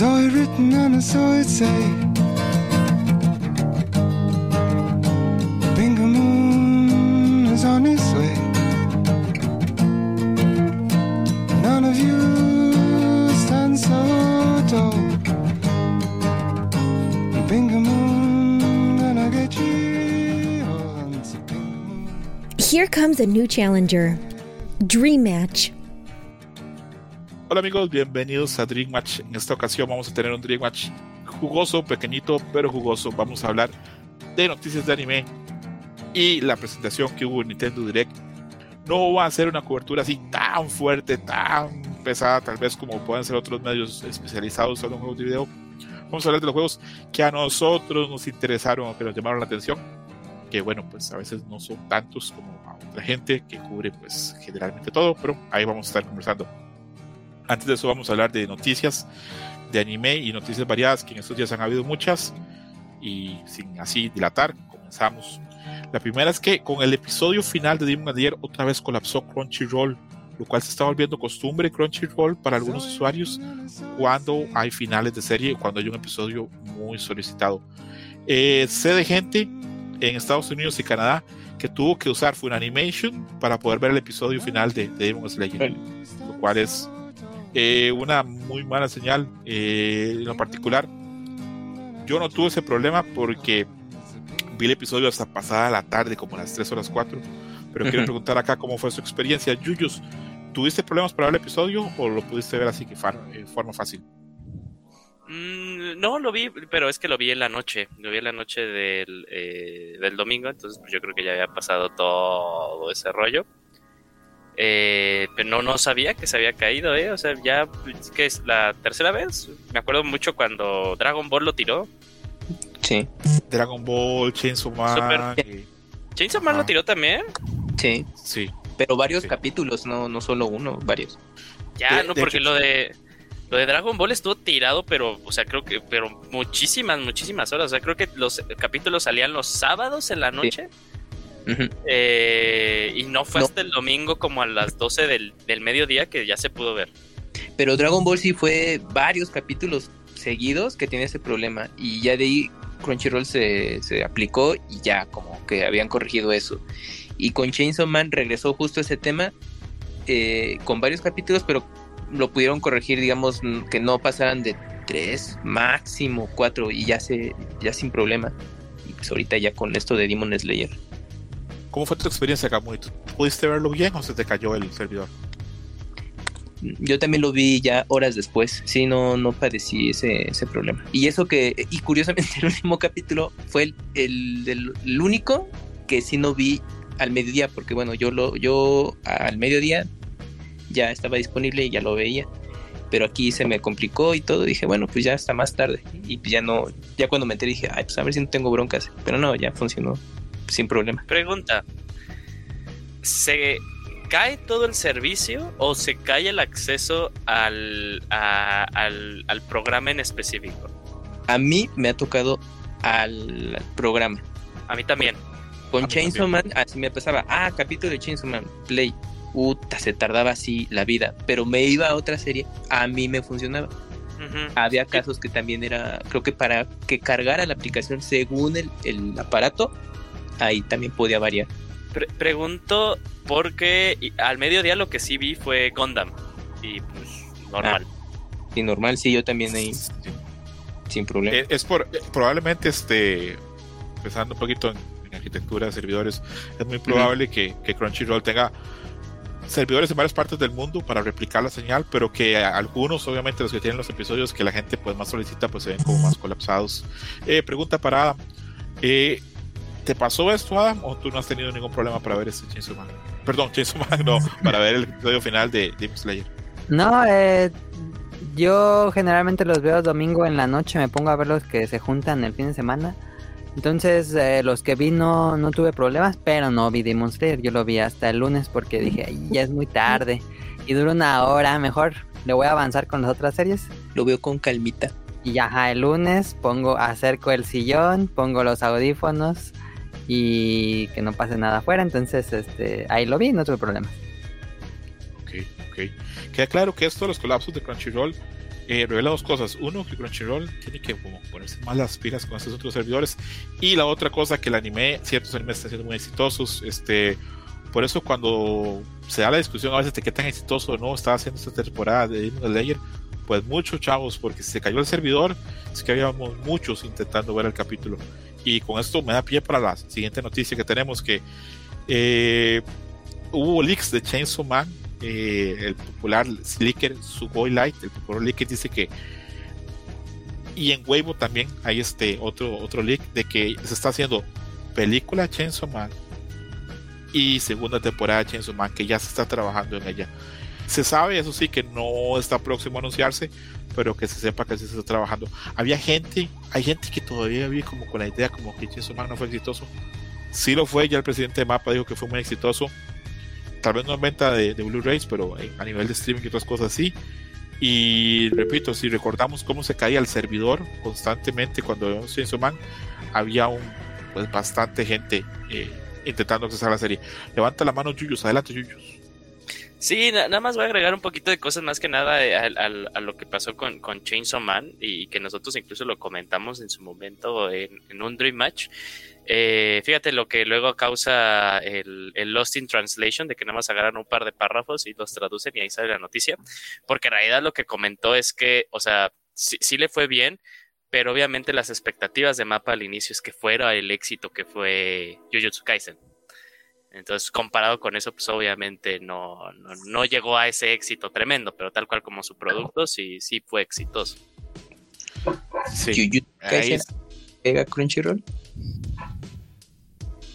saw it written and I saw it say, Bingo Moon is on its way. None of you stand so tall. Bingo Moon, gonna get you. Here comes a new challenger Dream Match. Hola amigos, bienvenidos a Dream Match. En esta ocasión vamos a tener un Dream Match jugoso, pequeñito, pero jugoso. Vamos a hablar de noticias de anime y la presentación que hubo en Nintendo Direct. No va a ser una cobertura así tan fuerte, tan pesada, tal vez como pueden ser otros medios especializados en juegos de video. Vamos a hablar de los juegos que a nosotros nos interesaron o que nos llamaron la atención. Que bueno, pues a veces no son tantos como a otra gente que cubre pues generalmente todo, pero ahí vamos a estar conversando. Antes de eso vamos a hablar de noticias de anime y noticias variadas, que en estos días han habido muchas. Y sin así dilatar, comenzamos. La primera es que con el episodio final de Demon Slayer otra vez colapsó Crunchyroll, lo cual se está volviendo costumbre Crunchyroll para algunos usuarios cuando hay finales de serie, cuando hay un episodio muy solicitado. Eh, sé de gente en Estados Unidos y Canadá que tuvo que usar Funimation para poder ver el episodio final de, de Demon Slayer, lo cual es eh, una muy mala señal eh, en lo particular. Yo no tuve ese problema porque vi el episodio hasta pasada la tarde, como a las 3 horas 4. Pero quiero preguntar acá cómo fue su experiencia. Yuyus, ¿tuviste problemas para ver el episodio o lo pudiste ver así que de forma fácil? Mm, no, lo vi, pero es que lo vi en la noche. Lo vi en la noche del, eh, del domingo, entonces pues yo creo que ya había pasado todo ese rollo. Eh, pero no, no sabía que se había caído, ¿eh? O sea, ya que es la tercera vez. Me acuerdo mucho cuando Dragon Ball lo tiró. Sí. Dragon Ball, Chainsaw Man. Super- y- ¿Chainsaw Man Ah. lo tiró también? Sí. Sí. Pero varios Sí. capítulos, no, no solo uno, varios. Ya, De- no, de porque hecho, lo de lo de Dragon Ball estuvo tirado, pero, o sea, creo que, pero muchísimas, muchísimas horas. O sea, creo que los capítulos salían los sábados en la noche. Eh, y no fue No. hasta el domingo como a las 12 del, del mediodía que ya se pudo ver. Pero Dragon Ball sí fue varios capítulos seguidos que tiene ese problema. Y ya de ahí Crunchyroll se, se aplicó y ya como que habían corregido eso. Y con Chainsaw Man regresó justo ese tema eh, con varios capítulos, pero lo pudieron corregir, digamos, que no pasaran de tres, máximo cuatro, y ya se, ya sin problema. Y pues ahorita ya con esto de Demon Slayer. ¿Cómo fue tu experiencia? ¿Tú ¿Pudiste verlo bien o se te cayó el servidor? Yo también lo vi ya horas después. Sí, no, no padecí ese, ese problema. Y eso que, y curiosamente, el último capítulo fue el, el, el único que sí no vi al mediodía, porque bueno, yo lo, yo al mediodía ya estaba disponible y ya lo veía. Pero aquí se me complicó y todo. Dije, bueno, pues ya hasta más tarde. Y ya no, ya cuando me enteré dije, ay, pues a ver si no tengo broncas. Pero no, ya funcionó sin problema. Pregunta: ¿se cae todo el servicio o se cae el acceso al, a- al, al programa en específico? A mí me ha tocado al programa. A mí también. Con Chainsaw. Man, así me pasaba. Ah, capítulo de Chainsaw Man, Play. Puta, se tardaba así la vida. Pero me iba a otra serie, a mí me funcionaba. Había casos que también era, creo que para que cargara la aplicación según el, el aparato, ahí también podía variar. Pre- pregunto porque al mediodía lo que sí vi fue Gundam. Y pues normal. Y normal, sí, yo también ahí, sin problema. Eh, es por eh, probablemente este pensando un poquito en, en arquitectura de servidores es muy probable que, que Crunchyroll tenga servidores en varias partes del mundo para replicar la señal pero que algunos obviamente los que tienen los episodios que la gente pues más solicita pues se ven como más colapsados Eh, pregunta para Adam Eh, ¿te pasó esto Adam o tú no has tenido ningún problema para ver este Chainsaw Man? perdón Chainsaw Man no para ver el episodio final de Demon Slayer No, eh, yo generalmente los veo domingo en la noche, me pongo a ver los que se juntan el fin de semana. Entonces, eh, los que vi no, no tuve problemas, pero no vi Demon Slayer. Yo lo vi hasta el lunes porque dije, "Ay, ya es muy tarde y dura una hora, mejor le voy a avanzar con las otras series. Lo veo con calmita. Y ya ajá, el lunes pongo, acerco el sillón, pongo los audífonos y que no pase nada afuera. Entonces, este, ahí lo vi, no tuve problemas. Ok, ok. Queda claro que esto de los colapsos de Crunchyroll eh, revela dos cosas. Uno, que Crunchyroll tiene que ponerse más las pilas con estos otros servidores. Y la otra cosa, que el anime, ciertos animes están siendo muy exitosos. Este, por eso cuando se da la discusión a veces de qué tan exitoso o no está haciendo esta temporada de Demon Slayer, pues muchos chavos, porque si se cayó el servidor, es que habíamos muchos intentando ver el capítulo. Y con esto me da pie para la siguiente noticia que tenemos, que eh, hubo leaks de Chainsaw Man, eh, el popular Slicker Sugoi Light, el popular leak dice que y en Weibo también hay este otro otro leak de que se está haciendo película Chainsaw Man y segunda temporada de Chainsaw Man que ya se está trabajando en ella. Se sabe, eso sí, que no está próximo a anunciarse, pero que se sepa que se está trabajando. Había gente, hay gente que todavía vive como con la idea como que Chainsaw Man no fue exitoso. Sí lo fue, ya el presidente de Mapa dijo que fue muy exitoso. Tal vez no en venta de, de Blu-rays, pero eh, a nivel de streaming y otras cosas sí. Y repito, si recordamos cómo se caía el servidor constantemente cuando vemos Chainsaw Man, había un, pues bastante gente eh, intentando accesar a la serie. Levanta la mano, Yuyus, adelante, Yuyus. Sí, na- nada más voy a agregar un poquito de cosas más que nada eh, al- al- a, lo que pasó con, con Chainsaw Man y que nosotros incluso lo comentamos en su momento en, en un Dream Match. Eh, fíjate lo que luego causa el, el Lost in Translation, de que nada más agarran un par de párrafos y los traducen y ahí sale la noticia. Porque en realidad lo que comentó es que, o sea, sí, sí le fue bien, pero obviamente las expectativas de Mapa al inicio es que fuera el éxito que fue Jujutsu Kaisen. Entonces, comparado con eso, pues obviamente no, no, no llegó a ese éxito tremendo, pero tal cual como su producto, sí, sí fue exitoso. Sí, pega Crunchyroll.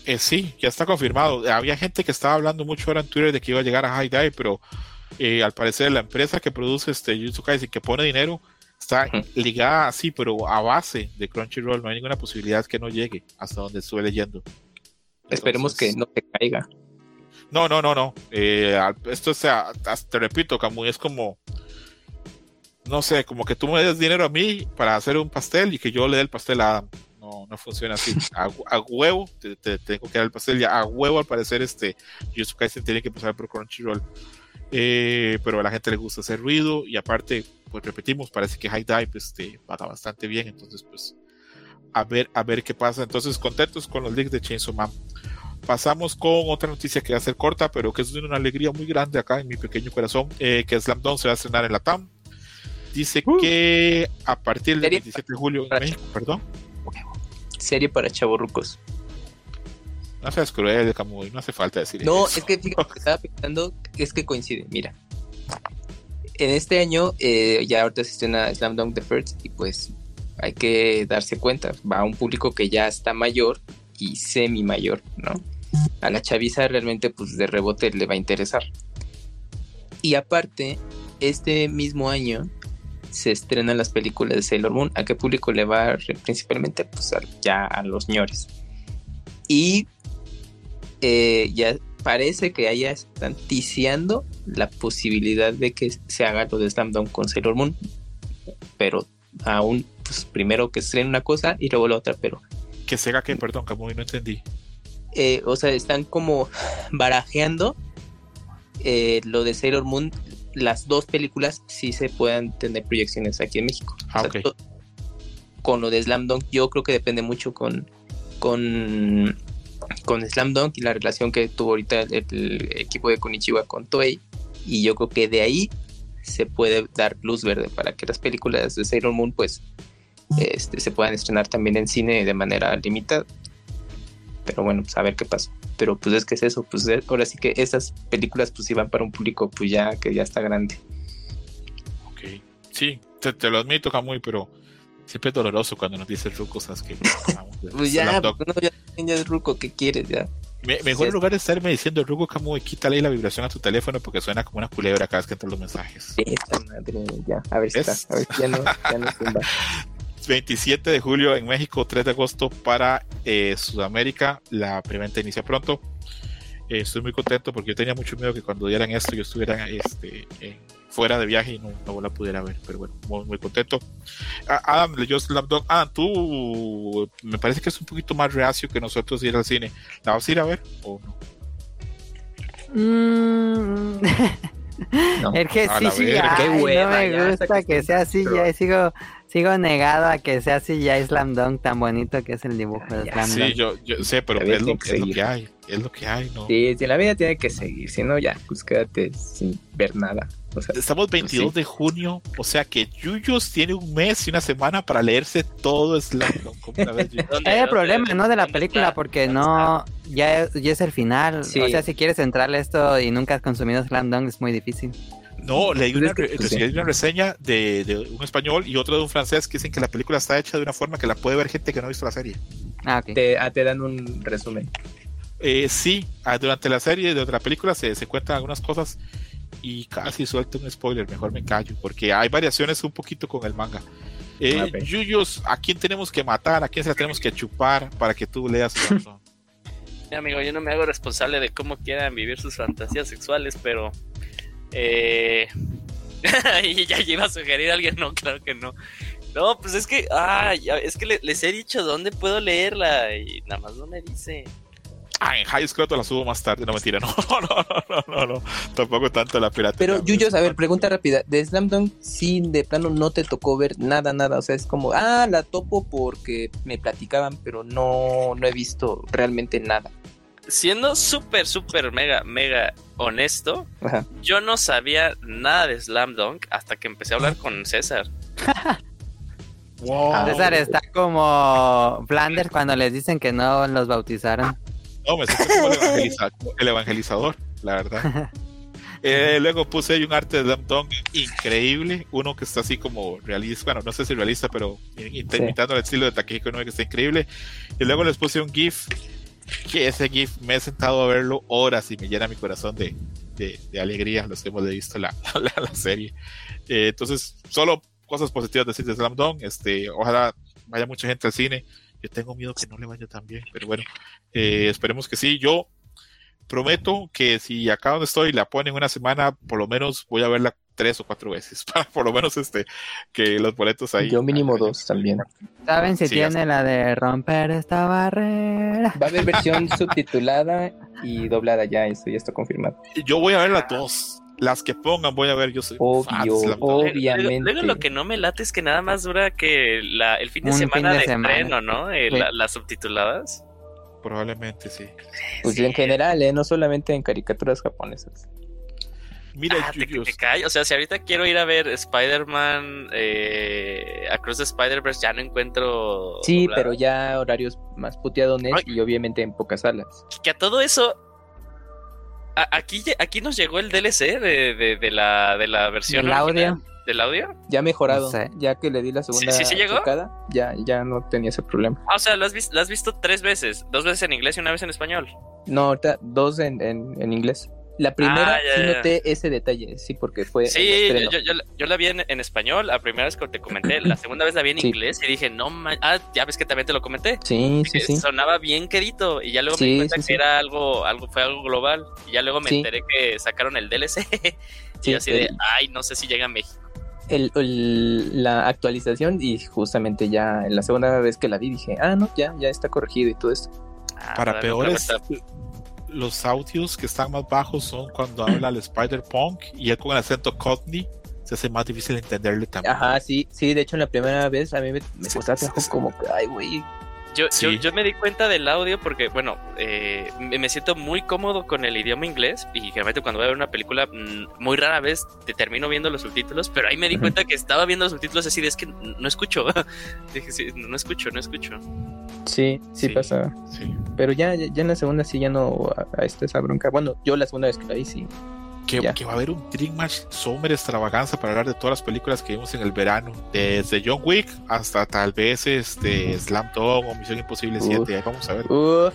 eh, sí, ya está confirmado. Había gente que estaba hablando mucho ahora en Twitter de que iba a llegar a High Dive, pero eh, al parecer la empresa que produce este Jujutsu Kaisen, que pone dinero, está ligada así, pero a base de Crunchyroll. No hay ninguna posibilidad que no llegue hasta donde estuve leyendo. Esperemos que no te caiga. No, no, no, no. Eh, esto es, a- a- te repito, Camuy, es como, no sé, como que tú me des dinero a mí para hacer un pastel y que yo le dé el pastel a Adam. No, no funciona así. A, a huevo te, te tengo que dar el pastel. Ya a huevo, al parecer, este Jujutsu Kaisen tiene que pasar por Crunchyroll. Eh, pero a la gente le gusta hacer ruido y aparte, pues repetimos, parece que High Dive este, paga bastante bien. Entonces, pues, a ver, a ver qué pasa. Entonces, contentos con los leaks de Chainsaw Man pasamos con otra noticia que va a ser corta, pero que es de una alegría muy grande acá en mi pequeño corazón, eh, que Slam Dunk se va a estrenar en la TAM. Dice Uh. que a partir del Serie 27 de julio en para- México, perdón, Serie para chavorrucos. no seas cruel, Camuy, no hace falta decir No, eso. es que fíjate, que estaba pensando, es que coincide, mira. En este año eh, ya ahorita se estrena Slam Dunk The First y pues hay que darse cuenta, va a un público que ya está mayor y semi mayor, ¿no? A la chaviza realmente pues de rebote le va a interesar. Y aparte, este mismo año se estrenan las películas de Sailor Moon. ¿A qué público le va principalmente? Pues ya a los ñores. Y eh, ya parece que ya están ticiando la posibilidad de que se haga lo de Slam Dunk con Sailor Moon. Pero aún, pues primero que estrenen una cosa y luego la otra, pero Que Sega que, perdón, Camuy, no entendí. eh, o sea, están como barajeando eh, lo de Sailor Moon. Las dos películas sí se puedan tener proyecciones aquí en México. Ah, O sea, con lo de Slam Dunk, yo creo que depende mucho con, con, con Slam Dunk y la relación que tuvo ahorita el, el equipo de Konichiwa con Toei. Y yo creo que de ahí se puede dar luz verde para que las películas de Sailor Moon, pues, este, se puedan estrenar también en cine de manera limitada. Pero bueno, pues a ver qué pasa. Pero pues es que es eso, pues ahora sí que esas películas pues iban para un público pues ya que ya está grande. Ok. Sí, te, te lo admito, Camuy, pero siempre es doloroso cuando nos dices cosas que. vamos, Pues ya, Slam Dunk. pues, no, ya, ya es ruco, ¿qué quieres? Ya. Me- mejor en lugar de estarme diciendo Rugo Camuy, quítale la vibración a tu teléfono porque suena como una culebra cada vez que entran los mensajes. Madre, ya. A ver si está. A ver si ya no, ya no. 27 de julio en México, 3 de agosto para eh, Sudamérica. La preventa inicia pronto. Eh, estoy muy contento porque yo tenía mucho miedo que cuando dieran esto yo estuviera este, en- fuera de viaje y no, no la pudiera ver. Pero bueno, muy, muy contento. Ah, Adam leyó Slam Dunk. Adam, tú me parece que es un poquito más reacio que nosotros ir al cine. ¿La vas a ir a ver o no? Mm, No. Es que sí, sí, ay, Qué no me gusta que, que sea así, ya sigo, sigo negado a que sea así ya Slam Dunk tan bonito que es el dibujo de Slam Sí, Dunk. yo, yo sé, pero es lo, que es lo seguir. que hay. Es lo que hay, ¿no? Sí, si la vida tiene que seguir, si no, ya, pues quédate sin ver nada. O sea, Estamos 22 sí. de junio, o sea que Yuyos tiene un mes y una semana para leerse todo Slam Dunk. como una vez, Yuyos. ¿Dónde- Es el problema, ¿no? De la película, porque ¿Dónde no, ya, es- ya es el final. Sí. O sea, si quieres entrarle a esto y nunca has consumido Slam Dunk es muy difícil. No, leí una, recibí una reseña de, de un español y otro de un francés que dicen que la película está hecha de una forma que la puede ver gente que no ha visto la serie. Ah, ok. te, ah, te dan un resumen. Eh, sí, ah, durante la serie de otra película se, se cuentan algunas cosas y casi suelto un spoiler, mejor me callo, porque hay variaciones un poquito con el manga. Eh, Ok. Yuyos, ¿a quién tenemos que matar? ¿A quién se la tenemos que chupar para que tú leas? Mira, amigo, yo no me hago responsable de cómo quieran vivir sus fantasías sexuales, pero. Eh... y ya iba a sugerir a alguien, no, claro que no. No, pues es que, ah, es que le- les he dicho dónde puedo leerla y nada más no me dice. Ah, en High Scroto la subo más tarde, no mentira, no, no, no, no, tampoco tanto la pirata. Pero, Yuyos, a ver, pregunta rápida. De Slam Dunk, sí, de plano no te tocó ver nada, nada. O sea, es como, ah, la topo porque me platicaban, pero no, no he visto realmente nada. Siendo súper, súper, mega, mega honesto, Ajá. yo no sabía nada de Slam Dunk hasta que empecé a hablar con César. Wow. César está como Flanders cuando les dicen que no los bautizaron. No, me siento como el, evangeliza- como el evangelizador, la verdad. Eh, luego puse ahí un arte de Slam Dunk increíble, uno que está así como realista, bueno, no sé si realista, pero Sí. imitando el estilo de Takehiko Inoue que está increíble. Y luego les puse un GIF, que ese GIF me he sentado a verlo horas y me llena mi corazón de, de, de alegría los que hemos visto la, la, la serie. Eh, entonces, solo cosas positivas decir de Slam Dunk, este, ojalá vaya mucha gente al cine. Yo tengo miedo que no le vaya tan bien, pero bueno, eh, esperemos que sí. Yo prometo que si acá donde estoy la ponen una semana, por lo menos voy a verla tres o cuatro veces, para por lo menos este, que los boletos ahí. Yo mínimo ahí- dos también. ¿Saben si Sí, tiene la de romper esta barrera? Va a haber versión subtitulada y doblada ya, eso ya está confirmado. Yo voy a ver las dos. Las que pongan voy a ver, yo soy fan Obvio. Luego- Obviamente. Luego, lo que no me late es que nada más dura que la, el fin de Un semana fin de de, semana. estreno, ¿no? Eh, Sí. la- las subtituladas. Probablemente sí. Pues Sí. en general, ¿eh? no solamente en caricaturas japonesas. Mira, Ah, te, te callo. O sea, si ahorita quiero ir a ver Spider-Man eh, Across the Spider-Verse, ya no encuentro. Sí, doblada. pero ya horarios más puteadones Ay. y obviamente en pocas salas. Que a todo eso. a- aquí, aquí nos llegó el DLC de, de, de la, de la versión. ¿El original. audio? ¿Del audio? Ya mejorado, No sé. ya que le di la segunda sí, sí llegó? checada, ya, ya no tenía ese problema. Ah, o sea, lo has, vis- lo has visto tres veces. Dos veces en inglés y una vez en español. No, ahorita dos en, en, en inglés. La primera Ah, ya, sí ya. noté ese detalle, sí, porque fue Sí, yo, yo- yo la- yo la vi en, en español, la primera vez que te comenté, la segunda vez la vi en Sí. inglés y dije, no man, ah, ya ves que también te lo comenté. Sí, sí, sí. Sonaba bien quedito y ya luego me di cuenta sí, que sí. era algo, algo, fue algo global y ya luego me Sí. enteré que sacaron el DLC Sí, y así de, el- ay, no sé si llega a México. el- el- la actualización y justamente ya en la segunda vez que la vi dije, ah, no, ya, ya está corregido y todo esto. Ah, para peores. Los audios que están más bajos son cuando habla el Spider-Punk y él con el acento Cockney se hace más difícil entenderle también. Ajá, sí, sí, de hecho en la primera vez a mí me, me Sí, costaba sí, como que, ay, güey, Yo, Sí. yo, yo me di cuenta del audio porque, bueno, eh, me siento muy cómodo con el idioma inglés y generalmente cuando voy a ver una película, mm, muy rara vez te termino viendo los subtítulos, pero ahí me di cuenta que estaba viendo los subtítulos así de es que no escucho. Dije, sí, no escucho, no escucho. sí, sí, Sí. pasa. Sí. Pero ya, ya ya en la segunda sí ya no a, a esta esa bronca. Bueno, yo la segunda vez que la vi sí. Que, va a haber un Dream Match Summer extravaganza para hablar de todas las películas que vimos en el verano, desde John Wick hasta tal vez este Slam Dunk o Misión Imposible 7. Ahí vamos a ver. Uf,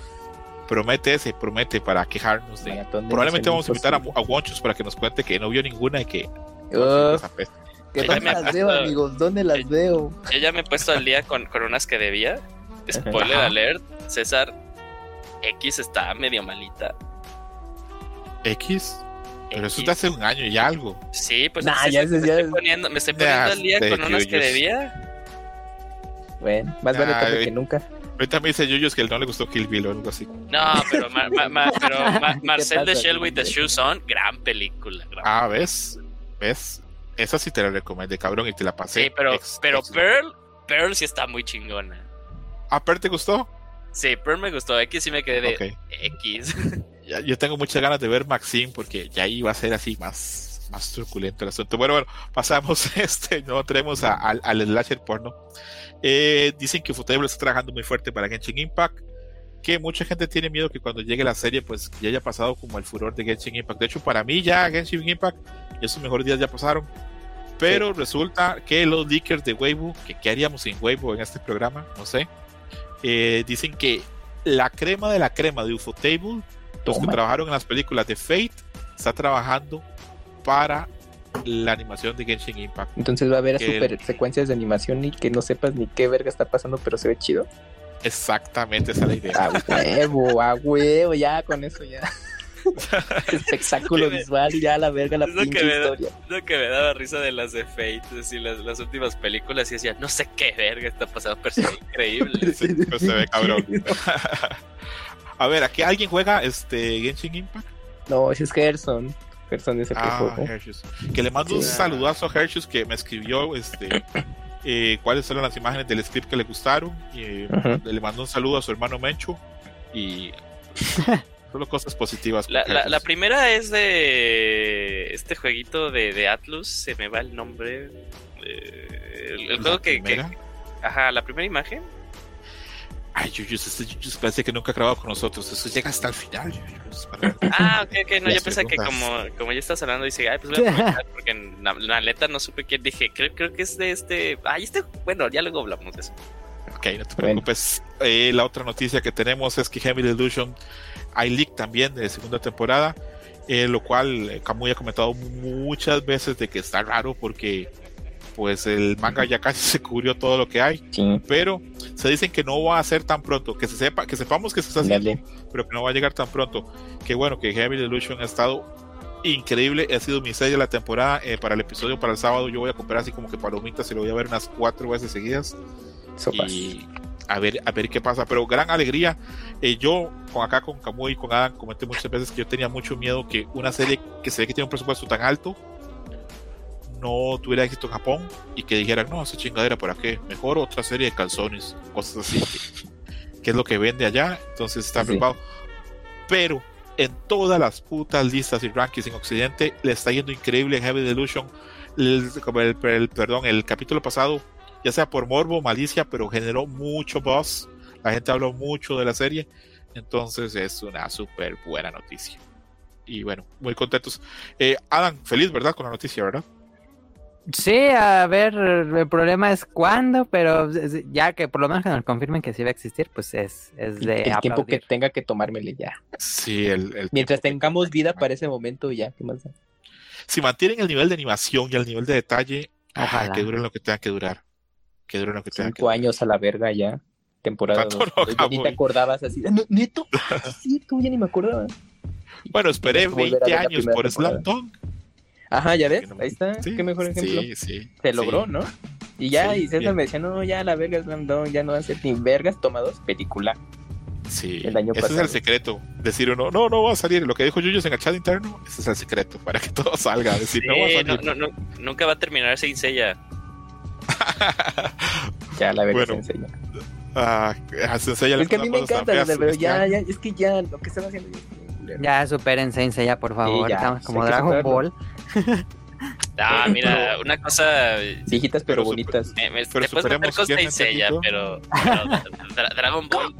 Promete ese, promete para quejarnos de. maratón de Probablemente vamos a invitar a, a Wonchus para que nos cuente que no vio ninguna y que. ¿que ¿Dónde me las veo, amigos? ¿Dónde las veo? Yo ya me he puesto al día con, con unas que debía. Spoiler Ajá. alert, César X está medio malita. X. Pero eso te hace un año y algo. Sí, pues Nah, sí, ya me, ese me ya estoy es- poniendo, me estoy poniendo al día con unas que debía. Bueno, más vale tarde que nunca. Ahorita me dice Yuyos que él no le gustó Kill Bill o algo así. No, pero, ma- ma- ma- pero ma- ¿Qué Marcel de Shell with the? Shoes On, gran película. gran- Ah, ¿ves? ¿Ves? Esa sí te la recomendé, cabrón, y te la pasé. sí, pero, Ex- pero ex- Pearl, Pearl sí está muy chingona. ¿Ah, Pearl te gustó? Sí, Pearl me gustó. X sí me quedé de Ok. X. Yo tengo muchas ganas de ver Maxine porque ya iba a ser así más, más truculento el asunto. Bueno, bueno, pasamos este, no tenemos a- al, al slasher porno. Eh, dicen que Futable está trabajando muy fuerte para Genshin Impact. Que mucha gente tiene miedo que cuando llegue la serie, pues ya haya pasado como el furor de Genshin Impact. De hecho, para mí ya Genshin Impact, esos mejores días ya pasaron. Pero resulta que los leakers de Weibo, que qué haríamos sin Weibo en este programa, no sé, eh, dicen que la crema de la crema de Ufotable los que trabajaron en las películas de Fate está trabajando para la animación de Genshin Impact. Entonces va a haber super secuencias de animación y que no sepas ni qué verga está pasando, pero se ve chido. Exactamente esa es la idea. A huevo, a huevo, ya con eso ya. Espectáculo visual, ya la verga, la lo que da- historia. Lo que me daba risa de las de Fate, es decir, las, las últimas películas, y decía, no sé qué verga está pasando, pero se ve increíble. Pero se ve cabrón. A ver, ¿aquí alguien juega este Genshin Impact? No, ese es Gerson. Gerson es el que Ah, juega. Hershus. Que le mando un saludazo a Hershus que me escribió este eh, cuáles son las imágenes del script que le gustaron. Y, eh, Ujú. Le mandó un saludo a su hermano Mencho. Y solo cosas positivas. La, la- Hershus. la primera es de este jueguito de, de Atlus, se me va el nombre. eh, el, el ¿La juego que, que-? Ajá, la primera imagen. Ay, Yuyus, este Yuyus parece que nunca ha grabado con nosotros. Eso llega hasta el final, Yuyus. para- Ah, ok, ok, no, yo pensé que como, como ya estás hablando, dice, ay, pues voy a porque la, la neta no supe quién dije, creo, creo que es de este, ay, este, bueno, ya luego hablamos de eso. Ok, no te preocupes. Eh, la otra noticia que tenemos es que Heavy Delusion hay leak también de segunda temporada, eh, lo cual eh, Kamui ha comentado muchas veces de que está raro porque pues el manga ya casi se cubrió todo lo que hay, Sí, pero se dicen que no va a ser tan pronto, que se sepa, que sepamos que se está haciendo, dale. pero que no va a llegar tan pronto. Que bueno, que Heavy Delusion ha estado increíble, ha sido mi serie de la temporada. eh, para el episodio para el sábado yo voy a comprar así como que palomitas y lo voy a ver unas cuatro veces seguidas Sopas. y a ver a ver qué pasa pero gran alegría Eh, yo con acá con Camuy y con Adam comenté muchas veces que yo tenía mucho miedo que una serie que se ve que tiene un presupuesto tan alto no tuviera éxito en Japón y que dijeran no esa chingadera para qué mejor otra serie de calzones cosas así que, que es lo que vende allá entonces está Sí. preocupado pero en todas las putas listas y rankings en Occidente le está yendo increíble en Heavy Delusion el, el- el- perdón el capítulo pasado ya sea por morbo, malicia, pero generó mucho buzz. La gente habló mucho de la serie. Entonces es una súper buena noticia. Y bueno, muy contentos. Eh, Adam, feliz, ¿verdad? Con la noticia, ¿verdad? Sí, a ver, el problema es cuándo, pero ya que por lo menos que nos confirmen que sí va a existir, pues es, es de el tiempo que tenga que tomármele ya. Sí, el, el Mientras tengamos vida para ese momento, ya. ¿qué más da? Si mantienen el nivel de animación y el nivel de detalle, Ojalá. que duren lo que tenga que durar. Que duren lo que tenga que Cinco años a la verga ya. Temporada no, ni te acordabas así. "Ah, no, Neto, sí, tú ya ni me acordaba. Bueno, esperé Volver a 20 ver la años por temporada. Slam Dunk. Ajá, ya ves, ahí está. Sí, Qué mejor ejemplo. Sí, sí. Se sí. logró, ¿no? Y ya, Sí, y César bien. me decía, no, ya la verga Slam Dunk, ya no va a ser ni vergas tomados, película. Sí, el año ese es el secreto. Decir uno, no, no va a salir. Lo que dijo Yuyos en el chat interno, ese es el secreto para que todo salga. Decir, no va a salir. no, no, no, nunca va a terminar Saint Seiya. Ya la verga Bueno, se enseña. Ah, se enseña Es que a mí me encanta, feas pero ya, ya, es que ya lo que están haciendo ya es muy culero. Ya superen Sensei ya, por favor. ya, Estamos como Dragon. Ball. Ah, mira, una cosa. Viejitas pero, Pero super- bonitas. Me, me, Pero te Saint Seiya, Nico. pero, pero Dra- Dragon Ball.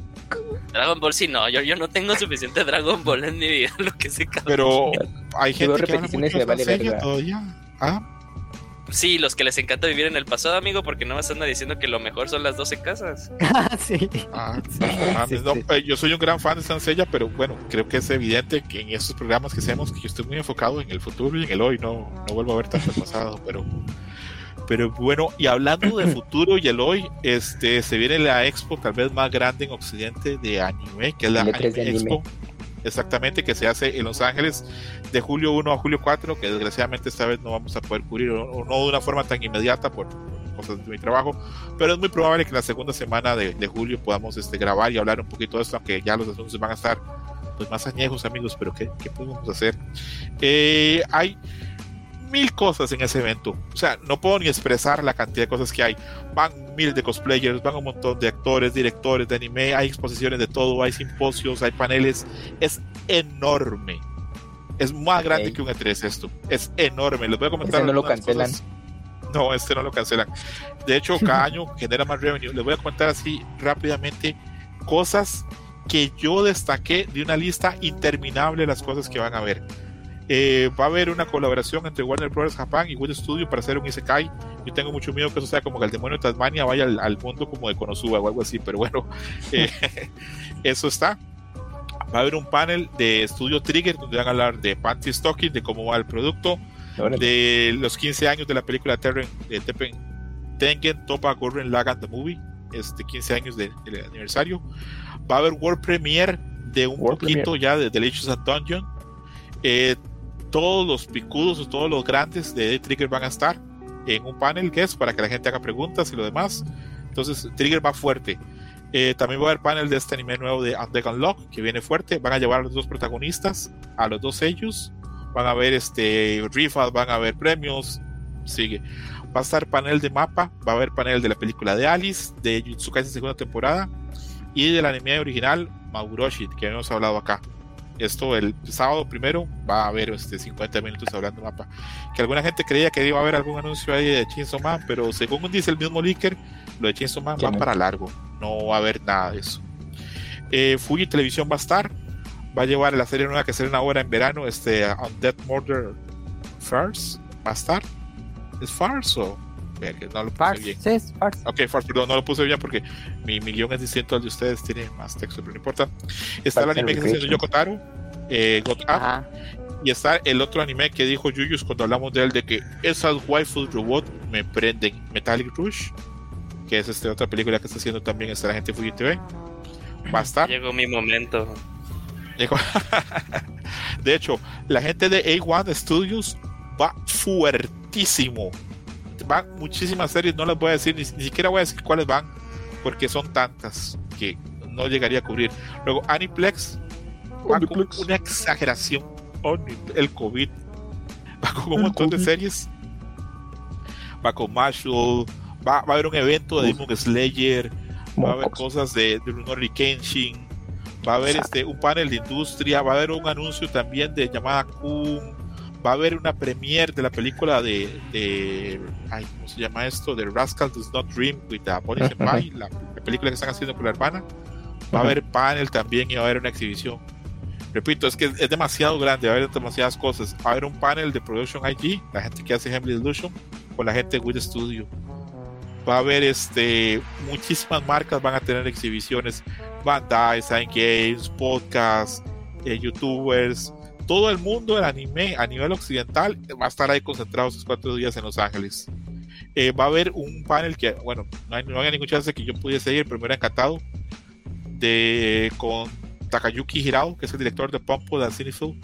Dragon Ball sí no, yo, yo no tengo suficiente Dragon Ball en mi vida, lo que cabrón. Pero hay gente que habla repeticiones mucho y de vale todavía. Ah, Sí, los que les encanta vivir en el pasado, amigo, porque no me están diciendo que lo mejor son las 12 casas. sí. ah, ah, Sí, no, sí. eh, yo soy un gran fan de Sansella, pero bueno, creo que es evidente que en estos programas que hacemos que yo estoy muy enfocado en el futuro y en el hoy, no, no vuelvo a ver tanto el pasado, pero pero bueno, y hablando de futuro y el hoy, este se viene la expo tal vez más grande en Occidente de anime, que es la El E3 de Anime anime. Expo. Exactamente, que se hace en Los Ángeles de julio 1 a julio 4, que desgraciadamente esta vez no vamos a poder cubrir, o, o no de una forma tan inmediata por, cosas de mi trabajo, pero es muy probable que la segunda semana de, de julio podamos este, grabar y hablar un poquito de esto, aunque ya los anuncios van a estar pues, más añejos, amigos, pero ¿qué, qué podemos hacer? Eh, hay mil cosas en ese evento. O sea, no puedo ni expresar la cantidad de cosas que hay. Van miles de cosplayers, van un montón de actores, directores de anime, hay exposiciones de todo, hay simposios, hay paneles. Es enorme. Es más grande que un E3 esto. Es enorme. Les voy a comentar. Ese no lo cancelan. cosas. No, este no lo cancelan. De hecho, cada año genera más revenue. Les voy a comentar así rápidamente cosas que yo destaqué de una lista interminable de las cosas que van a ver. Eh, va a haber una colaboración entre Warner Bros. Japan y Wood Studio para hacer un Isekai. Yo tengo mucho miedo que eso sea como que el demonio de Tasmania vaya al, al mundo como de Konosuba o algo así, pero bueno, eh, eso está. Va a haber un panel de Studio Trigger donde van a hablar de Panty Stocking, de cómo va el producto, de los 15 años de la película Terren, de Teppen, Tengen Topa Gurren Lagann the Movie, este 15 años de- del aniversario. Va a haber World Premiere de un World poquito ya de Delicious and Dungeon. Eh, todos los picudos o todos los grandes de Trigger van a estar en un panel que es para que la gente haga preguntas y lo demás. Entonces, Trigger va fuerte. Eh, también va a haber panel de este anime nuevo de Undead Unlock que viene fuerte. Van a llevar a los dos protagonistas, a los dos sellos. Van a ver este rifas, van a haber premios. Sigue. Va a estar panel de mapa, va a haber panel de la película de Alice, de Jutsu Kaisen segunda temporada y del anime original Maguroshi, que hemos hablado acá. Esto el sábado primero va a haber este 50 minutos hablando mapa. Que alguna gente creía que iba a haber algún anuncio ahí de Chainsaw Man, pero según dice el mismo leaker, lo de Chainsaw Man Ya va no. para largo. No va a haber nada de eso. Eh, Fuji Televisión va a estar. Va a llevar la serie nueva que será una hora en verano, este Undead Murder Farce. Va a estar. ¿Es Farce o? No lo puse Farce, bien. sí, es Farce. Ok, Farce, perdón, no lo puse bien porque mi, mi guion es distinto al de ustedes, tiene más texto, pero no importa. Está el anime que está haciendo Recreation. Yoko Taro, eh, Up, y está el otro anime que dijo Yuyus cuando hablamos de él, de que esas waifus robot me prenden. Metallic Rush, que es esta otra película que está haciendo también esta la gente de Fuji TV. Va a estar. Llegó mi momento. De hecho, la gente de A1 Studios va fuertísimo. Van muchísimas series, no las voy a decir, ni, ni siquiera voy a decir cuáles van, porque son tantas que no llegaría a cubrir. Luego, Aniplex va con una exageración. El COVID va con un montón de series. Va con Marshall, va, va a haber un evento de. Demon Slayer, va a haber cosas de, de Rurouni Kenshin, va a haber este, un panel de industria, va a haber un anuncio también de llamada Kun, va a haber una premiere de la película de, de ay, ¿cómo se llama esto? De Rascal Does Not Dream with the Ajá. Senpai, la, la película que están haciendo con la hermana. Va a haber panel también y va a haber una exhibición. Repito, es que es, demasiado grande, va a haber demasiadas cosas. Va a haber un panel de Production IG, la gente que hace Heavenly Illusion, con la gente de With Studio. Va a haber este muchísimas marcas van a tener exhibiciones, Bandai, Sign Games, podcasts, eh, youtubers, todo el mundo del anime a nivel occidental va a estar ahí concentrado esos cuatro días en Los Ángeles. Eh, va a haber un panel que, bueno, no hay, no hay ningún chance que yo pudiese ir, hubiera encantado, de, con Takayuki Hirao, que es el director de Pump de Cinefil,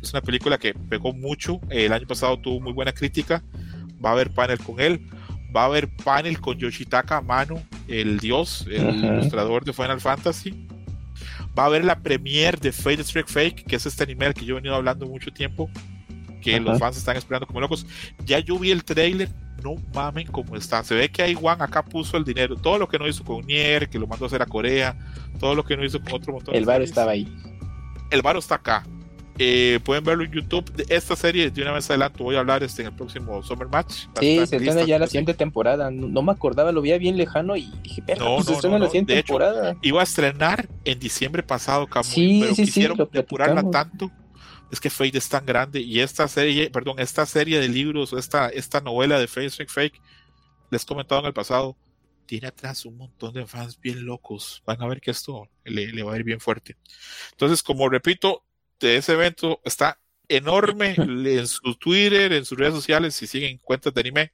es una película que pegó mucho, el año pasado tuvo muy buena crítica, va a haber panel con él, va a haber panel con Yoshitaka Amano, el dios, el Ajá. ilustrador de Final Fantasy. Va a haber la premiere de Fate Strike Fake, que es este anime del que yo he venido hablando mucho tiempo, que Ajá. los fans están esperando como locos. Ya yo vi el trailer, no mamen cómo está. Se ve que Iwan acá puso el dinero. Todo lo que no hizo con Nier, que lo mandó a hacer a Corea, todo lo que no hizo con otro montón de El bar series. estaba ahí. El varo está acá. Eh, pueden verlo en YouTube. De esta serie, de una vez adelanto, voy a hablar este, en el próximo Summer Match. Sí, se en estrena ya la sí. siguiente temporada. No, no me acordaba, lo veía bien lejano y dije, pero No, pues se no, estrena no, la siguiente De hecho, temporada. Iba a estrenar en diciembre pasado, Camuy, Sí, pero sí, sí, quisieron lo depurarla tanto. Es que Fate es tan grande y esta serie, perdón, esta serie de libros, esta, esta novela de Fate Strike Fake, les he comentado en el pasado, tiene atrás un montón de fans bien locos. Van a ver que esto le, le va a ir bien fuerte. Entonces, como repito, de ese evento está enorme en su Twitter, en sus redes sociales, si siguen cuentas de anime,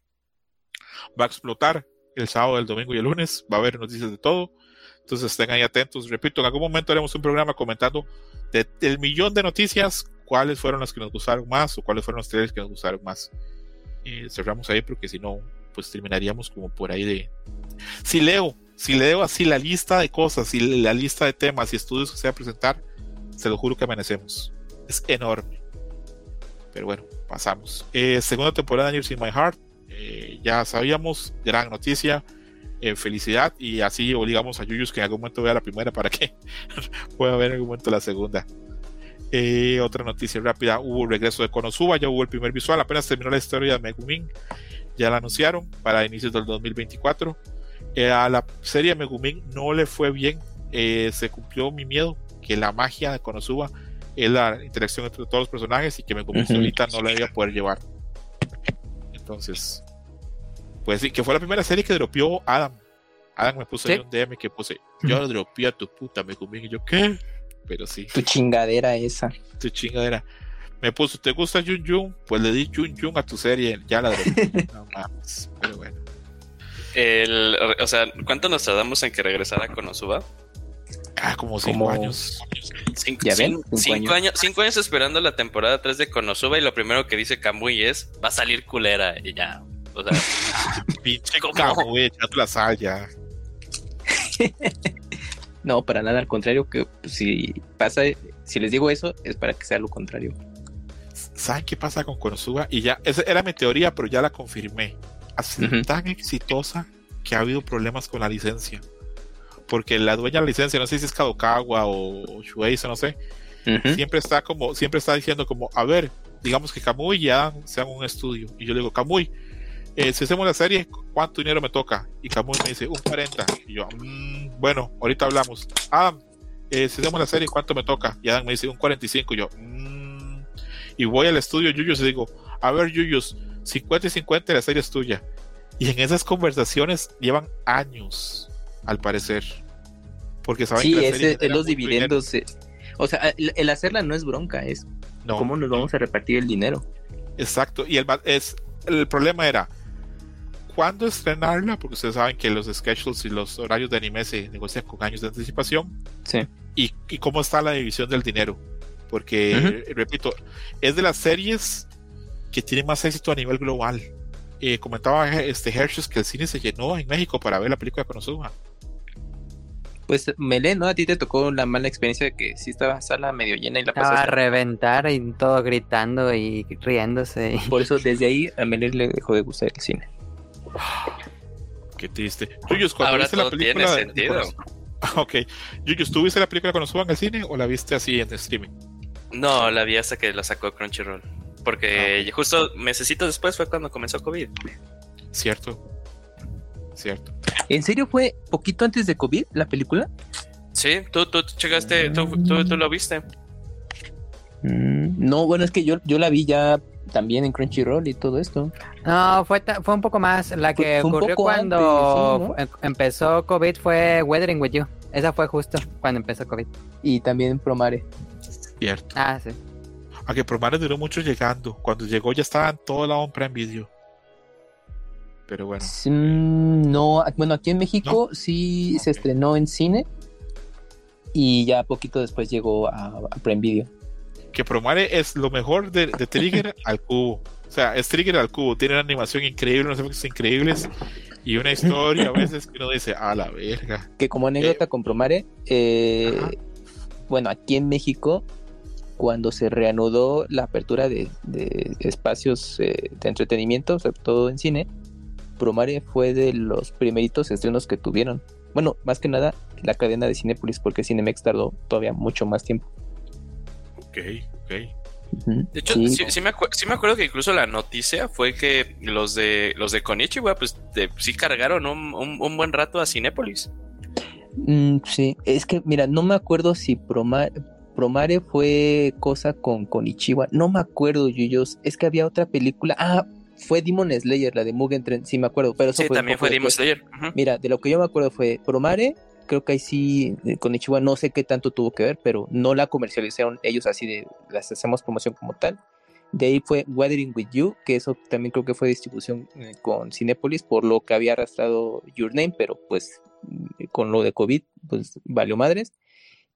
va a explotar el sábado, el domingo y el lunes. Va a haber noticias de todo. Entonces estén ahí atentos. Repito, en algún momento haremos un programa comentando de- del millón de noticias, cuáles fueron las que nos gustaron más o cuáles fueron los trailers que nos gustaron más. Eh, cerramos ahí porque si no, pues terminaríamos como por ahí de... Si leo, si leo así la lista de cosas y la lista de temas y estudios que se va a presentar, se lo juro que amanecemos. Es enorme. Pero bueno, pasamos. Eh, segunda temporada de Years in My Heart. eh, ya sabíamos, gran noticia. eh, felicidad y así obligamos a Yuyus que en algún momento vea la primera para que pueda ver en algún momento la segunda. Eh, otra noticia rápida, hubo el regreso de Konosuba, ya hubo el primer visual, apenas terminó la historia de Megumin, ya la anunciaron para inicios del 2024. Eh, a la serie Megumin no le fue bien, eh, se cumplió mi miedo, que la magia de Konosuba es la interacción entre todos los personajes y que Megumin Ujú. solita no la iba a poder llevar. Entonces, pues sí, que fue la primera serie que dropeó Adam. Adam me puso ahí Sí. un DM que puse, yo dropeé a tu puta Megumin y yo, ¿qué? Pero sí Tu chingadera esa. tu chingadera. Me puso, ¿te gusta Jun Jun? Pues le di Jun Jun a tu serie, ya la dropeé. no mames, pero bueno. El, o sea, ¿cuánto nos tardamos en que regresara Konosuba? Ah, como cinco Como- años. Cinco, Ya ven, cin- cinco cinco años. años. cinco años esperando la temporada 3 de Konosuba y lo primero que dice Kamui es, va a salir culera y ya. O sea, Pinche cabo, echando la sal ya. No, para nada, al contrario, que pues, si pasa, si les digo eso, es para que sea lo contrario. ¿Saben qué pasa con Konosuba? Y ya, esa era mi teoría, pero ya la confirmé. Ha sido tan exitosa que ha habido problemas con la licencia. Porque la dueña de la licencia, no sé si es Kadokawa o, Shueisha, no sé, Ujú. siempre está como, siempre está diciendo como, a ver, digamos que Kamui y Adam sean un estudio. Y yo le digo, Kamui, eh, si hacemos la serie, ¿cuánto dinero me toca? Y Kamui me dice, un 40. Y yo, "Mm, bueno, ahorita hablamos. Adam, eh, si hacemos la serie, ¿cuánto me toca? Y Adam me dice, un 45. Y yo, "Mm". y voy al estudio Yuyos y digo, a ver, Yuyos, 50 y 50 la serie es tuya. Y en esas conversaciones llevan años, al parecer. Porque saben Sí, que la es, los dividendos. eh. O sea, el, el hacerla no es bronca, es No. cómo nos vamos a repartir el dinero. Exacto, y el, es, el problema era cuándo estrenarla, porque ustedes saben que los schedules y los horarios de anime se negocian con años de anticipación, Sí. y, y cómo está la división del dinero. Porque, repito, es de las series que tienen más éxito a nivel global. Eh, comentaba este Hershey's que el cine se llenó en México para ver la película de Konosuba. Pues Melé, ¿no? A ti te tocó la mala experiencia de que sí estaba sala medio llena y la Estaba a pasaste. reventar y todo gritando y riéndose. y- Por eso desde ahí a Melé le dejó de gustar el cine. Qué triste. Yuyos, cuando Ahora viste la todo tiene película. de sentido. Konosuba- Ok. Yuyos, ¿tú viste la película de Konosuba en el cine o la viste así en streaming? no, la vi hasta que la sacó Crunchyroll. Porque justo mesecitos después fue cuando comenzó COVID. Cierto. Cierto. ¿En serio fue poquito antes de COVID la película? Sí, tú, tú chegaste, tú, tú, tú lo viste. Mm, No, bueno, es que yo, yo la vi ya también en Crunchyroll y todo esto. No, fue, fue un poco más. La que fue ocurrió cuando antes, em- empezó COVID fue Weathering with You. Esa fue justo cuando empezó COVID. Y también Promare. Cierto. Ah, sí. Aunque Promare duró mucho llegando. Cuando llegó ya estaba en toda la obra en vídeo. Pero bueno. Sí, mm, No, bueno, aquí en México sí se estrenó en cine y ya poquito después llegó a, a Prime Video. Que Promare es lo mejor de, de Trigger al cubo. O sea, es Trigger al cubo. Tiene una animación increíble, unos efectos increíbles. Y una historia a veces que uno dice, a la verga. Que como anécdota con Promare, eh, bueno, aquí en México, cuando se reanudó la apertura de, de espacios eh, de entretenimiento, sobre todo en cine, Promare fue de los primeritos estrenos que tuvieron. Bueno, más que nada la cadena de Cinépolis, porque Cinemex tardó todavía mucho más tiempo. Ok, ok. De hecho, Sí. sí, sí me acu- sí me acuerdo que incluso la noticia fue que los de los de Konichiwa, pues de- sí cargaron un, un- un buen rato a Cinépolis. Mm, sí, es que mira, no me acuerdo si Proma- Promare fue cosa con Konichiwa, no me acuerdo, Yuyos, es que había otra película, ah, fue Demon Slayer, la de Mugen Train, sí me acuerdo, pero eso Sí, fue también fue Demon. Slayer. Mira, de lo que yo me acuerdo fue Promare, creo que ahí sí, eh, Konichiwa no sé qué tanto tuvo que ver, pero no la comercializaron ellos así de, las hacemos promoción como tal. De ahí fue Weathering with You, que eso también creo que fue distribución eh, con Cinepolis, por lo que había arrastrado Your Name, pero pues mm, con lo de COVID, pues valió madres.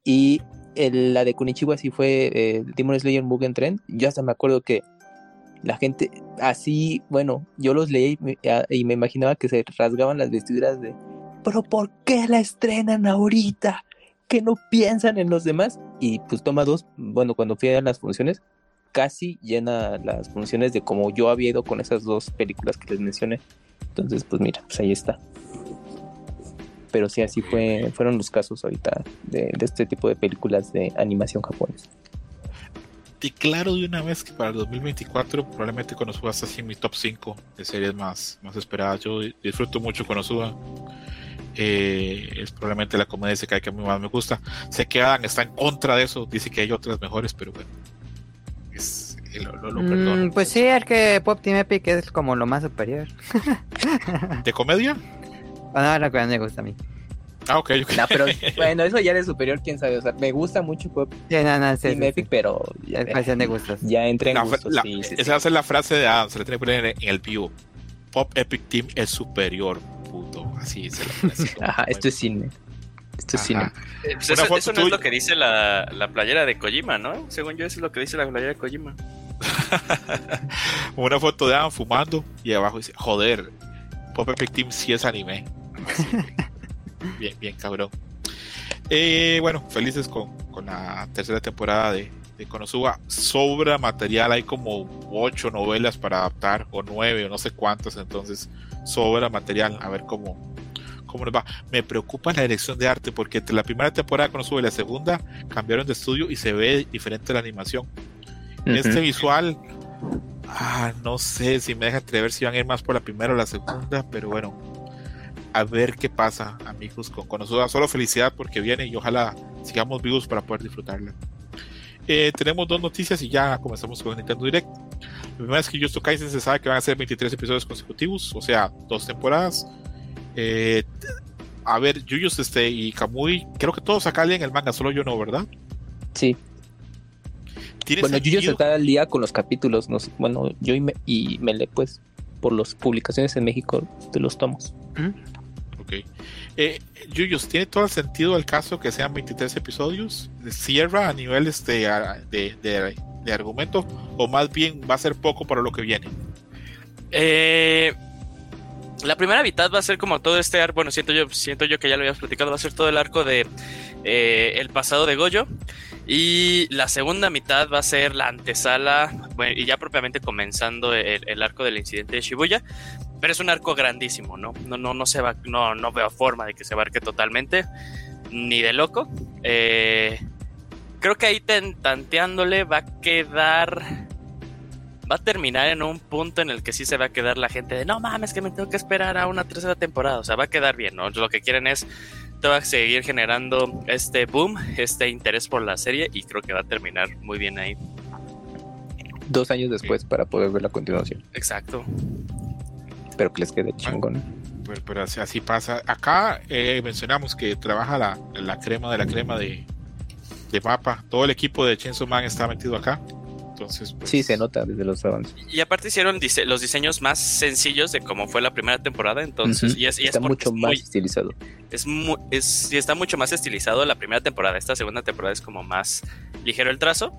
Y el- la de Kunichiwa sí fue eh, Demon Slayer Mugen Trend. Yo hasta me acuerdo que La gente así, bueno, yo los leí y me, imaginaba que se rasgaban las vestiduras de, pero ¿por qué la estrenan ahorita? Que no piensan en los demás. Y pues toma dos, bueno, cuando fui a las funciones, casi llena las funciones de como yo había ido con esas dos películas que les mencioné. Entonces, pues mira, pues ahí está. Pero sí, así fue, fueron los casos ahorita de, de este tipo de películas de animación japonesa. Declaro de una vez que para el 2024 probablemente Konosuba está así en mi top 5 de series más, más esperadas. Yo disfruto mucho Konosuba. Eh, es probablemente la comedia de que a mí más me gusta. Sé que Adam está en contra de eso, dice que hay otras mejores, pero bueno. Es, eh, lo, lo- lo Mm, perdono. pues sí, es que Pop Team Epic es como lo más superior. ¿De comedia? Bueno, lo que más me gusta a mí. Ah, ok, ok. No, pero bueno, eso ya de superior, quién sabe. O sea, me gusta mucho Pop Sí, no, no, sí, Epic, sí. pero Es cuestión de gustos. ya entra en La- gustos. la- sí, sí, esa ser la frase de Adam, se le tiene que poner en, en el vivo. Pop Epic Team es superior, puto. Así se lo pone así Ajá, esto es cine. Esto es cine. Eh, pues eso, foto eso no es lo que dice la, la playera de Kojima, ¿no? Según yo, eso es lo que dice la playera de Kojima. Una foto de Adam fumando y abajo dice, joder, Pop Epic Team sí es anime. Así, bien, bien cabrón. Eh, bueno, felices con, con la tercera temporada de, de Konosuba. Sobra material, hay como ocho novelas para adaptar, o nueve, o no sé cuántas, entonces sobra material, a ver cómo, cómo nos va. Me preocupa la dirección de arte, porque entre la primera temporada de Konosuba y la segunda cambiaron de estudio y se ve diferente la animación. Este visual, ah, no sé si me deja atrever si van a ir más por la primera o la segunda, pero bueno, a ver qué pasa, amigos, con Konosuba. Solo felicidad porque viene y ojalá sigamos vivos para poder disfrutarla. Eh, tenemos dos noticias y ya comenzamos con Nintendo Direct. La primera es que Justo Kaisen se sabe que van a ser 23 episodios consecutivos, o sea, dos temporadas. Eh, a ver, Yuyos este, y Kamui, creo que todos acá leen el manga, solo yo no, ¿verdad? Sí. ¿Tiene Bueno, Yuyo sentido? está al día con los capítulos. no sé, bueno, yo y, me, y Mele, pues, por las publicaciones en México de los tomos. Ok. Eh, Yuyos, ¿tiene todo el sentido el caso que sean 23 episodios? ¿Cierra a nivel este, de, de- de argumento? ¿O más bien va a ser poco para lo que viene? Eh, la primera mitad va a ser como todo este arco, bueno, siento yo, siento yo que ya lo habíamos platicado, va a ser todo el arco de eh, el pasado de Goyo. Y la segunda mitad va a ser la antesala, y ya propiamente comenzando el arco del incidente de Shibuya. Pero es un arco grandísimo, ¿no? No, no, no se va, no, no veo forma de que se abarque totalmente, ni de loco. Eh, creo que ahí ten- tanteándole va a quedar va a terminar en un punto en el que sí se va a quedar la gente de no mames que me tengo que esperar a una tercera temporada. O sea, va a quedar bien, ¿no? Lo que quieren es te va a seguir generando este boom, este interés por la serie y creo que va a terminar muy bien ahí. Dos años después para poder ver la continuación. Exacto. Espero que les quede chingón. Pues, pero así, así pasa. Acá eh, mencionamos que trabaja la, la crema de la crema de, de mapa. Todo el equipo de Chainsaw Man está metido acá. Entonces, pues, Sí, se nota desde los avances. Y aparte hicieron dise- los diseños más sencillos de cómo fue la primera temporada, entonces, y es, y es Está mucho es más muy- estilizado. es, mu- es- y está mucho más estilizado la primera temporada. Esta segunda temporada es como más ligero el trazo,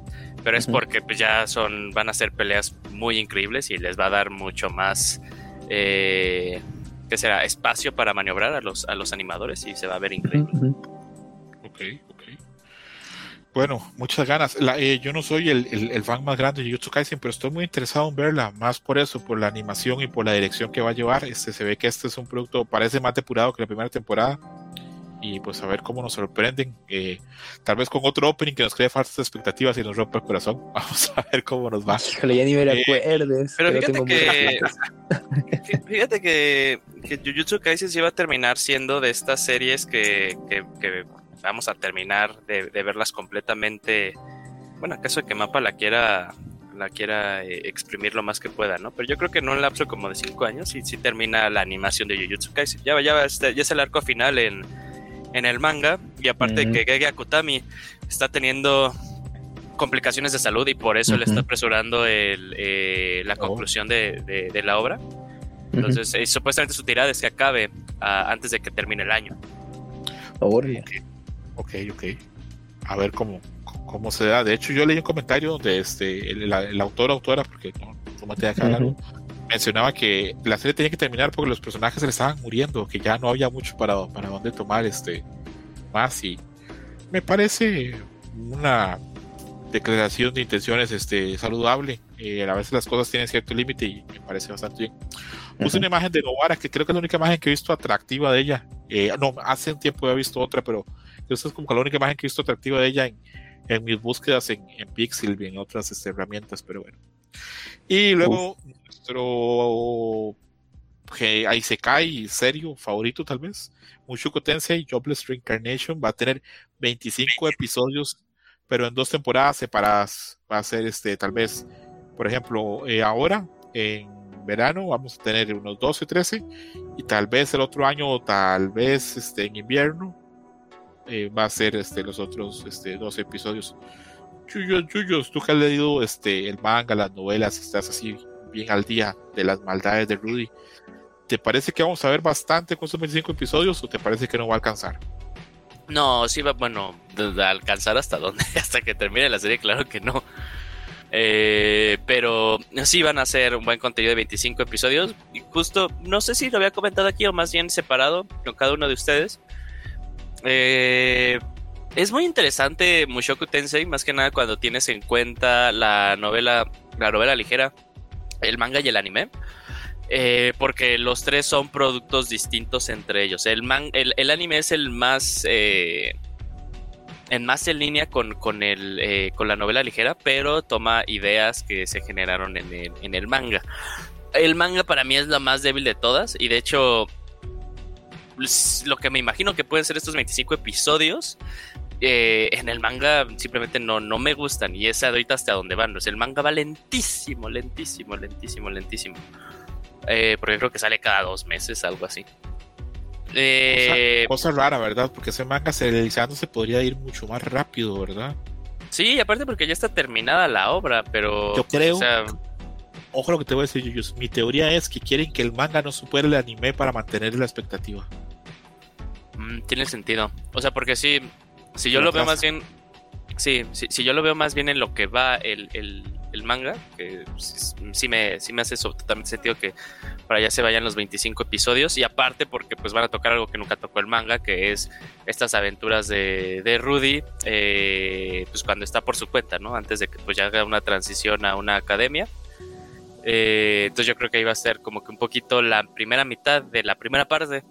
pero es porque pues, ya son, van a ser peleas muy increíbles y les va a dar mucho más, eh, ¿qué será? Espacio para maniobrar a los, a los animadores y se va a ver increíble. Ok, ok. Bueno, muchas ganas. La- eh, yo no soy el, el- el fan más grande de Jujutsu Kaisen, pero estoy muy interesado en verla, más por eso, por la animación y por la dirección que va a llevar. Este, se ve que este es un producto, parece más depurado que la primera temporada. Y pues a ver cómo nos sorprenden. Eh, tal vez con otro opening que nos cree falsas expectativas y nos rompa el corazón. Vamos a ver cómo nos va. Híjole, ya ni me Eh, acuerdes. Pero fíjate que, fíjate que, que Jujutsu Kaisen sí va a terminar siendo de estas series que, que- que vamos a terminar de, de verlas completamente. Bueno, acaso de que Mapa la quiera la quiera eh, exprimir lo más que pueda, ¿no? Pero yo creo que en un lapso como de cinco años y sí termina la animación de Jujutsu Kaisen. Ya, ya, va este- ya es el arco final en, en el manga y aparte Ujú. que Gege Akutami está teniendo complicaciones de salud y por eso le está apresurando el, eh, la Oh. conclusión de, de- de la obra. Entonces, eh, supuestamente su tirada es que acabe ah, antes de que termine el año. Órale. Ok, ok. A ver cómo, cómo se da. De hecho, yo leí un comentario donde este, el, el- el autor autora, porque no, como te acá Ujú. Mencionaba que la serie tenía que terminar porque los personajes se le estaban muriendo, que ya no había mucho para, para dónde tomar este más y me parece una declaración de intenciones este saludable. Eh, a veces las cosas tienen cierto límite y me parece bastante bien. Puse una imagen de Novara que creo que es la única imagen que he visto atractiva de ella. Eh, no, hace un tiempo había visto otra, pero esa es como que la única imagen que he visto atractiva de ella en, en mis búsquedas en, en Pixel y en otras este, herramientas, pero bueno. Y luego nuestro que ahí se cae serio favorito tal vez. Mushoku Tensei Jobless Reincarnation va a tener 25 episodios pero en dos temporadas separadas. Va a ser este tal vez por ejemplo eh, ahora en verano vamos a tener unos 12 13 y tal vez el otro año o tal vez este en invierno eh, va a ser este los otros este 12 episodios. Chuyos, Chuyos, tú que has leído este el manga las novelas estás así bien al día de las maldades de Rudy ¿Te parece que vamos a ver bastante con estos 25 episodios o te parece que no va a alcanzar? No, sí va, bueno, alcanzar hasta dónde, hasta que termine la serie, claro que no. Eh, pero sí van a ser un buen contenido de 25 episodios. Y justo, no sé si lo había comentado aquí o más bien separado con cada uno de ustedes. Eh, es muy interesante Mushoku Tensei, más que nada cuando tienes en cuenta la novela, la novela ligera, el manga y el anime. Eh, porque los tres son productos distintos entre ellos. El, man, el, anime es el más. eh, en más en línea con, con, el, eh, con la novela ligera, pero toma ideas que se generaron en el, en el manga. El manga para mí es la más débil de todas, y de hecho, lo que me imagino que pueden ser estos 25 episodios. Eh, en el manga simplemente no, no me gustan y es ahorita hasta donde van. O sea, el manga va lentísimo, lentísimo, lentísimo, lentísimo. Eh, porque creo que sale cada dos meses, algo así. Eh, Cosa rara, ¿verdad? Porque ese manga serializándose podría ir mucho más rápido, ¿verdad? sí, aparte porque ya está terminada la obra, pero. Yo creo- O sea, Ojo lo que te voy a decir, Yuyus. Mi teoría es que quieren que el manga no supere el anime para mantener la expectativa. mm, tiene sentido. O sea, porque sí, si yo Lo veo más bien. Sí, si yo lo veo más bien en lo que va el, el, el manga, que sí, sí me, sí me hace eso totalmente sentido que para allá se vayan los 25 episodios. Y aparte, porque pues van a tocar algo que nunca tocó el manga, que es estas aventuras de, de Rudy, eh, pues cuando está por su cuenta, ¿no? Antes de que pues ya haga una transición a una academia. Eh, entonces yo creo que va a ser como que un poquito la primera mitad de la primera parte.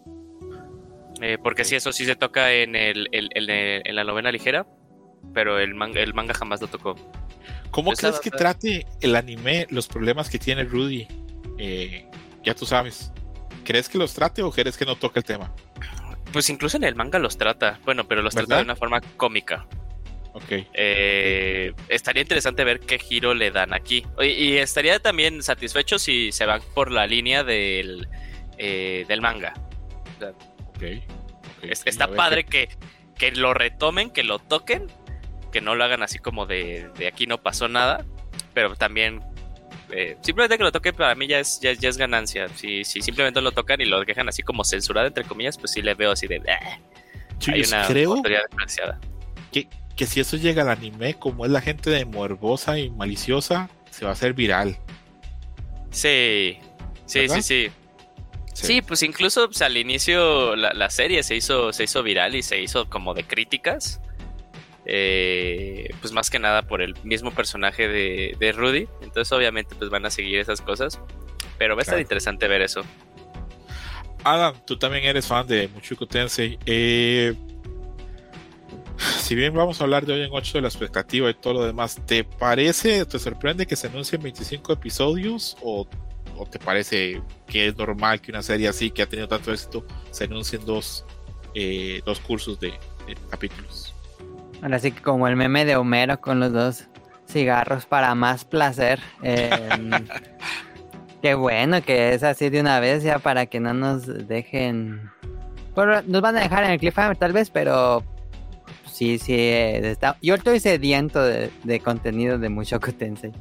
Eh, porque sí, eso sí se toca en, el, el- el- en la novela ligera, pero el manga, el manga jamás lo tocó. ¿Cómo Esa crees que trate el anime los problemas que tiene Rudy? Eh, ya tú sabes. ¿Crees que los trate o crees que no toque el tema? Pues incluso en el manga los trata, bueno, pero los trata de una forma cómica. Ok. Eh, estaría interesante ver qué giro le dan aquí. Y, y estaría también satisfecho si se van por la línea del, eh, del manga. ok, ok, Está padre que, que lo retomen, que lo toquen, que no lo hagan así como de, de aquí no pasó nada, pero también eh, simplemente que lo toquen para mí ya es, ya, ya es ganancia. Si, si simplemente lo tocan y lo dejan así como censurado, entre comillas, pues sí le veo así de... Hay una creo que, que si eso llega al anime, como es la gente de morbosa y maliciosa, se va a hacer viral. Sí, sí, ¿Verdad? sí, sí. Sí, pues incluso pues, al inicio la, la serie se hizo, se hizo viral y se hizo como de críticas. Eh, pues más que nada por el mismo personaje de, de Rudy. Entonces obviamente pues van a seguir esas cosas. Pero va a estar Claro. interesante ver eso. Adam, tú también eres fan de Mushoku Tensei. Eh, si bien vamos a hablar de hoy en 8 de la expectativa y todo lo demás, ¿te parece, te sorprende que se anuncien 25 episodios? ¿O, o te parece que es normal que una serie así, que ha tenido tanto éxito, se anuncien dos, eh, dos cursos de, de capítulos? Ahora sí que como el meme de Homero con los dos cigarros para más placer. Em, qué bueno que es así de una vez ya para que no nos dejen... Bueno, nos van a dejar en el cliffhanger tal vez, pero sí, sí. eh, está... Yo estoy sediento de, de contenido de Mushoku Tensei.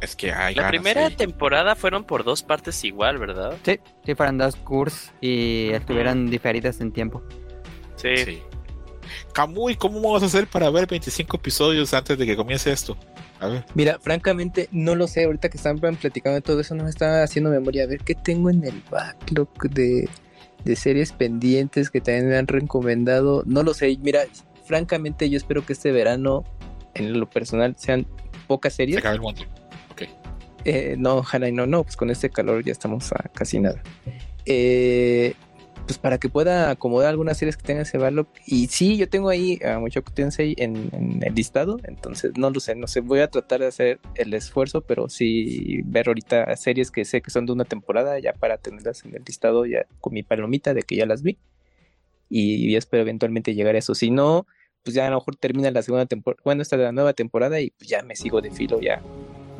Es que hay La ganas primera temporada fueron por dos partes igual, ¿verdad? Sí, sí fueron dos cursos y estuvieron diferidos en tiempo. Sí. Sí. Kamui, ¿cómo vamos a hacer para ver 25 episodios antes de que comience esto? A ver. Mira, francamente, no lo sé. Ahorita que están platicando de todo eso, no me está haciendo memoria. A ver qué tengo en el backlog de, de series pendientes que también me han recomendado. No lo sé. Mira, francamente, yo espero que este verano, en lo personal, sean pocas Se series. acaba el mundo. Eh, no, ojalá y no, no, pues con este calor ya estamos a casi nada. Eh, pues para que pueda acomodar algunas series que tengan ese backlog. Y sí, yo tengo ahí a Tensei en, en el listado, entonces no lo sé, no sé, voy a tratar de hacer el esfuerzo, pero sí ver ahorita series que sé que son de una temporada ya para tenerlas en el listado ya con mi palomita de que ya las vi. Y, y espero eventualmente llegar a eso. Si no, pues ya a lo mejor termina la segunda temporada, bueno, esta de la nueva temporada y pues ya me sigo de filo ya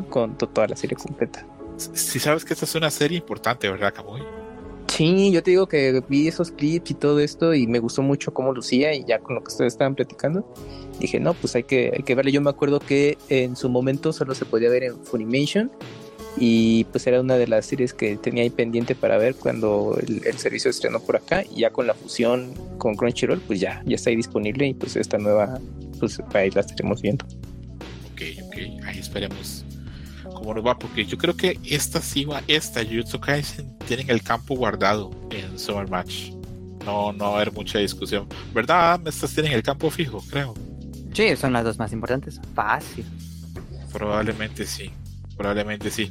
con to- toda la serie completa. Si sabes que esta es una serie importante, ¿verdad, Camuy? Sí, yo te digo que vi esos clips y todo esto y me gustó mucho cómo lucía y ya con lo que ustedes estaban platicando, dije, no, pues hay que, hay que verle. Yo me acuerdo que en su momento solo se podía ver en Funimation y pues era una de las series que tenía ahí pendiente para ver cuando el, el servicio estrenó por acá y ya con la fusión con Crunchyroll, pues ya, ya está ahí disponible y pues esta nueva, pues ahí la estaremos viendo. Ok, ok. Ahí esperemos cómo nos va. Porque yo creo que esta sí va, esta Jujutsu Kaisen tienen el campo guardado en Summer Match. No, no va a haber mucha discusión. ¿Verdad? Adam? Estas tienen el campo fijo, creo. Sí, son las dos más importantes. Fácil. Probablemente sí. Probablemente sí.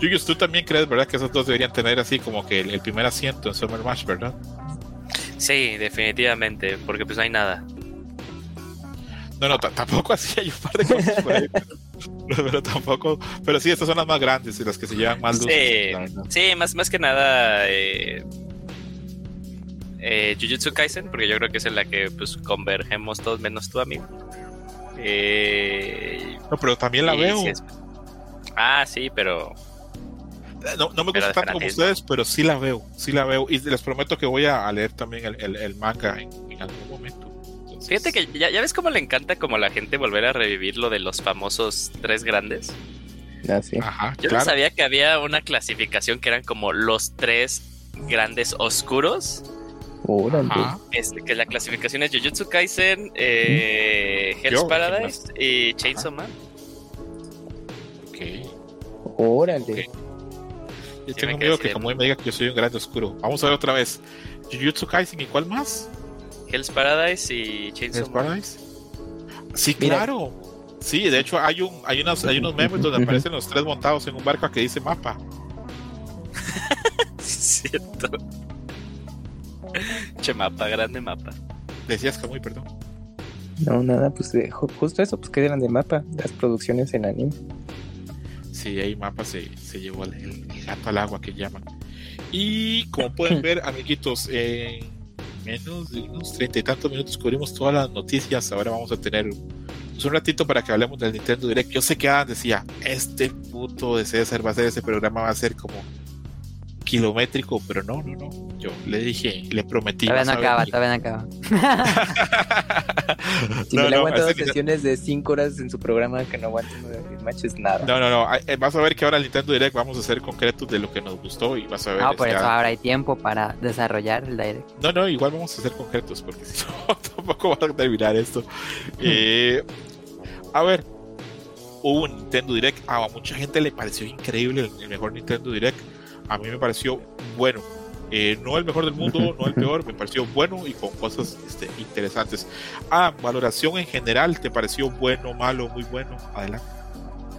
Yuyus, tú también crees, ¿verdad? Que esos dos deberían tener así como que el, el primer asiento en Summer Match, ¿verdad? Sí, definitivamente, porque pues no hay nada. No, no, tampoco así hay un par de cosas por ahí. Pero, pero tampoco. Pero sí, estas son las más grandes y las que se llevan más luz. Sí. Sí, más, más que nada eh, eh, Jujutsu Kaisen, porque yo creo que es en la que pues convergemos todos menos tú, amigo. Eh, No, pero también la veo. sí Ah, sí, pero No, no me gusta tanto como ustedes, pero sí la veo. Sí la veo. Y les prometo que voy a, a leer también el, el- el manga en, en algún momento. Entonces, fíjate que ya, ya ves cómo le encanta como a la gente volver a revivir lo de los famosos tres grandes. Así. Ajá, Yo claro. no sabía que había una clasificación que eran como los tres grandes oscuros. Órale. Ajá. Este, que la clasificación es Jujutsu Kaisen, eh, Hell's Yo, Paradise y Chainsaw Man. Ok. Órale. Yo Sí, tengo miedo que como me diga que yo soy un grande oscuro. Vamos a ver otra vez. Jujutsu Kaisen y cuál más? Hell's Paradise y Chainsaw ¿Es Man. Paradise? Sí, Mira. claro. Sí, de hecho hay un hay unos hay unos memes donde aparecen los tres montados en un barco que dice mapa. Cierto. Che mapa, grande mapa. Decías que muy perdón. No, nada, pues eh, ju- justo eso, pues que eran de mapa, las producciones en anime. Sí, ahí mapa se, se llevó el, gato al agua que llaman. Y como pueden ver, amiguitos, en menos de unos treinta y tantos minutos cubrimos todas las noticias. Ahora vamos a tener pues, un ratito para que hablemos del Nintendo Direct. Yo sé que Adam decía, este puto de César va a ser ese programa, va a ser como kilométrico, pero no, no, no. Yo le dije, le prometí. Todavía no acaba, todavía no acaba. Si No, me le no, aguanta dos ese- sesiones de 5 horas en su programa que no aguanta uno de match es nada. No, no, no. eh, Vas a ver que ahora el Nintendo Direct vamos a ser concretos de lo que nos gustó y vas a ver. No, por eso ahora hay tiempo para desarrollar el direct. No, no, igual vamos a ser concretos porque si no, tampoco va a terminar esto. Eh, a ver, hubo un Nintendo Direct. A mucha gente le pareció increíble el mejor Nintendo Direct. A mí me pareció bueno. Eh, no el mejor del mundo, no el peor, me pareció bueno y con cosas este, interesantes. Ah, valoración en general, ¿te pareció bueno, malo, muy bueno? Adelante.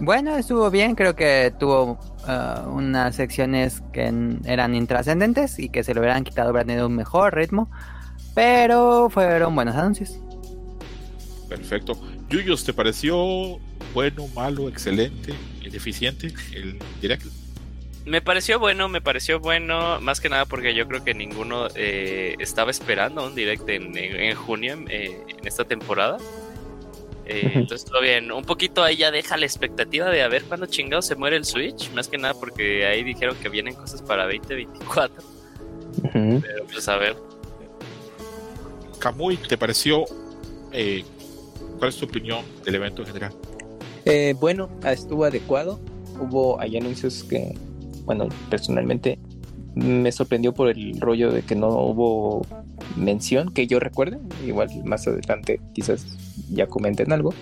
Bueno, estuvo bien, creo que tuvo uh, unas secciones que eran intrascendentes y que se lo hubieran quitado hubieran tenido un mejor ritmo, pero fueron buenos anuncios. Perfecto. Yuyos, ¿te pareció bueno, malo, excelente, deficiente el Direct? Me pareció bueno, me pareció bueno, más que nada porque yo creo que ninguno eh, estaba esperando un direct en, en- en junio, eh, en esta temporada. Eh, entonces, todo bien. Un poquito ahí ya deja la expectativa de a ver cuándo chingado se muere el Switch. Más que nada porque ahí dijeron que vienen cosas para 2024. Ujú. Pero pues a ver. Camuy, ¿te pareció? eh, ¿Cuál es tu opinión del evento en general? Eh, bueno, estuvo adecuado. Hubo hay anuncios que, bueno, personalmente me sorprendió por el rollo de que no hubo mención que yo recuerde. Igual más adelante quizás ya comenten algo.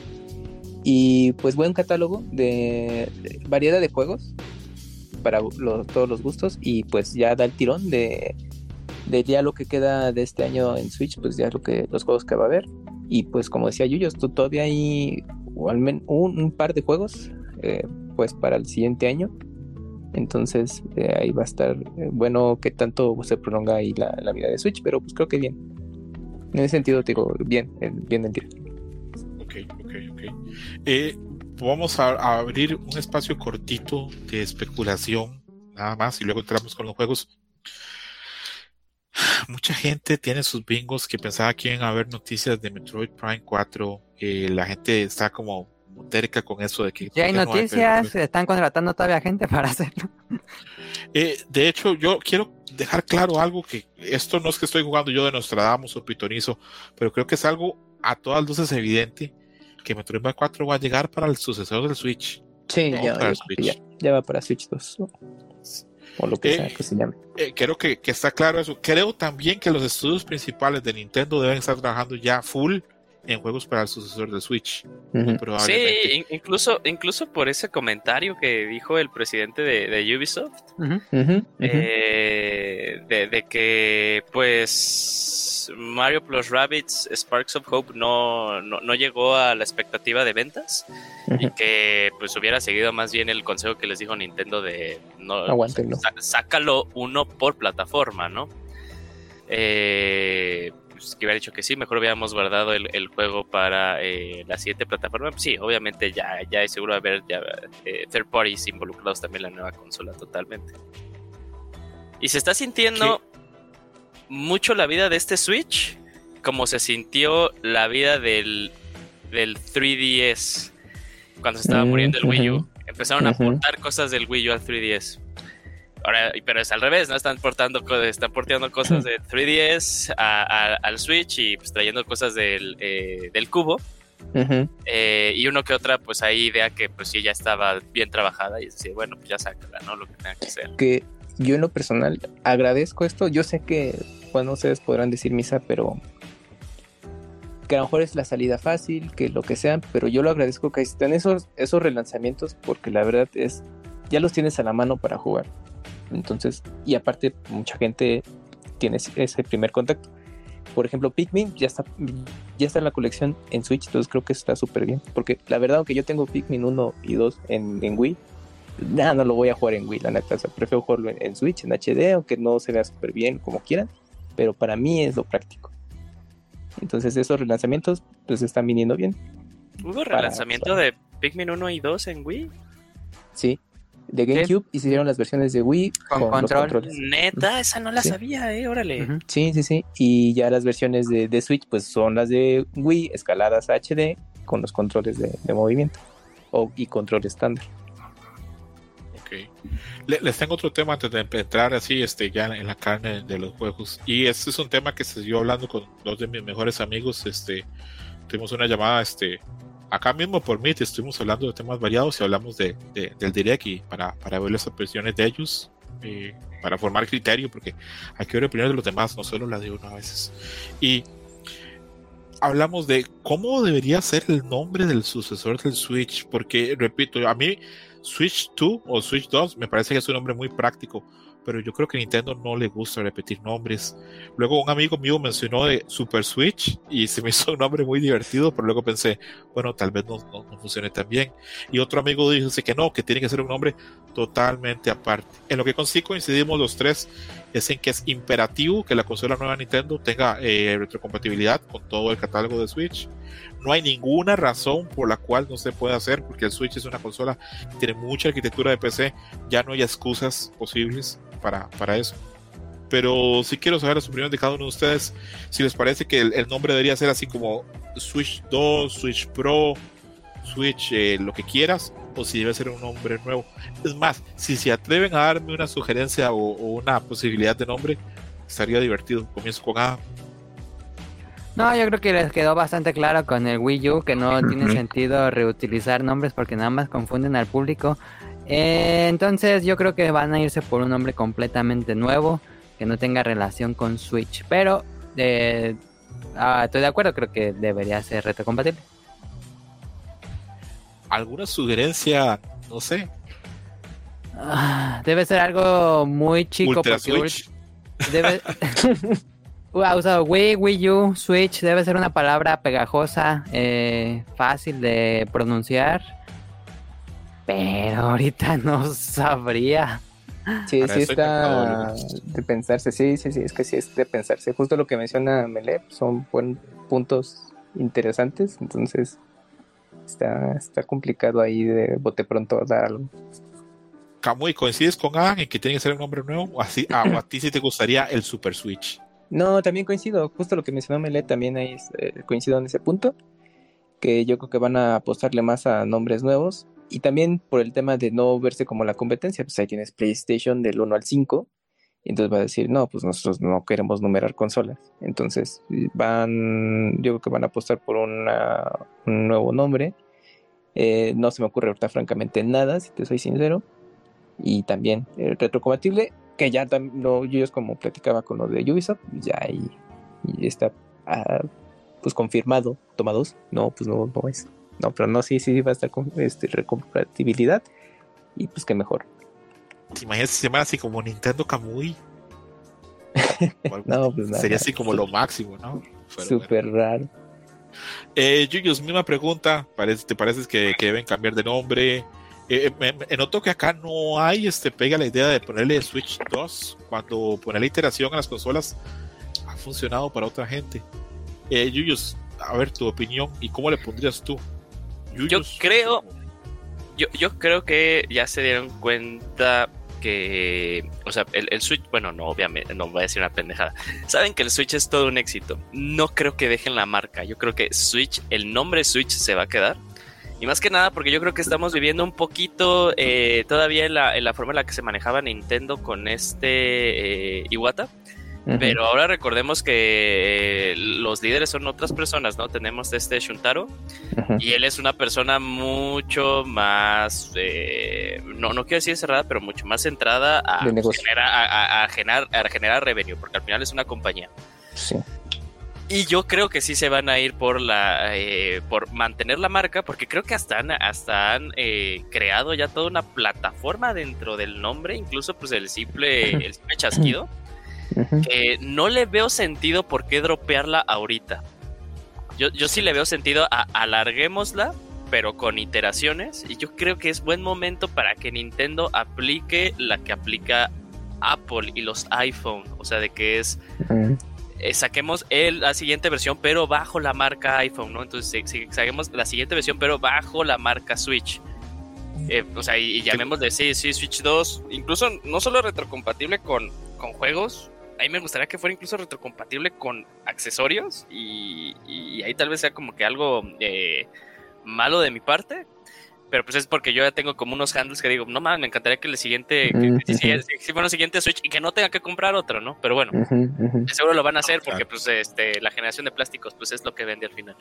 Y pues buen catálogo de, variedad de juegos para todos los gustos y pues ya da el tirón de, de ya lo que queda de este año en Switch, pues ya lo que los juegos que va a haber. Y pues como decía Yuyos, todavía hay al men- un, un par de juegos eh, pues para el siguiente año. Entonces eh, ahí va a estar eh, bueno que tanto se prolonga ahí la, vida de Switch, pero pues creo que bien. En ese sentido te digo, bien, bien el directo. Ok, ok, ok. Eh, vamos a, a abrir un espacio cortito de especulación, nada más, y luego entramos con los juegos. Mucha gente tiene sus bingos que pensaba que iban a haber noticias de Metroid Prime 4. eh, la gente está como terca con eso de que. Ya hay ¿por qué no noticias, Metroid? están contratando todavía gente para hacerlo. Eh, de hecho, yo quiero dejar claro algo que esto no es que estoy jugando yo de Nostradamus o Pitonizo, pero creo que es algo a todas luces evidente que Metroid Prime 4 va a llegar para el sucesor del Switch. Sí, No, ya, para Switch. ya, ya va para Switch 2 o, o lo que Eh, sea que se llame. Eh, creo que, que está claro eso. Creo también que los estudios principales de Nintendo deben estar trabajando ya full en juegos para el sucesor de Switch. Sí, incluso, incluso por ese comentario que dijo el presidente de, de Ubisoft, eh, de, de que pues Mario Plus Rabbids Sparks of Hope no, no, no llegó a la expectativa de ventas y que pues hubiera seguido más bien el consejo que les dijo Nintendo de no sácalo uno por plataforma, ¿no? Eh, pues, que hubiera dicho que sí, mejor hubiéramos guardado el, el juego para eh, la siguiente plataforma. Sí, obviamente ya, ya es seguro haber ya, eh, third parties involucrados también en la nueva consola totalmente. Y se está sintiendo mucho la vida de este Switch como se sintió la vida del, del 3DS cuando se estaba Mm, muriendo el Wii U. Empezaron a Ujú. portar cosas del Wii U al 3DS. Ahora, pero es al revés, ¿no? Están portando, están porteando cosas del 3DS a- a- al Switch y pues trayendo cosas del, eh, del cubo. Eh, y uno que otra, pues hay idea que pues sí ya estaba bien trabajada y es decir, bueno, pues ya sácala, ¿no? Lo que tenga que ser. que yo en lo personal agradezco esto. Yo sé que, bueno, ustedes podrán decir misa, pero que a lo mejor es la salida fácil, que lo que sea, pero yo lo agradezco que estén esos, esos relanzamientos porque la verdad es, ya los tienes a la mano para jugar. Entonces, y aparte, mucha gente tiene ese- primer contacto. Por ejemplo, Pikmin ya está, ya está en la colección en Switch, entonces creo que está súper bien. Porque la verdad, aunque yo tengo Pikmin 1 y 2 en, en Wii, nada, no lo voy a jugar en Wii, la neta. O sea, prefiero jugarlo en, en Switch, en HD, aunque no se vea súper bien como quieran. Pero para mí es lo práctico. Entonces esos relanzamientos pues están viniendo bien. ¿Hubo Para- relanzamiento de Pikmin 1 y 2 en Wii? Sí. De GameCube hicieron las versiones de Wii Con con, los control. controles. Neta, esa no la Sí. sabía, eh, órale. Sí, sí, sí. Y ya las versiones de, de Switch pues son las de Wii escaladas a HD con los controles de, de movimiento. O, y control estándar. Ok. Le- les tengo otro tema antes de entrar así este, ya en la carne de los juegos. Y este es un tema que se siguió hablando con dos de mis mejores amigos. Este, tuvimos una llamada este, acá mismo por Meet, estuvimos hablando de temas variados y hablamos de, de- del direct y para, para ver las opiniones de ellos, eh, para formar criterio, porque hay que ver opiniones de los demás, no solo la de uno a veces. Y hablamos de cómo debería ser el nombre del sucesor del Switch, porque repito, a mí Switch 2 o Switch 2 me parece que es un nombre muy práctico, pero yo creo que Nintendo no le gusta repetir nombres. Luego un amigo mío mencionó de Super Switch y se me hizo un nombre muy divertido, pero luego pensé, bueno, tal vez no, no, no funcione tan bien. Y otro amigo dice que no, que tiene que ser un nombre totalmente aparte. En lo que sí coincidimos los tres es en que es imperativo que la consola nueva Nintendo tenga eh, retrocompatibilidad con todo el catálogo de Switch. No hay ninguna razón por la cual no se pueda hacer, porque el Switch es una consola que tiene mucha arquitectura de PC, ya no hay excusas posibles para, para eso. Pero sí quiero saber las opiniones de cada uno de ustedes, si les parece que el, el nombre debería ser así como Switch 2, Switch Pro, Switch, eh, lo que quieras, o si debe ser un nombre nuevo. Es más, si se atreven a darme una sugerencia o, o una posibilidad de nombre, estaría divertido. Comienzo con A. No, yo creo que les quedó bastante claro con el Wii U que no tiene sentido reutilizar nombres porque nada más confunden al público. Eh, entonces yo creo que van a irse por un nombre completamente nuevo que no tenga relación con Switch. Pero eh, ah, estoy de acuerdo, creo que debería ser retrocompatible. ¿Alguna sugerencia? No sé. Ah, debe ser algo muy chico Ultra Switch. debe ha usado Wii, Wii U, Switch, debe ser una palabra pegajosa, eh, fácil de pronunciar. Pero ahorita no sabría. Sí, Para sí está de pensarse, sí, sí, sí, es que sí es de pensarse. Justo lo que menciona Mele son buen puntos interesantes, entonces está, está complicado ahí de bote pronto dar algo. Camuy, ¿coincides con Adam en que tiene que ser un nombre nuevo? ¿O, así, ah, o a ti sí te gustaría el Super Switch? No, también coincido, justo lo que mencionó Mele también ahí eh, coincido en ese punto, que yo creo que van a apostarle más a nombres nuevos y también por el tema de no verse como la competencia, pues ahí tienes PlayStation del 1 al 5 y entonces va a decir, no, pues nosotros no queremos numerar consolas. Entonces van, yo creo que van a apostar por una- un nuevo nombre. Eh, no se me ocurre ahorita francamente nada, si te soy sincero. Y también eh, retrocompatible, que ya lo, yo como platicaba con lo de Ubisoft, ya ahí está ah, pues confirmado, toma dos, no, pues no, no es. No, pero no, sí, sí va a estar con este, recompatibilidad y pues que mejor. ¿Te imaginas si se llama así como Nintendo Kamui? No, pues nada. Sería así como lo máximo, ¿no? Bueno. Súper raro. Eh, Yuyos, misma pregunta. Parece, ¿Te parece que, que deben cambiar de nombre? Eh, me, me noto que acá no hay, este, pega la idea de ponerle Switch 2 cuando poner la iteración a las consolas ha funcionado para otra gente. Eh, Yuyos, a ver tu opinión y cómo le pondrías tú. Yuyos, creo- Yo, yo creo que ya se dieron cuenta que, o sea, el, el Switch, bueno, no, obviamente, no voy a decir una pendejada. Saben que el Switch es todo un éxito. No creo que dejen la marca. Yo creo que Switch, el nombre Switch se va a quedar. Y más que nada porque yo creo que estamos viviendo un poquito eh, todavía en la, en la forma en la que se manejaba Nintendo con este eh, Iwata. Pero ahora recordemos que eh, los líderes son otras personas, ¿no? Tenemos este Shuntaro y él es una persona mucho más, eh, no, no quiero decir cerrada, pero mucho más centrada a, negocio. generar, a, a- a generar, a generar revenue, porque al final es una compañía. Sí. Y yo creo que sí se van a ir por la eh, por mantener la marca, porque creo que hasta han, hasta han eh, creado ya toda una plataforma dentro del nombre, incluso pues el simple, el simple chasquido Que no le veo sentido por qué dropearla ahorita. Yo, yo sí le veo sentido a alarguémosla, pero con iteraciones. Y yo creo que es buen momento para que Nintendo aplique la que aplica Apple y los iPhone. O sea, de que es eh, saquemos el, la siguiente versión, pero bajo la marca iPhone, ¿no? Entonces, si- si saquemos la siguiente versión, pero bajo la marca Switch. Eh, o sea, y, y llamémosle, sí, sí, Switch 2. Incluso no solo retrocompatible con, con juegos. A mí me gustaría que fuera incluso retrocompatible con accesorios. Y, y ahí tal vez sea como que algo eh, malo de mi parte. Pero pues es porque yo ya tengo como unos handles que digo, no mames, me encantaría que el siguiente, que, si, si- si fuera un siguiente Switch y que no tenga que comprar otro, ¿no? Pero bueno, ujú. Seguro lo van a hacer Claro. porque pues este la generación de plásticos pues es lo que vende al final.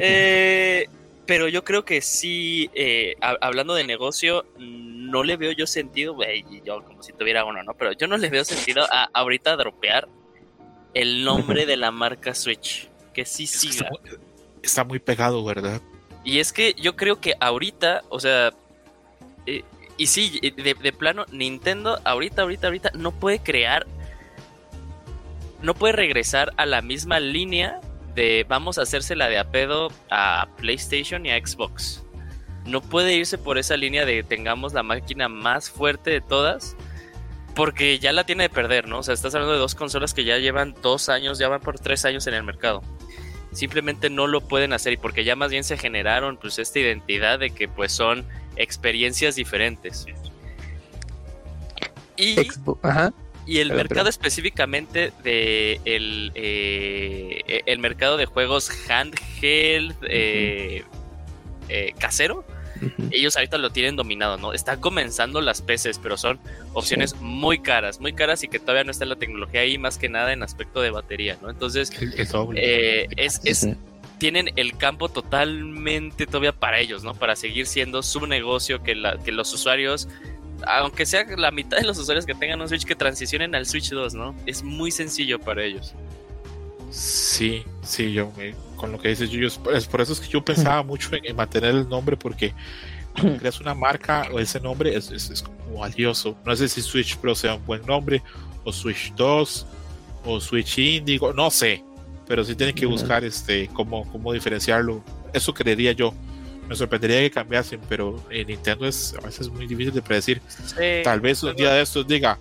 Eh, pero yo creo que sí, eh, ha- hablando de negocio, no le veo yo sentido, y yo como si tuviera uno, ¿no? Pero yo no le veo sentido a ahorita dropear el nombre de la marca Switch, que sí Es que siga. está, muy, está muy pegado, ¿verdad? Y es que yo creo que ahorita, o sea, eh, y sí, de, de plano, Nintendo ahorita, ahorita, ahorita no puede crear, no puede regresar a la misma línea de vamos a hacérsela de a pedo a PlayStation y a Xbox. No puede irse por esa línea de tengamos la máquina más fuerte de todas. Porque ya la tiene de perder, ¿no? O sea, estás hablando de dos consolas que ya llevan dos años, ya van por tres años en el mercado simplemente no lo pueden hacer y porque ya más bien se generaron pues esta identidad de que pues son experiencias diferentes. Y, Ajá. Y el mercado específicamente de el, eh, el mercado de juegos handheld eh, eh, casero, ellos ahorita lo tienen dominado, ¿no? Están comenzando las PCs, pero son opciones muy caras, muy caras y que todavía no está la tecnología ahí más que nada en aspecto de batería, ¿no? Entonces, eh, es, es, tienen el campo totalmente todavía para ellos, ¿no? Para seguir siendo su negocio, que, la, que los usuarios, aunque sea la mitad de los usuarios que tengan un Switch, que transicionen al Switch 2, ¿no? Es muy sencillo para ellos. Sí, sí, yo me con lo que dices Yuyo. Es por- es por eso es que yo pensaba mucho en, en mantener el nombre porque cuando creas una marca o ese nombre es, es, es como valioso. No sé si Switch Pro sea un buen nombre o Switch 2 o Switch Indigo, no sé. Pero sí tienen que buscar este cómo, cómo diferenciarlo. Eso creería yo. Me sorprendería que cambiasen, pero en Nintendo es a veces muy difícil de predecir. Sí. Tal vez un día de estos diga,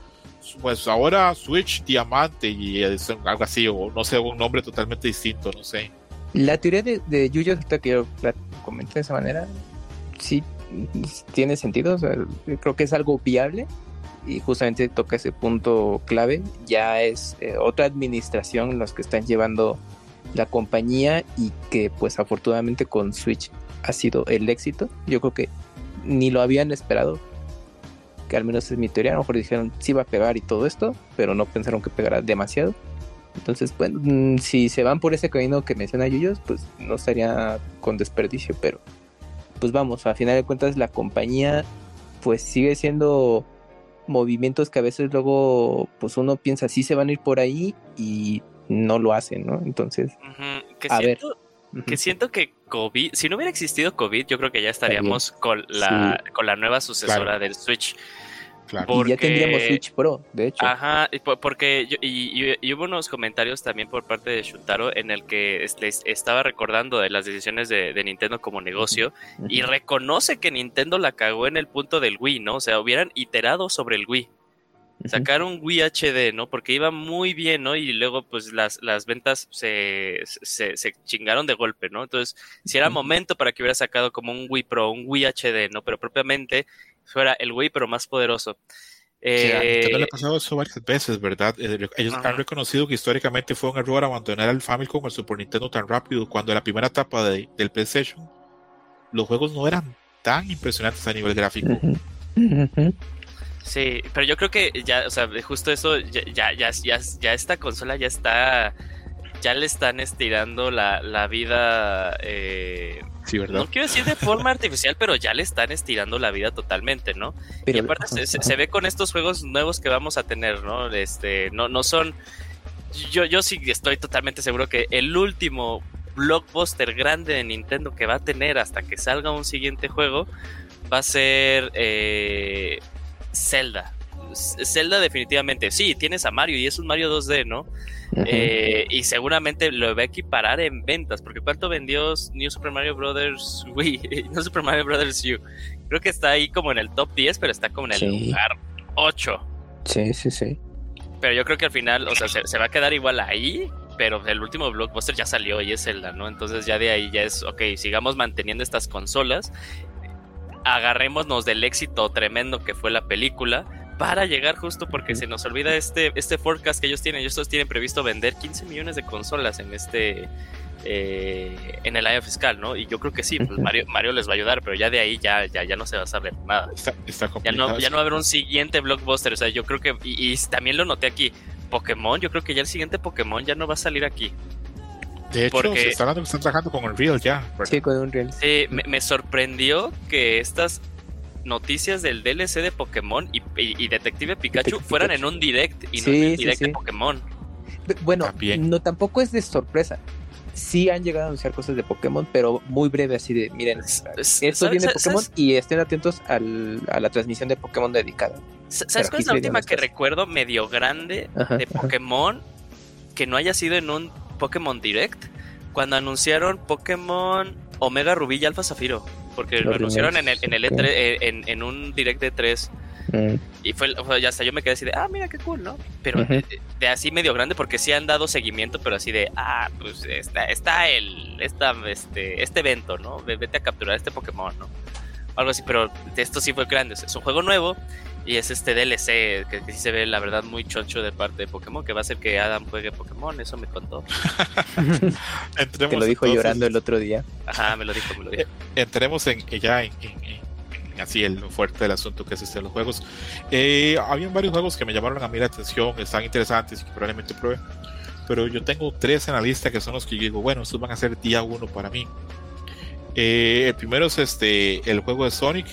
pues ahora Switch Diamante y es algo así, o no sé, un nombre totalmente distinto, no sé. La teoría de, de Yuyo, ahorita que yo la comenté de esa manera, sí tiene sentido. o sea, creo que es algo viable y justamente toca ese punto clave. Ya es eh, otra administración los que están llevando la compañía y que pues afortunadamente con Switch ha sido el éxito. Yo creo que ni lo habían esperado. Que al menos es mi teoría. A lo mejor dijeron sí va a pegar y todo esto, pero no pensaron que pegara demasiado. Entonces, bueno, mm, si se van por ese camino que menciona Yuyos, pues no estaría con desperdicio, pero pues vamos, a final de cuentas la compañía pues sigue siendo movimientos que a veces luego pues uno piensa sí se van a ir por ahí y no lo hacen, ¿no? Entonces, Ujú, Que A ver. Que siento que COVID, si no hubiera existido COVID, yo creo que ya estaríamos con la, con la nueva sucesora Claro. del Switch. Claro. y ya porque- tendríamos Switch Pro, de hecho. Ajá, porque yo- y, y- y hubo unos comentarios también por parte de Shuntaro en el que es- les estaba recordando de las decisiones de, de Nintendo como negocio y reconoce que Nintendo la cagó en el punto del Wii, ¿no? O sea, hubieran iterado sobre el Wii. Sacar un Wii HD, ¿no? Porque iba muy bien, ¿no? Y luego, pues, las, las ventas se, se, se chingaron de golpe, ¿no? Entonces, si era momento para que hubiera sacado como un Wii Pro, un Wii HD, ¿no? Pero propiamente fuera el Wii, pero más poderoso. Sí, a Nintendo le Eh, ha pasado eso varias veces, ¿verdad? Eh, Ellos Ajá. han reconocido que históricamente fue un error abandonar el Famicom o el Super Nintendo tan rápido cuando en la primera etapa de- del PlayStation los juegos no eran tan impresionantes a nivel gráfico. Sí, pero yo creo que ya, o sea, justo eso, ya, ya, ya, ya, ya esta consola ya está, ya le están estirando la, la vida, eh, Sí, ¿verdad? no quiero decir de forma artificial, pero ya le están estirando la vida totalmente, ¿no? Pero, y aparte se, se- se ve con estos juegos nuevos que vamos a tener, ¿no? Este, no, no son, yo, yo sí estoy totalmente seguro que el último blockbuster grande de Nintendo que va a tener hasta que salga un siguiente juego va a ser eh, Zelda. Zelda definitivamente, sí, tienes a Mario y es un Mario 2D, ¿no? Eh, y seguramente lo va a equiparar en ventas, porque ¿cuánto vendió New Super Mario Bros. Wii? No Super Mario Bros. U. Creo que está ahí como en el top 10, pero está como en el Sí. lugar 8. Sí, sí, sí. Pero yo creo que al final, o sea, se, se va a quedar igual ahí, pero el último blockbuster ya salió y es Zelda, ¿no? Entonces ya de ahí ya es, ok, sigamos manteniendo estas consolas, agarrémonos del éxito tremendo que fue la película para llegar justo porque se nos olvida este, este forecast que ellos tienen. Ellos tienen previsto vender 15 millones de consolas en este... eh, en el año fiscal, ¿no? Y yo creo que sí, pues. Mario, Mario les va a ayudar, pero ya de ahí ya, ya, ya no se va a saber nada. Está, está Ya no, ya no va a haber un siguiente blockbuster. O sea, yo creo que. Y, y también lo noté aquí. Pokémon, yo creo que ya el siguiente Pokémon ya no va a salir aquí. De hecho, porque- se está hablando que están trabajando con Unreal ya. ¿verdad? Sí, con un real. Sí, me, me sorprendió que estas noticias del DLC de Pokémon y, y- y Detective Pikachu Detective fueran Pikachu. en un direct y no en sí, direct de. Pokémon. Bueno, También. no tampoco es de sorpresa. Sí han llegado a anunciar cosas de Pokémon, pero muy breve, así de, miren, esto ¿sabes- viene de sabes- Pokémon y estén atentos al- a la transmisión de Pokémon dedicada. ¿Sabes Pero cuál es la última que recuerdo medio grande Ajá, de ajá. Pokémon que no haya sido en un Pokémon Direct? Cuando anunciaron Pokémon Omega Rubí y Alfa Zafiro. Porque lo anunciaron en, el, en, el ok. E3, eh, en, en un Direct de 3 Mm, y fue, hasta yo me quedé así de, ah, mira qué cool, ¿no? Pero de, de así medio grande porque sí han dado seguimiento, pero así de, ah, pues está, está el, esta, este, este evento, ¿no? Ve- Vete a capturar este Pokémon, ¿no? Algo así, pero esto sí fue grande. Es un juego nuevo y es este DLC que, que sí se ve, la verdad, muy choncho de parte de Pokémon, que va a hacer que Adam juegue Pokémon, eso me contó. Entremos Te lo dijo entonces- llorando el otro día. Ajá, me lo dijo, me lo dijo. entremos en ya en, en- en- en así el fuerte del asunto que es este de los juegos. Eh, habían varios juegos que me llamaron a mí la atención, están interesantes y que probablemente pruebe. Pero yo tengo tres en la lista que son los que yo digo, bueno, estos van a ser día uno para mí. Eh, el primero es este el juego de Sonic,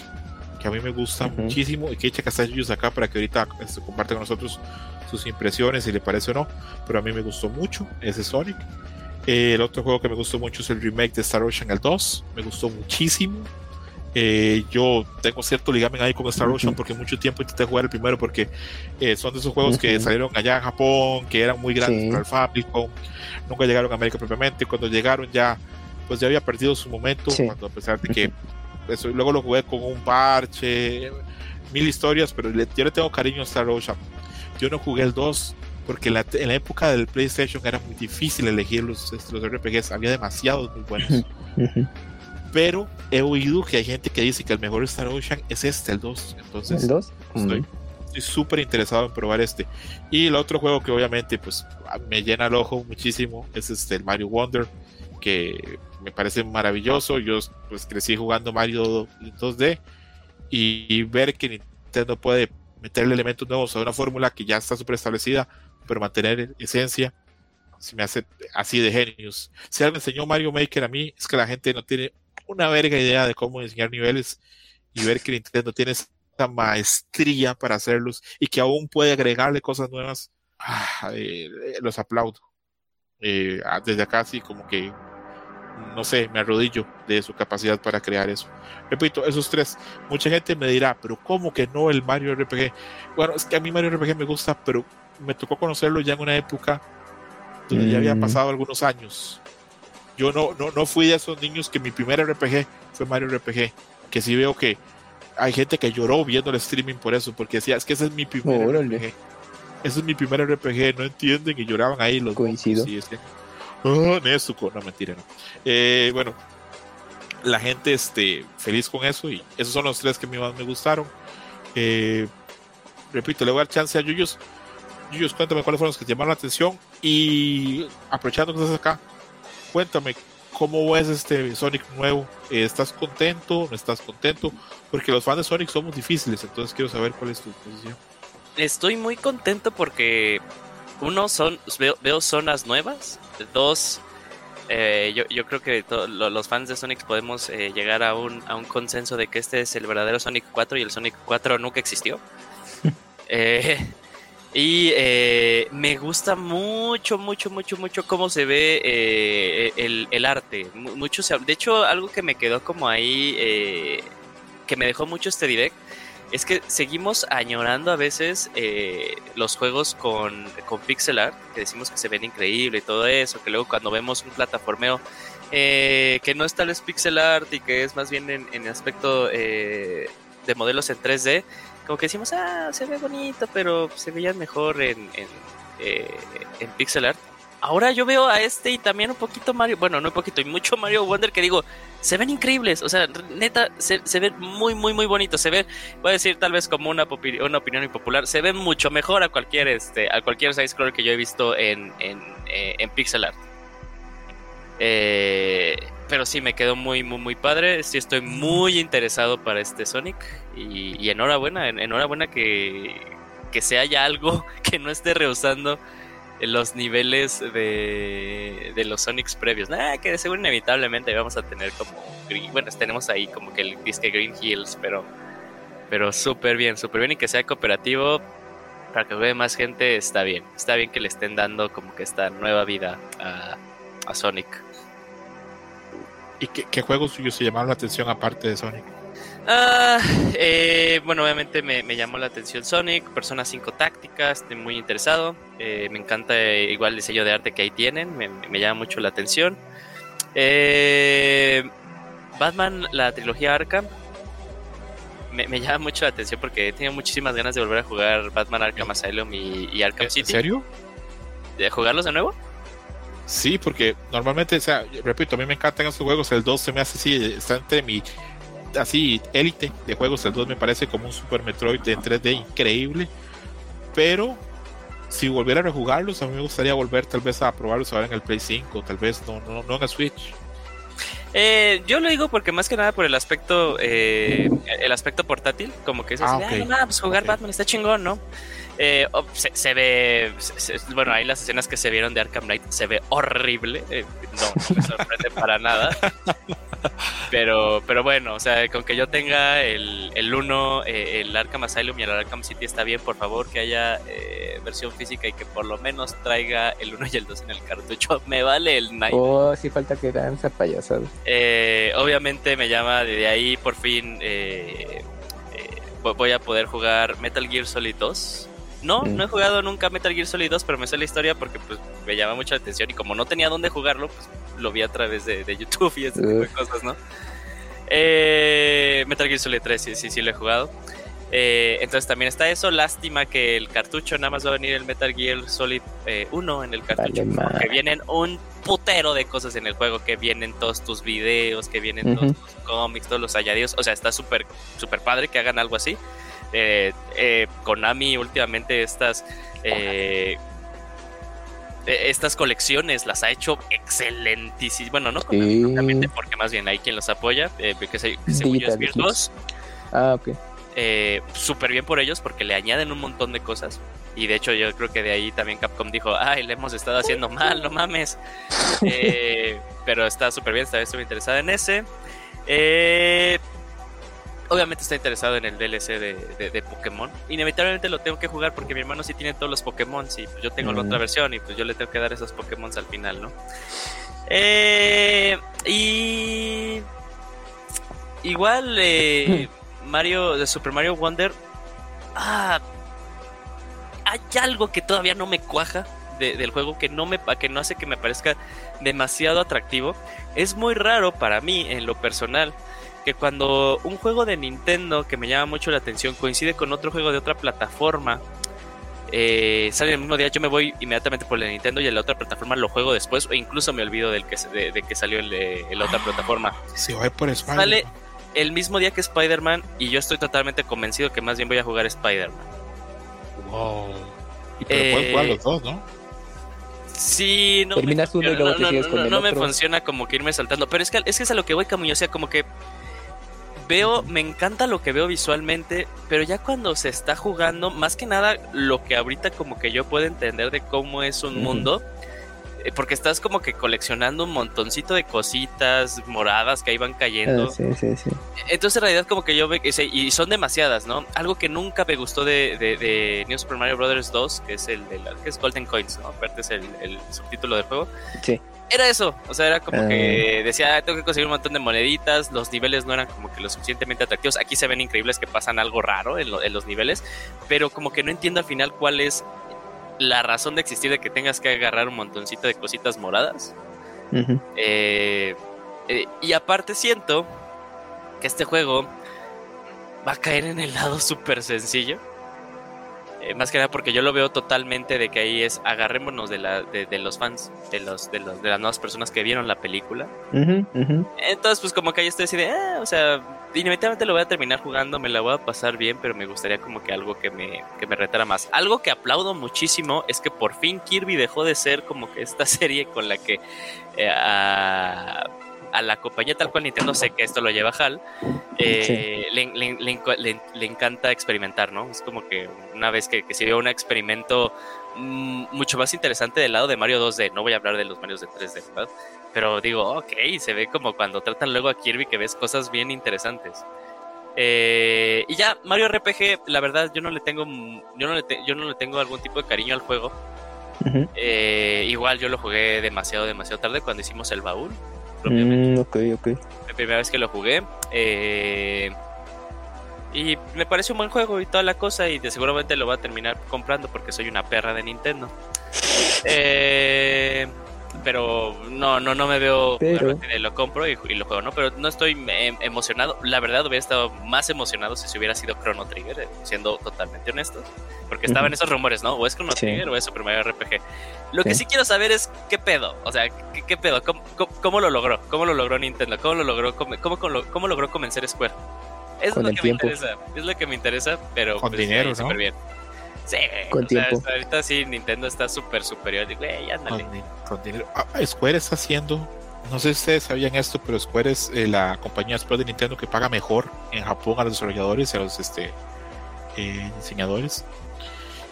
que a mí me gusta Ujú. muchísimo y que echa Castellos acá para que ahorita este, comparte con nosotros sus impresiones, si le parece o no. Pero a mí me gustó mucho ese Sonic. Eh, el otro juego que me gustó mucho es el remake de Star Ocean el 2. Me gustó muchísimo. Eh, yo tengo cierto ligamen ahí con Star Ocean porque mucho tiempo intenté jugar el primero porque eh, son de esos juegos que salieron allá en Japón, que eran muy grandes Sí. para el Famicom, nunca llegaron a América propiamente. Cuando llegaron ya, pues ya había perdido su momento, Sí. cuando a pesar de que eso, luego lo jugué con un parche, mil historias, pero le- yo le tengo cariño a Star Ocean. Yo no jugué el 2 porque en la, en la época del PlayStation era muy difícil elegir los, los RPGs, había demasiados muy buenos. Pero he oído que hay gente que dice que el mejor Star Ocean es este, el 2. Entonces, ¿El 2? estoy estoy súper interesado en probar este. Y el otro juego que obviamente pues me llena el ojo muchísimo es este el Mario Wonder, que me parece maravilloso. Yo pues crecí jugando Mario en 2D y, y ver que Nintendo puede meterle elementos nuevos a una fórmula que ya está súper establecida, pero mantener esencia, se me hace así de genios. Si algo enseñó Mario Maker a mí, es que la gente no tiene una verga idea de cómo diseñar niveles y ver que Nintendo tiene esa maestría para hacerlos y que aún puede agregarle cosas nuevas, ah, eh, eh, los aplaudo. Eh, ah, desde acá sí como que, no sé, me arrodillo de su capacidad para crear eso. Repito, esos tres, mucha gente me dirá, pero ¿cómo que no el Mario RPG? Bueno, es que a mí Mario RPG me gusta, pero me tocó conocerlo ya en una época donde ya había Mm. pasado algunos años. Yo no, no, no fui de esos niños que mi primer RPG fue Mario RPG, que sí veo que hay gente que lloró viendo el streaming por eso, porque decía, es que ese es mi primer. RPG. Ese es mi primer RPG, no entienden y lloraban ahí los Coincido. y "Oh, Nezuko". no mentira, no. Eh, bueno, la gente este, feliz con eso y esos son los tres que más me gustaron. Eh, repito, le voy a dar chance a Yuyos. Yuyos, cuéntame cuáles fueron los que te llamaron la atención y aprovechando que estás acá, cuéntame cómo ves este Sonic nuevo. Eh, ¿Estás contento? ¿No estás contento? Porque los fans de Sonic somos difíciles, entonces quiero saber cuál es tu posición. Estoy muy contento porque uno son veo, veo zonas nuevas, dos eh, yo, yo creo que to- lo- los fans de Sonic podemos eh, llegar a un, a un consenso de que este es el verdadero Sonic 4 y el Sonic 4 nunca existió. Eh, y eh, me gusta mucho, mucho, mucho, mucho cómo se ve eh, el, el arte. Mu- Mucho se- de hecho, algo que me quedó como ahí, que me dejó mucho este direct, es que seguimos añorando a veces eh, los juegos con, con pixel art, que decimos que se ven increíble y todo eso, que luego cuando vemos un plataformeo eh, que no es tal vez pixel art y que es más bien en, en aspecto eh, de modelos en 3D, como que decimos, ah, se ve bonito, pero se veían mejor en, en, eh, en pixel art. Ahora yo veo a este y también un poquito Mario, bueno, no un poquito, y mucho Mario Wonder que digo, se ven increíbles, o sea, neta, se, se ven muy, muy, muy bonitos, se ven, voy a decir tal vez como una, una opinión impopular, se ven mucho mejor a cualquier, este, a cualquier side scroller que yo he visto en, en, eh, en pixel art. Eh, pero sí, me quedó muy, muy, muy padre. Sí, estoy muy interesado para este Sonic. Y, y enhorabuena, en- enhorabuena que, que se haya algo que no esté rehusando los niveles de, de los Sonics previos. Nada, que seguro inevitablemente vamos a tener como. Bueno, tenemos ahí como que el disque Green Hills, pero. Pero súper bien, súper bien. Y que sea cooperativo para que juegue más gente, está bien. Está bien que le estén dando como que esta nueva vida a, a Sonic. ¿Y qué, qué juegos suyos se llamaron la atención aparte de Sonic? Ah, eh, bueno, obviamente me, me llamó la atención Sonic, Persona 5 Tácticas, estoy muy interesado. Eh, me encanta eh, igual el sello de arte que ahí tienen, me, me llama mucho la atención. Eh, Batman, la trilogía Arkham, me, me llama mucho la atención porque he tenido muchísimas ganas de volver a jugar Batman Arkham Asylum y, y Arkham ¿En City. serio? ¿De jugarlos de nuevo? Sí, porque normalmente, o sea, repito, a mí me encantan estos juegos. El 2 se me hace así, está entre mi así élite de juegos. El 2 me parece como un Super Metroid en 3D increíble. Pero si volviera a rejugarlos, a mí me gustaría volver tal vez a probarlos ahora en el Play 5, tal vez no, no, no en el Switch. Eh, yo lo digo porque más que nada por el aspecto eh, el aspecto portátil, como que es Ah, así, ok. "Ay, no, pues jugar. Batman está chingón, ¿no? Eh, oh, se, se ve, se- bueno, ahí las escenas que se vieron de Arkham Knight se ve horrible, eh, no, no me sorprende para nada. Pero, pero bueno, o sea, con que yo tenga el, el 1, eh, el Arkham Asylum y el Arkham City está bien, por favor, que haya eh, versión física y que por lo menos traiga el 1 y el 2 en el cartucho. Me vale el Night. Oh, sí falta que dan esa payasada. Eh, obviamente me llama de ahí por fin vo- voy a poder jugar Metal Gear Solid 2. No, Mm. no he jugado nunca Metal Gear Solid 2, pero me sé la historia porque pues me llama mucho la atención y como no tenía dónde jugarlo, pues lo vi a través de, de YouTube y ese tipo de cosas, ¿no? Eh, Metal Gear Solid 3, sí, sí, sí lo he jugado. Eh, entonces también está eso. Lástima que el cartucho nada más va a venir el Metal Gear Solid eh, 1 en el cartucho. Vale, porque vienen un putero de cosas en el juego. Que vienen todos tus videos, que vienen Ujú. todos tus cómics, todos los añadidos. O sea, está súper súper padre que hagan algo así. Eh, eh, Konami últimamente estas... eh, eh, estas colecciones las ha hecho excelentísimas. Bueno, no Sí. porque más bien hay quien los apoya, que, se, que según yo es Digital Virtuos Ah, ok. eh, súper bien por ellos porque le añaden un montón de cosas. Y de hecho yo creo que de ahí también Capcom dijo, ay, le hemos estado haciendo mal, no mames. Eh, pero está súper bien, está estoy interesado en ese. Eh, obviamente está interesado en el DLC de, de- de Pokémon. Inevitablemente lo tengo que jugar porque mi hermano sí tiene todos los Pokémon y pues, yo tengo la otra versión y pues yo le tengo que dar esos Pokémon al final, ¿no? Eh, y... Igual eh, Mario, de Super Mario Wonder... Ah, hay algo que todavía no me cuaja de- del juego que no me que no hace que me parezca demasiado atractivo. Es muy raro para mí en lo personal que cuando un juego de Nintendo que me llama mucho la atención coincide con otro juego de otra plataforma eh, sale el mismo día, yo me voy inmediatamente por el de Nintendo y en la otra plataforma lo juego después o incluso me olvido del que, de, de que salió el de la otra plataforma. Se va por Spider-Man. Sale el mismo día que Spider-Man y yo estoy totalmente convencido que más bien voy a jugar Spider-Man. Wow. Y pero Eh, pueden jugar los dos, ¿no? Sí, no. Terminas me uno y luego te no, sigues no, con no, el no me funciona como que irme saltando. Pero es que, es que es a lo que voy, Camuño. O sea, como que veo, me encanta lo que veo visualmente, pero ya cuando se está jugando, más que nada lo que ahorita como que yo puedo entender de cómo es un Ujú. mundo. eh, Porque estás como que coleccionando un montoncito de cositas moradas que ahí van cayendo. Ah, sí, sí, sí. Entonces en realidad como que yo se- y son demasiadas, ¿no? Algo que nunca me gustó de, de, de New Super Mario Bros. 2, que es el de la, que es Golden Coins, ¿no? Aparte es el, el subtítulo del juego. Sí. Era eso, o sea, era como Ah. que decía, "Ah, tengo que conseguir un montón de moneditas, los niveles no eran como que lo suficientemente atractivos. Aquí se ven increíbles que pasan algo raro en, lo- en los niveles, pero como que no entiendo al final cuál es la razón de existir de que tengas que agarrar un montoncito de cositas moradas. Eh, eh, y aparte siento que este juego va a caer en el lado súper sencillo. Eh, más que nada porque yo lo veo totalmente de que ahí es agarrémonos de, la, de, de los fans, de, los, de, los, de las nuevas personas que vieron la película. Entonces pues como que ahí estoy así de, "Ah", o sea, inevitablemente lo voy a terminar jugando, me la voy a pasar bien, pero me gustaría como que algo que me, que me retara más. Algo que aplaudo muchísimo es que por fin Kirby dejó de ser como que esta serie con la que eh, a la compañía tal cual Nintendo sé que esto lo lleva Hal, eh, le, le- le le- le encanta experimentar, ¿no? Es como que una vez que, que se vio un experimento mm, mucho más interesante del lado de Mario 2D, no voy a hablar de los Marios de 3D, ¿verdad? Pero digo, ok, se ve como cuando tratan luego a Kirby que ves cosas bien interesantes. Eh, y ya, Mario RPG, la verdad, yo no le tengo, mm, yo no le, te- yo no le tengo algún tipo de cariño al juego. Eh, igual yo lo jugué demasiado, demasiado tarde cuando hicimos el baúl. Mm, ok, ok. la primera vez que lo jugué. eh, y me parece un buen juego y toda la cosa. Y de seguramente lo voy a terminar comprando porque soy una perra de Nintendo. Eh, pero no, no, no me veo Pero- eh, lo compro y, y lo juego, ¿no? Pero no estoy em, emocionado. La verdad hubiera estado más emocionado si se hubiera sido Chrono Trigger, eh, siendo totalmente honestos. Porque estaban esos rumores, ¿no? O es Chrono Sí. Trigger o es Super Mario RPG. Lo que Sí. quiero saber es qué pedo. O sea, qué, qué pedo. ¿Cómo, cómo, cómo lo logró? ¿Cómo lo logró Nintendo? ¿Cómo lo logró, cómo, cómo, logró convencer Square? Con es lo el que tiempo. me interesa. Es lo que me interesa, pero Con pues, dinero, ¿no? súper bien. Sí, Con o tiempo. ahorita sí, Nintendo está súper superior. Digo, güey, ándale. Con, din- con dinero. Ah, Square está haciendo, no sé si ustedes sabían esto, pero Square es eh, la compañía después de Nintendo que paga mejor en Japón a los desarrolladores y a los este, eh, diseñadores.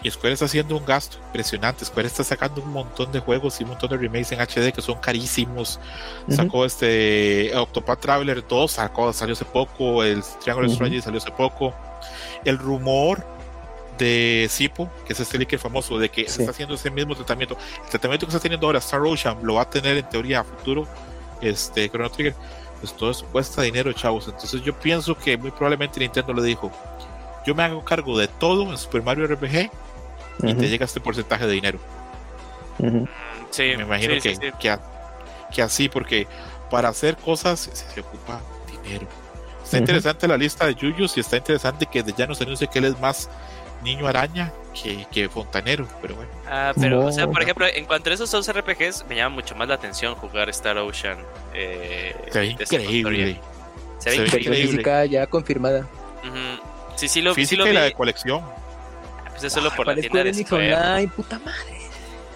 Y Square está haciendo un gasto impresionante. Square está sacando un montón de juegos y un montón de remakes en HD que son carísimos. Sacó este Octopath Traveler 2, sacó, salió hace poco. El Triangle Ujú. Strategy salió hace poco. El rumor de Sipo, que es este leaker famoso, de que se está haciendo ese mismo tratamiento. El tratamiento que está teniendo ahora Star Ocean lo va a tener en teoría a futuro. Este Chrono Trigger. Pues todo eso cuesta dinero, chavos. Entonces yo pienso que muy probablemente Nintendo le dijo: Yo me hago cargo de todo en Super Mario RPG y te llega este porcentaje de dinero. Mm, Sí, Me imagino sí, que, sí, sí. Que, a- que así, porque para hacer cosas se, se ocupa dinero. Está interesante la lista de Yuyos y está interesante que ya nos anuncie que él es más niño araña que, que fontanero, pero bueno. Ah, pero, o sea, por ejemplo, en cuanto a esos dos RPGs, me llama mucho más la atención jugar Star Ocean. Eh, Se ve increíble. Se ve Se increíble. física ya confirmada. Sí, sí lo, sí Física lo y vi. la de colección. Pues es solo por la tienda de Square. Online, puta madre.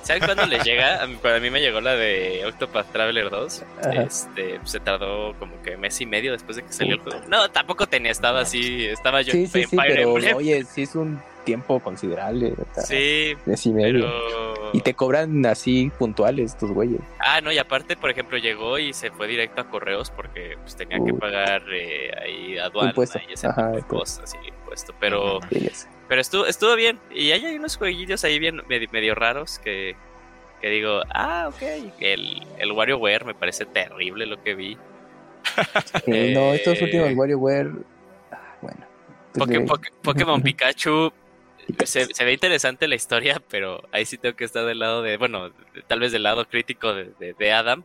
¿Saben cuándo les llega? A mí, para mí me llegó la de Octopath Traveler 2. Ajá. Este, se tardó como que mes y medio después de que salió el juego. No, tampoco tenía, estaba así, estaba yo Sí, en sí, sí, Fire pero Emblem. oye, sí es un tiempo considerable. ¿verdad? Sí, y medio. pero... Y te cobran así puntuales tus güeyes. Ah, no, y aparte, por ejemplo, llegó y se fue directo a correos porque pues tenía que pagar eh, ahí aduana Impuesto. y ese Ajá, tipo de impuesto. cosas y impuesto. Pero, Sí, pero estuvo, estuvo bien. Y ahí hay unos jueguillos ahí bien medio, medio raros que, que digo, ah, ok. El, el WarioWare me parece terrible lo que vi. Eh, no, estos Eh, últimos WarioWare. ah, Bueno. pues Poké- le- Poké- Pokémon Pikachu se, se ve interesante la historia, pero ahí sí tengo que estar del lado de, bueno, tal vez del lado crítico de, de- de Adam.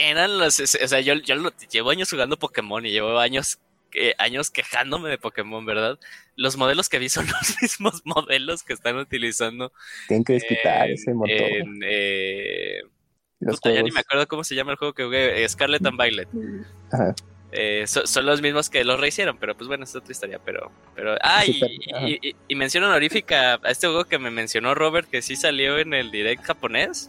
Eran los, o sea, yo, yo lo- llevo años jugando Pokémon y llevo años, eh, años quejándome de Pokémon, ¿verdad? Los modelos que vi son los mismos modelos que están utilizando Tienen que desquitar ese motor. en, eh, los puta, ya ni me acuerdo cómo se llama el juego que jugué, eh, Scarlet and Violet. Ajá. Eh, so- son los mismos que los rehicieron, pero pues bueno, es otra historia. Pero, pero, ah, y, y, y- y mención honorífica a este juego que me mencionó Robert, que sí salió en el direct japonés.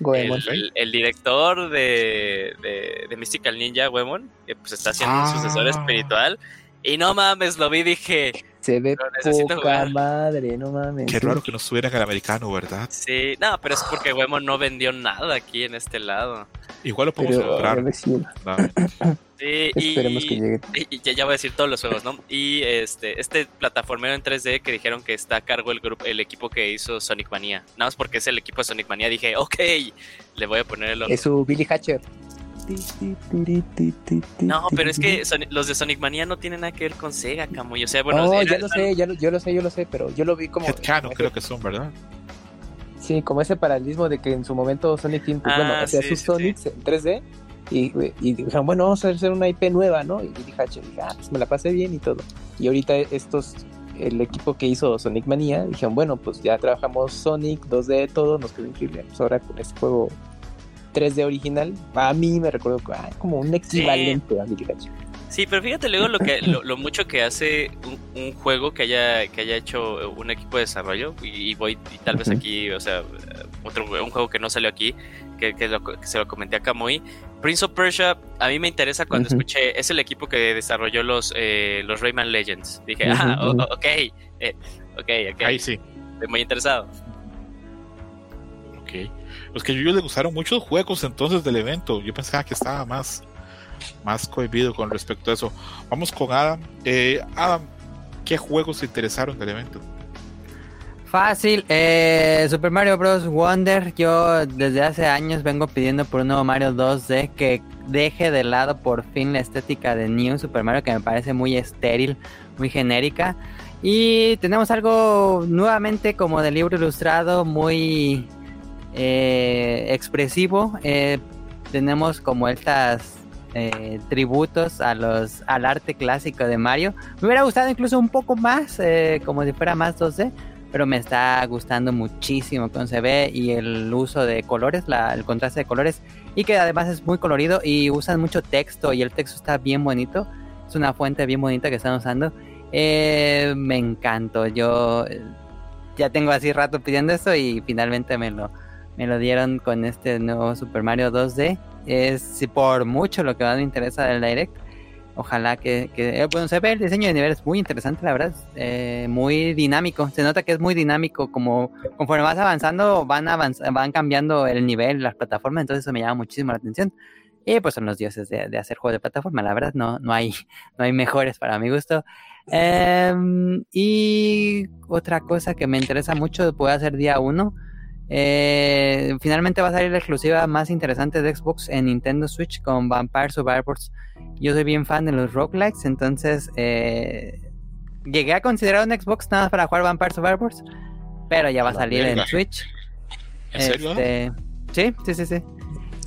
Goemon. El, el director de, de, de Mystical Ninja, Wemon, que pues está haciendo Ah. un sucesor espiritual. Y no mames, lo vi y dije, Se ve Pero necesito poca jugar. madre, no mames. Qué raro que no estuviera en el americano, ¿verdad? sí, no, pero es porque Wemon no vendió nada aquí en este lado. Igual lo podemos Pero comprar. Sí, y, esperemos que llegue. y ya, ya voy a decir todos los juegos, ¿no? Y este, este plataformero en 3D que dijeron que está a cargo el grupo, el equipo que hizo Sonic Mania. Nada más porque es el equipo de Sonic Mania, dije, ok, le voy a poner el Es su Billy Hatcher. No, pero es que los de Sonic Mania no tienen nada que ver con Sega, Camuy. O sea, bueno, oh, era- ya lo sé, ya lo, yo lo sé, yo lo sé, pero yo lo vi como. Headcanon creo que son, ¿verdad? Sí, como ese paralelismo de que en su momento Sonic Team, pues Ah, bueno, hacía sus Sonics en 3D y, dijeron, bueno, vamos a hacer una IP nueva, ¿no? Y dije, ah, pues me la pasé bien y todo. Y ahorita estos, el equipo que hizo Sonic Mania, dijeron, bueno, pues ya trabajamos Sonic 2D, todo, nos quedó increíble. Pues ahora con este juego 3D original, a mí me recuerdo ah, como un equivalente a Billy Hatcher. Sí, pero fíjate luego lo que lo, lo mucho que hace un, un juego que haya que haya hecho un equipo de desarrollo y, y voy y tal vez aquí, o sea, otro un juego que no salió aquí que, que lo- que se lo comenté a Kamui. Prince of Persia a mí me interesa cuando Ujú. escuché es el equipo que desarrolló los eh, los Rayman Legends. Dije, ah, o- ujú. o- ok, eh, ok, ok, Ahí sí. estoy muy interesado. Ok. Los que a Yuyu le gustaron muchos juegos entonces del evento. Yo pensaba que estaba más, más cohibido con respecto a eso. Vamos con Adam. Eh, Adam, ¿qué juegos te interesaron del evento? Fácil, eh, Super Mario Bros. Wonder. Yo desde hace años vengo pidiendo por un nuevo Mario 2D que deje de lado por fin la estética de New Super Mario, que me parece muy estéril, muy genérica. Y tenemos algo nuevamente como de libro ilustrado, muy eh, expresivo. Eh, tenemos como estas eh, tributos a los al arte clásico de Mario. Me hubiera gustado incluso un poco más, eh, como si fuera más 2D pero me está gustando muchísimo cómo se ve y el uso de colores, la- el contraste de colores y que además es muy colorido y usan mucho texto y el texto está bien bonito, es una fuente bien bonita que están usando. Me encantó, yo ya tengo así rato pidiendo esto y finalmente me lo, me lo dieron con este nuevo Super Mario 2D. Es por mucho lo que más me interesa del Direct. Ojalá que, que eh, bueno, se ve el diseño de niveles muy interesante, la verdad, eh, muy dinámico. Se nota que es muy dinámico, como conforme vas avanzando, van avanz van cambiando el nivel, las plataformas, entonces eso me llama muchísimo la atención. Y pues son los dioses de, de hacer juegos de plataforma, la verdad, no, no, hay, no hay mejores para mi gusto. Em, y otra cosa que me interesa mucho, puede hacer día uno. Eh, finalmente va a salir la exclusiva más interesante de Xbox en Nintendo Switch con Vampire Survivors. Yo soy bien fan de los roguelikes, entonces eh, llegué a considerar un Xbox nada más para jugar Vampire Survivors, pero ya va a salir en. Switch. ¿En serio? Este, sí, sí, sí, sí.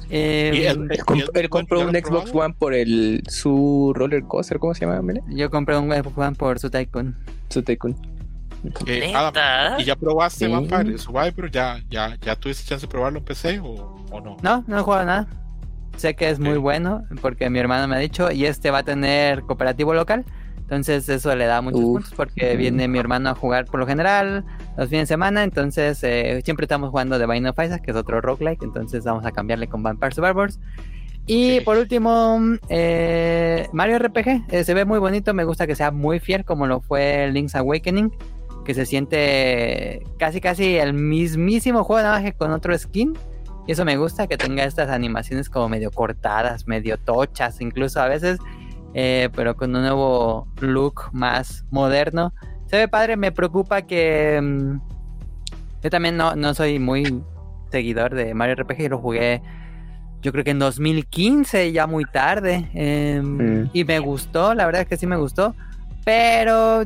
Eh, ¿Y el- Él, ¿Y comp- es él compró un ¿Ya lo has Xbox probado? One por el su roller coaster, ¿cómo se llama, yo compré un Xbox One por su Tycoon. Su Tycoon. Eh, ¿Y ya probaste Sí. Vampire Survivor? ¿Ya, ya, ¿Ya tuviste chance de probarlo en PC o, o no? No, no he jugado nada. Sé que es muy bueno porque mi hermano me ha dicho y este va a tener cooperativo local. Entonces eso le da muchos Uf. puntos porque viene mi hermano a jugar por lo general los fines de semana. Entonces eh, siempre estamos jugando de Binding of Isaac, que es otro roguelike. Entonces vamos a cambiarle con Vampire Survivors. Y por último, eh, Mario RPG. eh, se ve muy bonito. Me gusta que sea muy fiel como lo fue Link's Awakening. Que se siente casi casi el mismísimo juego nada más que con otro skin. Y eso me gusta, que tenga estas animaciones como medio cortadas, medio tochas, incluso a veces, eh, pero con un nuevo look más moderno. Se ve padre, me preocupa que... mm, yo también no, no soy muy seguidor de Mario RPG, yo lo jugué yo creo que en 2015, ya muy tarde. eh, Mm. Y me gustó, la verdad es que sí me gustó, pero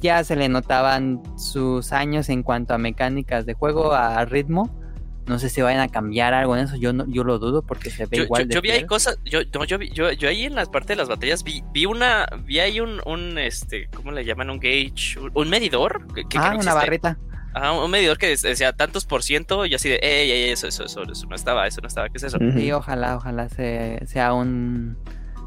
ya se le notaban sus años en cuanto a mecánicas de juego, a ritmo. No sé si vayan a cambiar algo en eso, yo no, yo lo dudo porque se ve Yo, igual yo- de yo vi ahí cosas, yo, no, yo, vi- yo, yo ahí en las partes de las batallas vi, vi una, vi ahí un, un, este, ¿cómo le llaman? Un gauge, un, un medidor. Que, que Ah, una barrita. Ajá, un medidor que decía tantos por ciento y así de, ey, ey, eso, eso, eso, eso no estaba, eso no estaba, ¿qué es eso? Sí, ojalá, ojalá se- sea un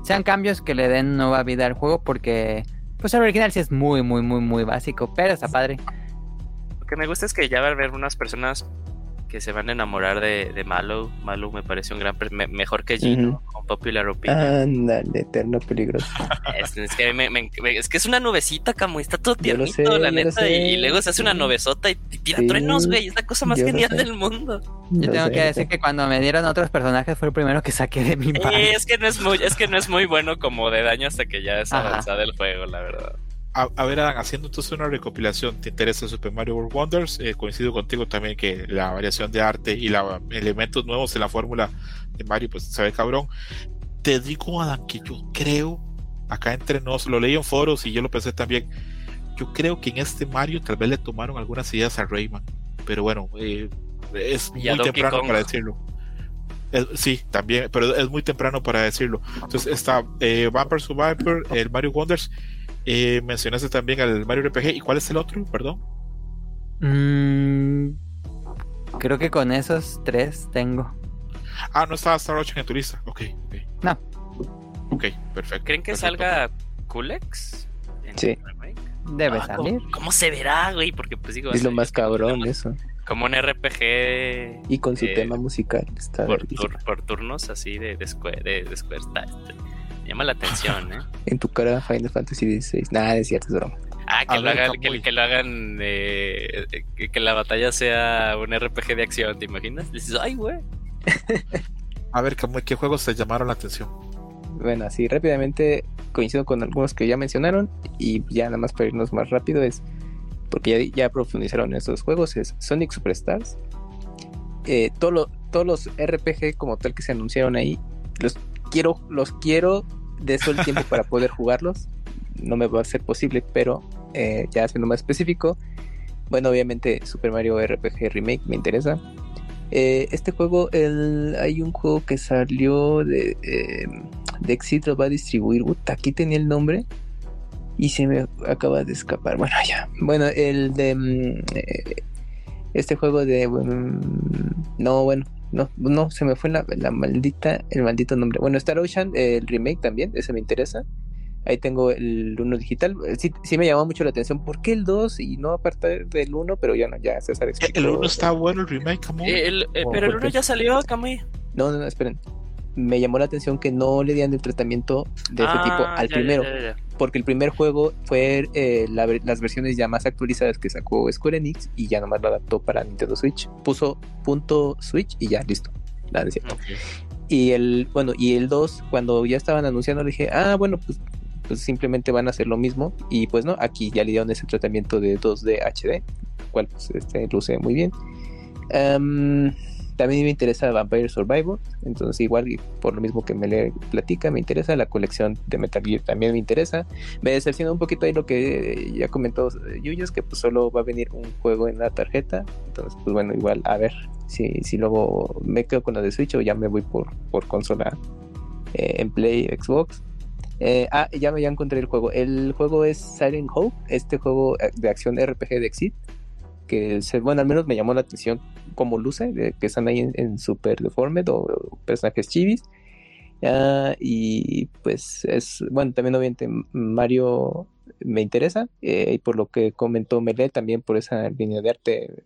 sean cambios que le den nueva vida al juego porque pues el original sí es muy muy muy muy básico, pero está padre. Lo que me gusta es que ya va a haber unas personas que se van a enamorar de, de Malo. Malo me parece un gran, me- mejor que Gino, con Popular Opinion. Ándale, eterno peligroso. Es, es que me- me- me- es que es una nubecita, como está todo tiernito, sé, la neta, y, y luego se hace una nubesota y, y tira Sí, truenos, güey, es la cosa más genial sé. del mundo. Yo tengo sé, que decir sé. que cuando me dieron otros personajes fue el primero que saqué de mi Eh, pack. es que no es muy, es que no es muy bueno como de daño hasta que ya es Ajá. avanzado el juego, la verdad. A, a ver, Adam, haciendo entonces una recopilación, ¿te interesa Super Mario World Wonders? Eh, coincido contigo también que la variación de arte y los elementos nuevos en la fórmula de Mario, pues se ve cabrón. Te digo, Adam, que yo creo, acá entre nos, lo leí en foros y yo lo pensé también, yo creo que en este Mario tal vez le tomaron algunas ideas a Rayman, pero bueno, eh, es muy temprano Kong. para decirlo. Es- sí, también, pero es muy temprano para decirlo. Entonces está eh, Vampire Survivor, el Mario Wonders, eh, mencionaste también al Mario RPG. ¿Y cuál es el otro? Perdón. Mm, creo que con esos tres tengo. Ah, no estaba Star Ocean en tu lista. Ok, ok. No. Ok, perfecto. ¿Creen que perfecto. salga Kulex? en Sí. Debe Ah, salir. ¿cómo, cómo se verá, güey? Porque pues digo, Es lo más cabrón eso. como un RPG Y con su Eh, tema musical. Está por, verguísima. tur- por turnos así de, de Square, de, de Square está- está- llama la atención, ¿eh? En tu cara Final Fantasy XVI. Nada, es cierto, es broma. Ah, que, lo ver, hagan, que, que lo hagan, eh, que, que la batalla sea un RPG de acción, ¿te imaginas? Dices, ay, güey. A ver, Camuy, ¿qué juegos te llamaron la atención? Bueno, así rápidamente coincido con algunos que ya mencionaron. Y ya nada más para irnos más rápido es. Porque ya, ya profundizaron en estos juegos. Es Sonic Superstars. Eh, todo lo- todos los RPG como tal que se anunciaron ahí. Los quiero, los quiero de eso el tiempo para poder jugarlos. No me va a ser posible, pero eh, ya siendo más específico. Bueno, obviamente Super Mario RPG Remake me interesa. Eh, este juego, el, hay un juego que salió de, eh, de Exit, lo va a distribuir. Aquí tenía el nombre y se me acaba de escapar. Bueno, ya. Bueno, el de mm, eh, este juego de mm, no, bueno, no, no, se me fue la, la maldita, el maldito nombre. Bueno, Star Ocean, eh, el remake también, ese me interesa. Ahí tengo el 1 digital. Eh, Sí, sí me llamó mucho la atención. ¿Por qué el 2 y no a partir del 1? Pero ya no, ya César explicó. El 1 está bueno, el remake, Camuy. Eh, el- eh, Oh, pero el ¿por uno qué? ya salió, Kamui. No, no, no, esperen. Me llamó la atención que no le dieran el tratamiento de ese tipo Ah, al ya, primero. ya, ya. Porque el primer juego fue eh, la las versiones ya más actualizadas que sacó Square Enix y ya nomás lo adaptó para Nintendo Switch. Puso punto Switch y ya, listo. Nada, es cierto. Y el, bueno, y el 2, cuando ya estaban anunciando, dije, ah, bueno, pues, pues simplemente van a hacer lo mismo. Y pues no, aquí ya le dieron ese tratamiento de 2D HD, cual pues este luce muy bien. También me interesa Vampire Survivor, entonces igual por lo mismo que me le platica, me interesa la colección de Metal Gear también me interesa. Me decepciona un poquito ahí lo que ya comentó Yuyos, que pues solo va a venir un juego en la tarjeta, entonces pues bueno, igual a ver si, si luego me quedo con la de Switch o ya me voy por, por consola eh, en Play, Xbox. Eh, ah, ya me encontré el juego. El juego es Silent Hope, este juego eh, de acción RPG de Exit, que se, bueno, al menos me llamó la atención como luce, de que están ahí en, en Super Deformed o, o personajes chivis. Ah, y pues es, bueno, también obviamente Mario me interesa, eh, y por lo que comentó Mele, también por esa línea de arte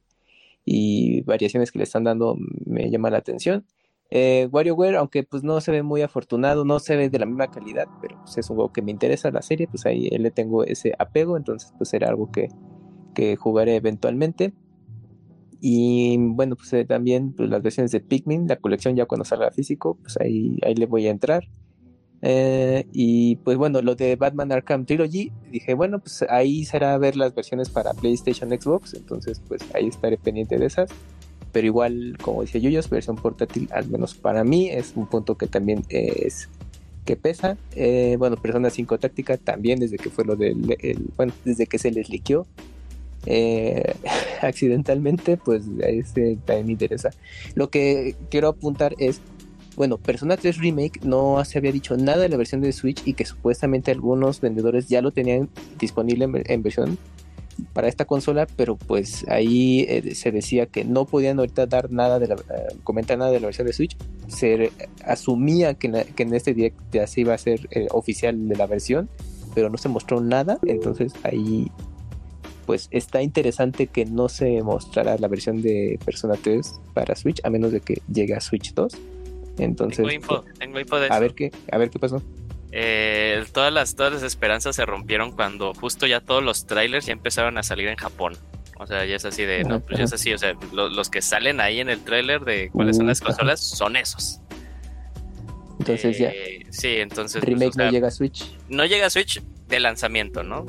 y variaciones que le están dando, me llama la atención. Eh, WarioWare, aunque pues no se ve muy afortunado, no se ve de la misma calidad, pero pues, es un juego que me interesa la serie, pues ahí le tengo ese apego, entonces pues será algo que, que jugaré eventualmente. Y bueno, pues eh, también pues, las versiones de Pikmin, la colección ya cuando salga físico, pues ahí, ahí le voy a entrar. Eh, y pues bueno, lo de Batman Arkham Trilogy, dije, bueno, pues ahí será ver las versiones para PlayStation, Xbox, entonces pues ahí estaré pendiente de esas. Pero igual, como dice Yuyos, versión portátil, al menos para mí, es un punto que también es que pesa. Eh, bueno, Persona 5 Táctica también desde que fue lo del, el- bueno, desde que se les liqueó eh, accidentalmente, pues ese también me interesa. Lo que quiero apuntar es, bueno, Persona 3 Remake no se había dicho nada de la versión de Switch y que supuestamente algunos vendedores ya lo tenían disponible en, versión para esta consola, pero pues ahí eh, se decía que no podían ahorita dar nada de la, eh, comentar nada de la versión de Switch. Se asumía que en, que en este direct ya se iba a eh, oficial de la versión, pero no se mostró nada, entonces ahí pues está interesante que no se mostrara la versión de Persona 3 para Switch, a menos de que llegue a Switch 2. Entonces, Tengo info, tengo info de eso. a ver qué, a ver qué pasó. Eh, todas, las, todas las esperanzas se rompieron cuando justo ya todos los trailers ya empezaron a salir en Japón. O sea, ya es así de, no, pues ya es así, o sea, lo- los que salen ahí en el trailer de cuáles son las consolas son esos. Entonces ya, Eh, Sí, entonces. pues, remake o sea, no llega a Switch. no llega a Switch de lanzamiento, ¿no?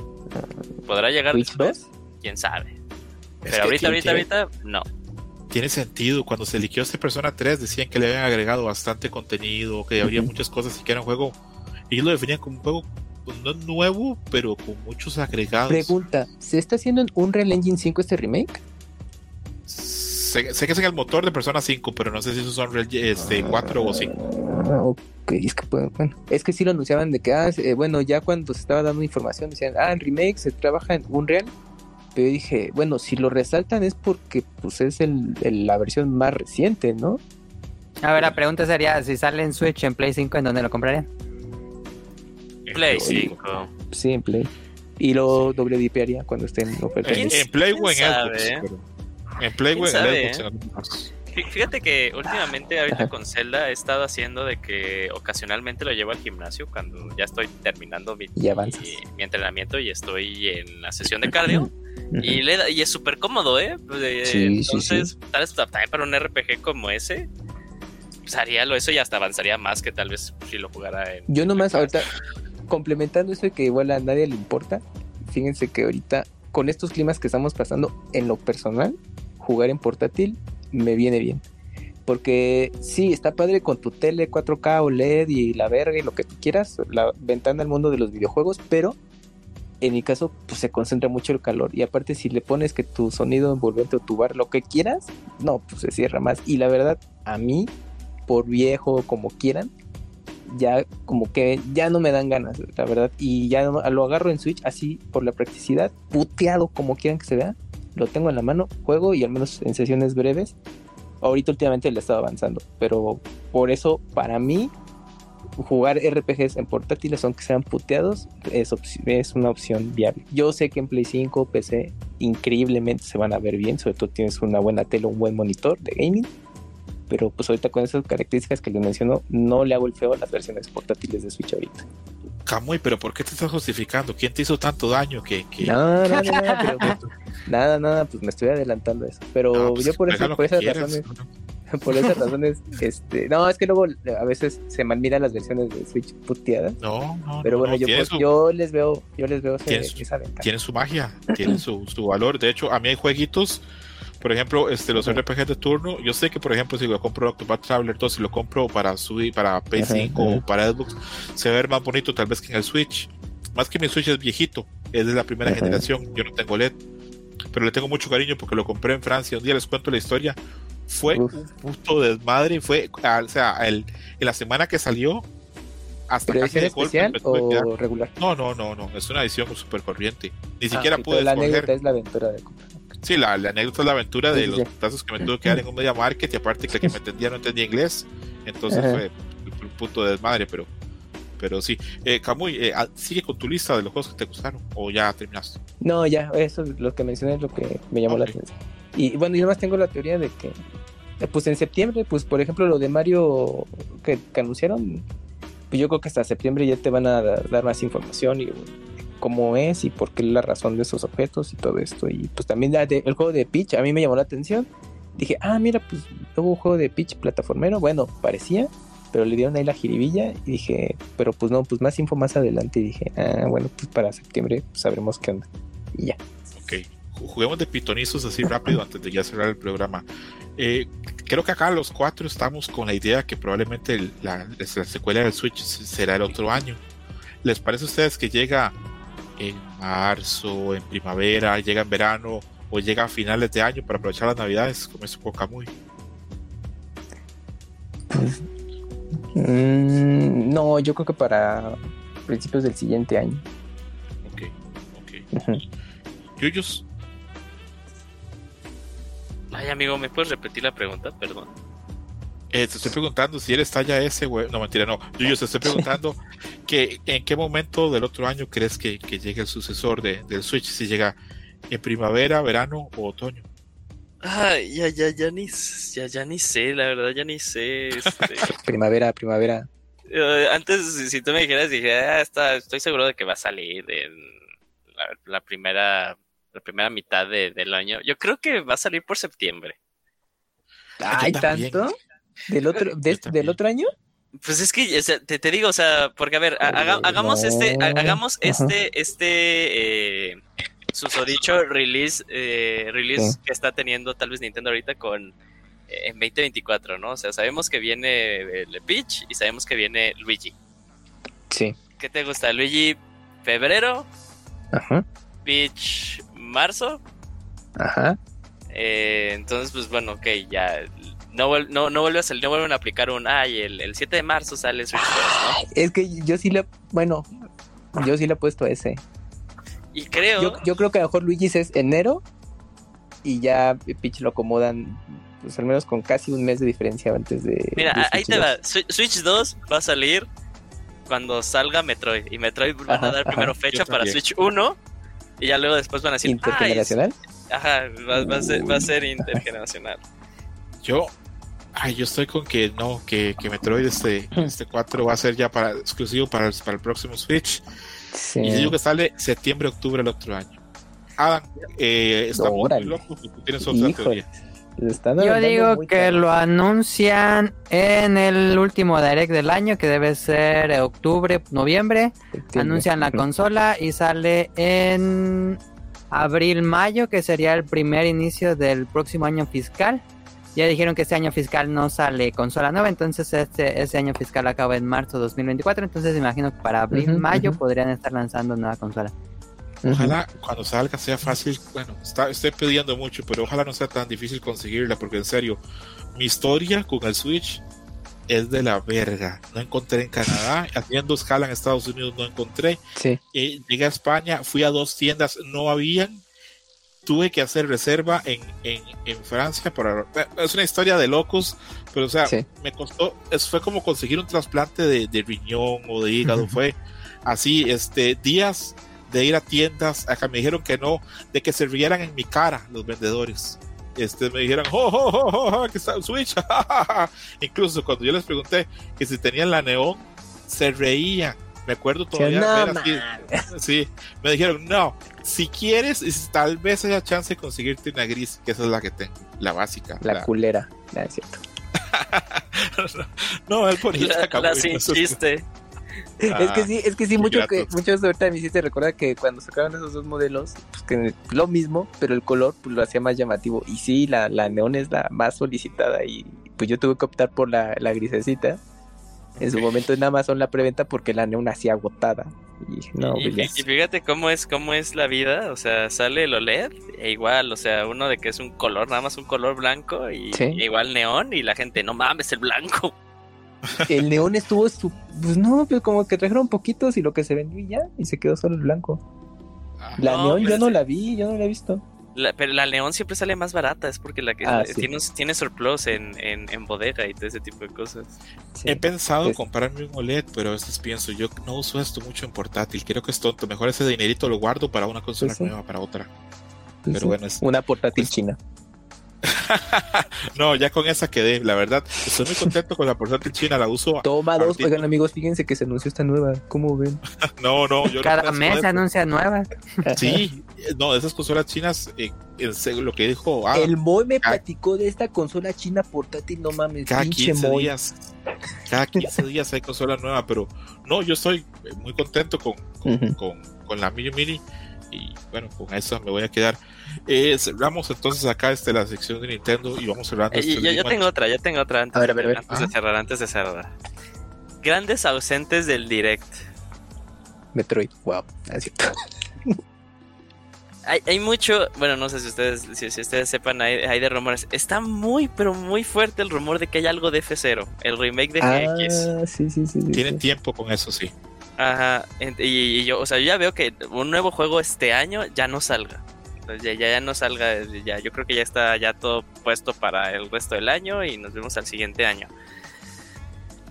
¿Podrá llegar Switch después? 2. ¿Quién sabe? Es Pero ahorita, tiene- ahorita, ahorita, no. Tiene sentido. Cuando se liqueó este Persona 3, decían que le habían agregado bastante contenido, que habría Ujú. muchas cosas y que era un juego. Ellos lo definían como un juego pues, no nuevo, pero con muchos agregados. Pregunta, ¿se está haciendo en Unreal Engine 5 este remake? Sé, sé que es en el motor de Persona 5, pero no sé si esos son Real- este, 4 o 5. Ah, ok, es que, pues, bueno, es que sí lo anunciaban de que, ah, eh, bueno, ya cuando se estaba dando información decían, ah, en remake se trabaja en Unreal, pero yo dije, bueno, si lo resaltan es porque pues es el, el- la versión más reciente, ¿no? A ver, la pregunta sería, si sale en Switch en Play 5, ¿en dónde lo comprarían? Play Oye. 5. Sí, en Play. Y lo doble dipearía cuando esté en oferta. En, ¿Quién- en Play o en Xbox. sabe? pero- En Play o ¿Quién en sabe, Xbox. eh? Fíjate que últimamente ahorita con Zelda he estado haciendo de que ocasionalmente lo llevo al gimnasio cuando ya estoy terminando mi, Y mi, mi entrenamiento y estoy en la sesión de cardio. Y, le da- y es súper cómodo, ¿eh? Pues, eh, Sí, sí, entonces, tal vez también para un RPG como ese, pues haría lo eso y hasta avanzaría más que tal vez si lo jugara en. Yo nomás ahorita, complementando eso de que igual a nadie le importa, fíjense que ahorita, con estos climas que estamos pasando, en lo personal, jugar en portátil me viene bien. Porque sí, está padre con tu tele 4K OLED y la verga y lo que quieras, la ventana al mundo de los videojuegos, pero en mi caso pues se concentra mucho el calor y aparte si le pones que tu sonido envolvente o tu bar lo que quieras, no, pues se cierra más. Y la verdad, a mí, por viejo como quieran, ya como que ya no me dan ganas, la verdad. Y ya no- lo agarro en Switch así por la practicidad, puteado como quieran que se vea. Lo tengo en la mano, juego y al menos en sesiones breves. Ahorita últimamente le he estado avanzando, pero por eso para mí jugar RPGs en portátiles aunque sean puteados es, es una opción viable. Yo sé que en Play 5, PC increíblemente se van a ver bien, sobre todo tienes una buena tele, un buen monitor de gaming. Pero pues ahorita con esas características que les menciono, no le hago el feo a las versiones portátiles de Switch ahorita. Camuy, pero ¿por qué te estás justificando? ¿Quién te hizo tanto daño que, que- No, no, no, no, pero, pues, nada, nada, pues me estoy adelantando a eso. Pero No, pues, yo por, eso, por esas quieras, razones, ¿no? por esas razones, este, no, es que luego a veces se mal miran las versiones de Switch puteadas. No, no, Pero no, bueno, no, yo, pues, su- yo les veo, yo les veo ese- Tiene su- esa ventaja. tiene su magia, tiene su, su valor. De hecho, a mí hay jueguitos, por ejemplo, este, los Ajá. RPG de turno. Yo sé que, por ejemplo, si lo compro Octopath Traveler 2, si lo compro para subir para Ajá, PS5 ajá. o para Xbox, se va a ver más bonito tal vez que en el Switch. Más que mi Switch es viejito, es de la primera Ajá. generación. Yo no tengo LED, pero le tengo mucho cariño porque lo compré en Francia. Un día les cuento la historia. Fue Uf. un puto desmadre. Fue, ah, o sea, el, en la semana que salió, hasta ¿Pero casi de golpe o regular? No, no, no, no, es una edición súper corriente. Ni Ah, siquiera pude la escoger. es la aventura de comprar. Sí, la, la anécdota es la aventura de sí, los sí. putazos que me tuve que dar en un media market y aparte que el que me entendía no entendía inglés. Entonces Ajá. fue un punto de desmadre, pero, pero sí. Eh, Camuy, eh, ah, sigue con tu lista de los juegos que te gustaron o ya terminaste. No, ya, eso es lo que mencioné es lo que me llamó Ok. la atención. Y bueno, yo además tengo la teoría de que, eh, pues en septiembre, pues por ejemplo lo de Mario que, que anunciaron, pues yo creo que hasta septiembre ya te van a da- dar más información y cómo es y por qué la razón de esos objetos y todo esto. Y pues también de- el juego de Peach a mí me llamó la atención. Dije, ah, mira, pues hubo un juego de Peach plataformero, bueno, parecía, pero le dieron ahí la jiribilla y dije, pero pues no, pues más info más adelante y dije, ah, bueno, pues para septiembre pues, sabremos qué onda. Y ya. Ok. Ju- Juguemos de pitonizos así rápido antes de ya cerrar el programa. Eh, creo que acá los cuatro estamos con la idea que probablemente la, la secuela del Switch será el otro año. ¿Les parece a ustedes que llega en marzo, en primavera, llega en verano o llega a finales de año para aprovechar las navidades como es Pokémon? Mm, no, yo creo que para principios del siguiente año. Ok, ok. Yuyos, Ay, amigo, ¿me puedes repetir la pregunta? Perdón. eh, te estoy preguntando si eres talla S, güey. No, mentira, no. Yuyos, te estoy preguntando que en qué momento del otro año crees que, que llegue el sucesor de, del Switch, si llega en primavera, verano o otoño. Ay, ya, ya, ya ni, ya, ya ni sé, la verdad, ya ni sé. este. Primavera, primavera. Eh, antes, si- si tú me dijeras, dije, ah, está, estoy seguro de que va a salir en la, la primera, la primera mitad de- del año. Yo creo que va a salir por septiembre. Ah, ¿Hay tanto? ¿Del otro, de-. ¿Del otro año? Pues es que, o sea, te, te digo, o sea, porque a ver, ha- haga- Eh, hagamos no. este, ha- hagamos Ajá. este, este, eh, susodicho release, eh, release Sí. que está teniendo tal vez Nintendo ahorita con eh, en 2024, ¿no? O sea, sabemos que viene el Peach y sabemos que viene Luigi. Sí. ¿Qué te gusta? Luigi febrero, Ajá. Peach marzo. Ajá. Eh, entonces, pues bueno, ok, ya. No, no, no vuelve a salir, no vuelven a aplicar un, ay, el, el 7 de marzo sale Switch 2, ¿no? Es que yo sí le, bueno, yo sí le he puesto ese. Y creo... Yo, yo creo que a lo mejor Luigi's es enero y ya Peach lo acomodan, pues al menos con casi un mes de diferencia antes de. Mira, de ahí te 2. va. Swi- Switch 2 va a salir cuando salga Metroid. Y Metroid van a dar ajá. primero fecha para. Switch 1. Y ya luego después van a decir, "Ah, es- Intergeneracional. ajá, va, va a ser, va a ser intergeneracional. Yo, ay, yo estoy con que no, que, que Metroid este, este 4 va a ser ya para exclusivo para el, para el próximo Switch. Sí. Y digo que sale septiembre, octubre el otro año. Adam, eh, está muy loco que tú tienes otra Híjole. teoría. Yo digo que lo anuncian en el último direct del año, que debe ser octubre, noviembre. Anuncian la consola y sale en abril, mayo, que sería el primer inicio del próximo año fiscal. Ya dijeron que este año fiscal no sale consola nueva, entonces este, este año fiscal acaba en marzo 2024, entonces imagino que para abril, mayo podrían estar lanzando nueva consola. Ojalá cuando salga sea fácil. Bueno, está, estoy pidiendo mucho, pero ojalá no sea tan difícil conseguirla, porque en serio, mi historia con el Switch es de la verga. No encontré en Canadá, haciendo escala en Estados Unidos no encontré. Sí. Eh, llegué a España, fui a dos tiendas, no habían. Tuve que hacer reserva en, en, en Francia para... Es una historia de locos, pero o sea, Sí. me costó, es, fue como conseguir un trasplante de, de riñón o de hígado, fue así, este, días de ir a tiendas, acá me dijeron que no, de que se rieran en mi cara los vendedores. este, me dijeron, oh, oh, oh, oh, oh, que está el Switch. Incluso cuando yo les pregunté que si tenían la neón, se reían. Me acuerdo todavía. no, así- sí, me dijeron, no, si quieres, tal vez haya chance de conseguirte una gris, que esa es la que tengo, la básica. La la- culera. No, es cierto. no, es bonita. La, la cabrón, sin chiste. es que sí, es que sí, mucho que, muchos ahorita me hiciste recordar que cuando sacaron esos dos modelos, pues que lo mismo, pero el color pues, lo hacía más llamativo. Y sí, la, la neón es la más solicitada y pues yo tuve que optar por la, la grisecita. En su momento en Amazon la preventa porque la neón hacía agotada. Y no, y, fíjate cómo es cómo es la vida, o sea, sale el OLED e igual, o sea, uno de que es un color, nada más un color blanco y Sí. y igual neón y la gente, no mames, el blanco. El neón estuvo, su- pues no, pues como que trajeron poquitos y lo que se vendió y ya, y se quedó solo el blanco. Ah, La No, neón yo pues, no la vi, yo no la he visto. La- pero la neón siempre sale más barata, es porque la que Ah, sí. tiene, un- tiene surplus en, en, en bodega y todo ese tipo de cosas. Sí. He pensado Pues- comprarme un OLED, pero a veces pienso, yo no uso esto mucho en portátil, creo que es tonto, mejor ese dinerito lo guardo para una consola Pues sí. nueva, para otra. Pues pero sí, bueno, es- Una portátil pues- china. no, ya con esa quedé, la verdad, estoy muy contento con la portátil china, la uso. Toma dos. Oigan, amigos, fíjense que se anunció esta nueva. ¿Cómo ven? No, no, yo no Cada mes se anuncia nueva. Sí, no, esas consolas chinas, eh, en serio, lo que dijo El Moy me Ah. platicó de esta consola china portátil, no mames, cada pinche 15 Moy. días, cada 15 días hay consola nueva, pero no, yo estoy eh, muy contento con, con, con, con la Mini Mini y bueno, con eso me voy a quedar. Eh, cerramos entonces acá este, la sección de Nintendo y vamos cerrando. Eh, este yo, tengo otra, yo tengo otra antes, A ver, a de- ver, a ver. antes de cerrar, antes de cerrar. Grandes ausentes del direct. Metroid, wow, es cierto. Hay, hay mucho, bueno, no sé si ustedes, si, si ustedes sepan, hay, hay de rumores. Está muy, pero muy fuerte el rumor de que hay algo de F0, el remake de GX. Ah, sí, sí, sí. sí, Tienen sí. tiempo con eso, sí. Ajá, y, y yo, o sea, yo ya veo que un nuevo juego este año ya no salga. Ya, ya, ya no salga, ya, yo creo que ya está ya todo puesto para el resto del año y nos vemos al siguiente año.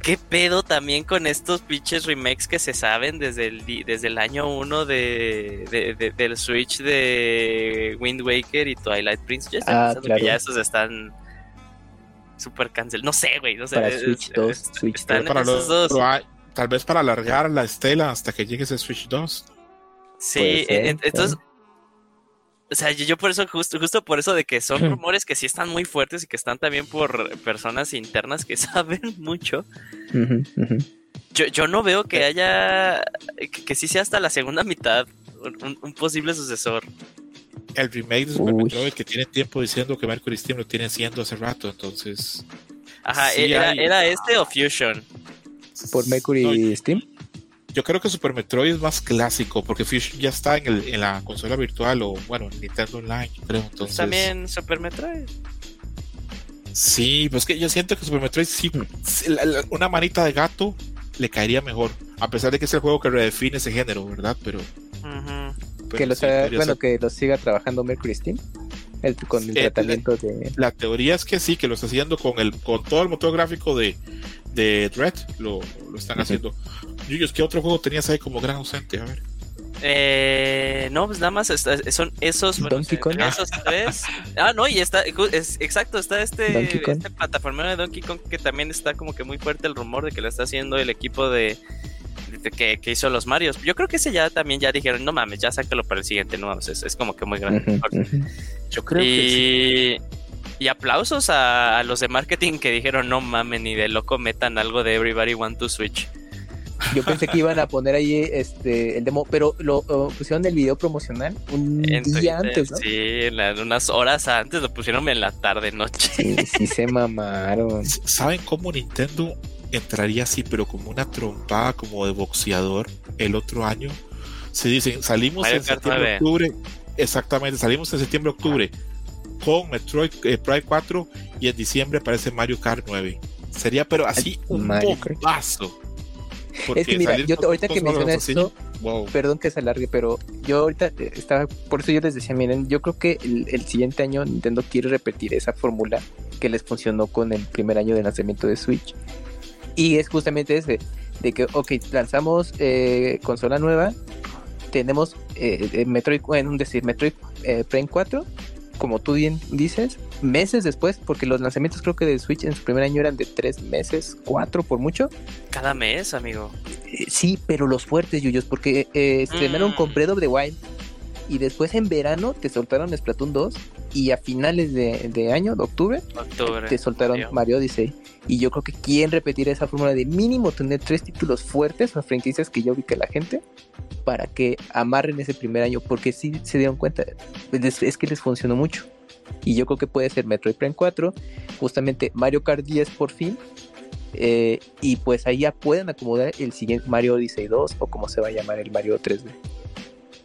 ¿Qué pedo también con estos pinches remakes que se saben desde el, desde el año 1 de, de- de- del Switch de Wind Waker y Twilight Prince? Yo estoy Ah, pensando claro. que ya esos están súper cancel. No sé, güey, no sé. Para es- Switch es- 2, es- Switch están para esos los- dos. hay- tal vez para alargar la estela hasta que llegue ese Switch 2. Sí, ser, en- entonces, o sea, yo, yo por eso, justo, justo por eso de que son rumores que sí están muy fuertes y que están también por personas internas que saben mucho. Yo, yo no veo que haya, que, que sí sea hasta la segunda mitad un, posible sucesor. El remake de Super Uy. Metroid que tiene tiempo diciendo que Mercury Steam lo tiene siendo hace rato, entonces Ajá, Sí era, hay- era este o Fusion. Por Mercury No, Steam. Yo creo que Super Metroid es más clásico porque Fusion ya está en, el, en la consola virtual o bueno, en Nintendo Online, creo. Pues Entonces, también Super Metroid. sí, pues que yo siento que Super Metroid sí, la- la- una manita de gato le caería mejor, a pesar de que es el juego que redefine ese género, ¿verdad? Pero, que lo sí, bueno, ser. que lo siga trabajando Mercury Steam. El, con el Eh, tratamiento de. La teoría es que sí, que lo está haciendo con el con todo el motor gráfico de, de Dread, lo, lo están haciendo. Yuyos, ¿qué otro juego tenías ahí como gran ausente? A ver. Eh, no, pues nada más está- son esos, bueno, Donkey eh, Kong. esos tres. Ah, no, y está, es, exacto, está este, este plataformero de Donkey Kong que también está como que muy fuerte el rumor de que lo está haciendo el equipo de, de que, que hizo los Marios. Yo creo que ese ya también ya dijeron, no mames, ya sácalo para el siguiente, no mames, es, es como que muy grande. Yo creo que sí. Y, aplausos a, a los de marketing que dijeron, no mames, ni de loco metan algo de Everybody Want to Switch. Yo pensé que iban a poner ahí este el demo, pero lo lo pusieron el video promocional un En día Twitter, antes, ¿no? Sí, en la- unas horas antes, lo pusieron en la tarde, noche. Sí, sí se mamaron. ¿Saben cómo Nintendo entraría así, pero como una trompada como de boxeador el otro año? Se dicen, salimos Mario en Kart septiembre, 9. octubre, exactamente, salimos en septiembre, octubre con Metroid eh, Prime 4 y en diciembre aparece Mario Kart 9. Sería, pero así, un bombazo. Porque Es que mira, yo ahorita que mencionas esto, wow. perdón que se alargue, pero yo ahorita eh, estaba, por eso yo les decía, miren, yo creo que el, el siguiente año Nintendo quiere repetir esa fórmula que les funcionó con el primer año de lanzamiento de Switch. Y es justamente ese, de que, ok, lanzamos eh, consola nueva, tenemos eh, Metroid, bueno, decir, Metroid eh, Prime 4, como tú bien dices, meses después, porque los lanzamientos creo que de Switch en su primer año eran de tres meses, cuatro por mucho. Cada mes, amigo. Eh, sí, pero los fuertes, Yuyos, porque eh, estrenaron Mm. con Breath of the Wild y después en verano te soltaron Splatoon 2 y a finales de, de año, de octubre, Octubre. te soltaron. Mario Odyssey. Y yo creo que quieren repetir esa fórmula de mínimo tener tres títulos fuertes o franquicias que yo ubique a la gente para que amarren ese primer año, porque sí se dieron cuenta, es, es que les funcionó mucho. Y yo creo que puede ser Metroid Prime 4, justamente Mario Kart 10 por fin, eh, y pues ahí ya pueden acomodar el siguiente Mario Odyssey 2 o como se va a llamar el Mario 3D.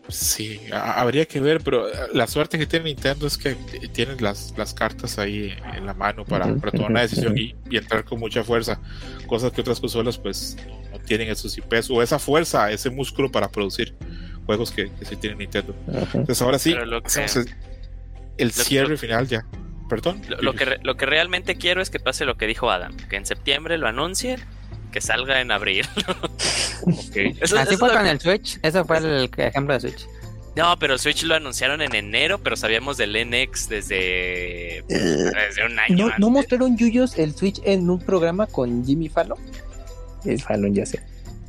Sí, ha- habría que ver, pero eh, la suerte que tiene Nintendo es que tienen las, las cartas ahí en la mano para, para tomar una decisión y, y entrar con mucha fuerza, cosas que otras consolas pues no tienen esos IPs o esa fuerza, ese músculo para producir juegos que, que sí tiene Nintendo. Entonces ahora sí, que- hacemos el, cierre final ya. Perdón. Lo, lo que, re- lo que realmente quiero es que pase lo que dijo Adam, que en septiembre lo anuncien, que salga en abril. Eso- Así eso fue lo con que- el Switch. Eso fue el ejemplo de Switch. No, pero Switch lo anunciaron en enero, pero sabíamos del NX desde, desde un año. ¿No, antes. ¿No mostraron Yuyos el Switch en un programa con Jimmy Fallon? Es Fallon, ya sé.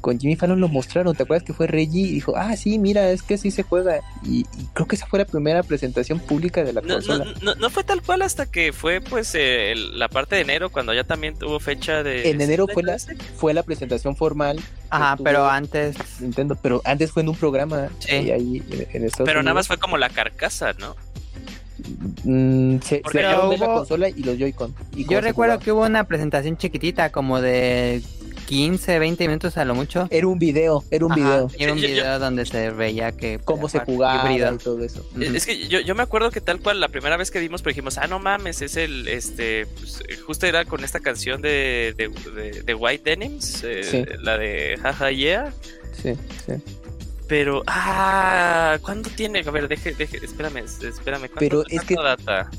Con Jimmy Fallon lo mostraron. ¿Te acuerdas que fue Reggie y dijo, ah, sí, mira, es que sí se juega? Y, y creo que esa fue la primera presentación pública de la No, consola. no, no fue tal cual hasta que fue pues eh, la parte de enero cuando ya también tuvo fecha de... En enero fue la, fue la presentación formal Ajá, pero antes. Nintendo, pero antes fue en un programa Sí. eh, ahí en, en Pero nada más fue como la carcasa, ¿no? Mm, se, se dejaron ver la hubo- consola y los Joy-Con. Yo recuerdo jugaba. que hubo una presentación chiquitita, como de 15, 20 minutos a lo mucho. Era un video, era un Ajá, video. era un Yo- yo- video donde se veía que. Cómo se jugaba híbrido. y todo eso. Es que yo, yo me acuerdo que tal cual la primera vez que vimos, pero dijimos, ah, no mames, es el, este, pues, justo era con esta canción de, de, de- de White Denims, eh, Sí. la de Jaja Yeah, Sí, sí. pero, ah, ¿cuándo tiene? A ver, deje, deje, espérame, espérame, ¿cuánto, Pero es que- cuánto data?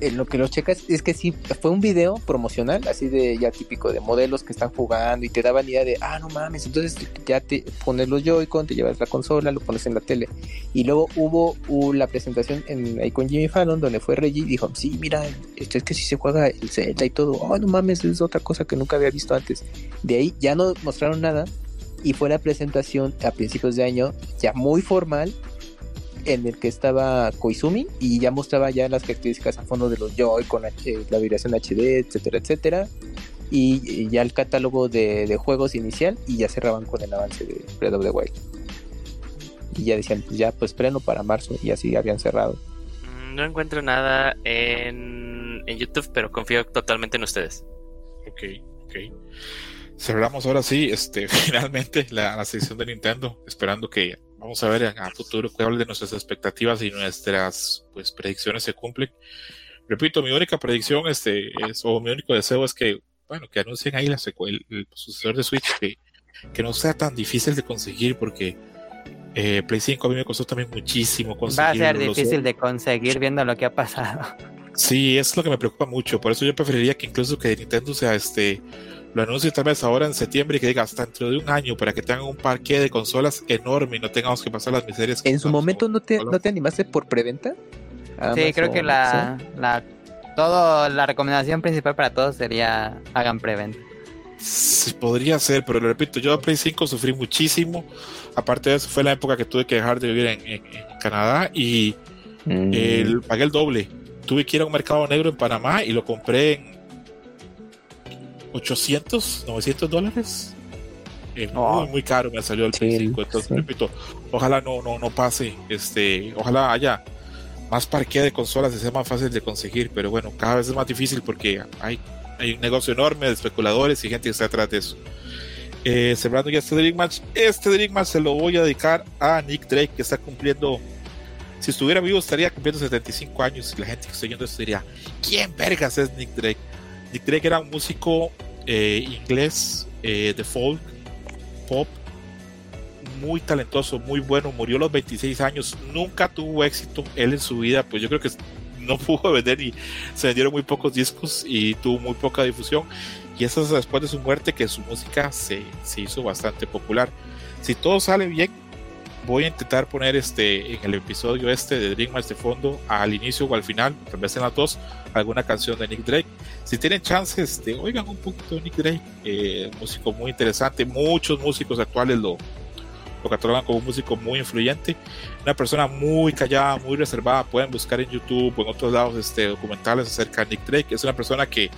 En lo que los checas es que sí, fue un video promocional, así de ya típico de modelos que están jugando y te daban idea de, ah, no mames, entonces ya te pones los Joy-Con, te llevas la consola, lo pones en la tele. Y luego hubo la presentación en, ahí con Jimmy Fallon, donde fue Reggie y dijo, sí, mira, esto es que si se juega el Zelda y todo, oh, no mames, es otra cosa que nunca había visto antes. De ahí ya no mostraron nada y fue la presentación a principios de año, ya muy formal, en el que estaba Koizumi y ya mostraba ya las características a fondo de los Joy con H- la vibración HD, etcétera, etcétera. Y, y ya el catálogo de, de juegos inicial y ya cerraban con el avance de Breath of the Wild. Y ya decían, pues ya pues pleno para marzo y así habían cerrado. Mm, No encuentro nada en, en YouTube, pero confío totalmente en ustedes. Ok, ok. Cerramos ahora sí, este, finalmente la, la sección de Nintendo, esperando que vamos a ver a, futuro cuál de nuestras expectativas y nuestras pues predicciones se cumplen. Repito, mi única predicción este es, o mi único deseo es que, bueno, que anuncien ahí la el, el sucesor de Switch, que, que no sea tan difícil de conseguir, porque eh, Play 5 a mí me costó también muchísimo Va a conseguir. ser difícil de conseguir viendo lo que ha pasado. Sí, es lo que me preocupa mucho. Por eso yo preferiría que incluso que Nintendo sea este lo anuncie tal vez ahora en septiembre y que diga hasta dentro de un año para que tengan un parque de consolas enorme y no tengamos que pasar las miserias. que ¿En su momento no te, no te animaste por preventa? Sí, creo que la, la, todo, la recomendación principal para todos sería hagan preventa. Sí, podría ser, pero lo repito, yo a Play 5 sufrí muchísimo. Aparte de eso, fue la época que tuve que dejar de vivir en, en- en Canadá y Mm. el, pagué el doble. Tuve que ir a un mercado negro en Panamá y lo compré en 800, 900 dólares. Eh, Oh. muy, muy caro me salió el Play Sí, 5. Entonces, sí. repito, ojalá no, no, no pase. Este, ojalá haya más parque de consolas y sea más fácil de conseguir. Pero bueno, cada vez es más difícil porque hay, hay un negocio enorme de especuladores y gente que está detrás de eso. Eh, cerrando ya este Dream Match, este Dream Match se lo voy a dedicar a Nick Drake, que está cumpliendo. Si estuviera vivo, estaría cumpliendo 75 años. Y la gente que está oyendo esto diría: ¿Quién vergas es Nick Drake? Nick Drake era un músico eh, inglés eh, de folk, pop, muy talentoso, muy bueno. Murió a los 26 años, nunca tuvo éxito él en su vida. Pues yo creo que no pudo vender y se vendieron muy pocos discos y tuvo muy poca difusión. Y eso es después de su muerte que su música se, se hizo bastante popular. Si todo sale bien, Voy a intentar poner este en el episodio este de Dream de fondo, al inicio o al final, tal vez en las dos, alguna canción de Nick Drake. Si tienen chance, este, oigan un poquito de Nick Drake, eh, músico muy interesante. Muchos músicos actuales lo, lo catalogan como un músico muy influyente. Una persona muy callada, muy reservada. Pueden buscar en YouTube o en otros lados este, documentales acerca de Nick Drake. Es una persona que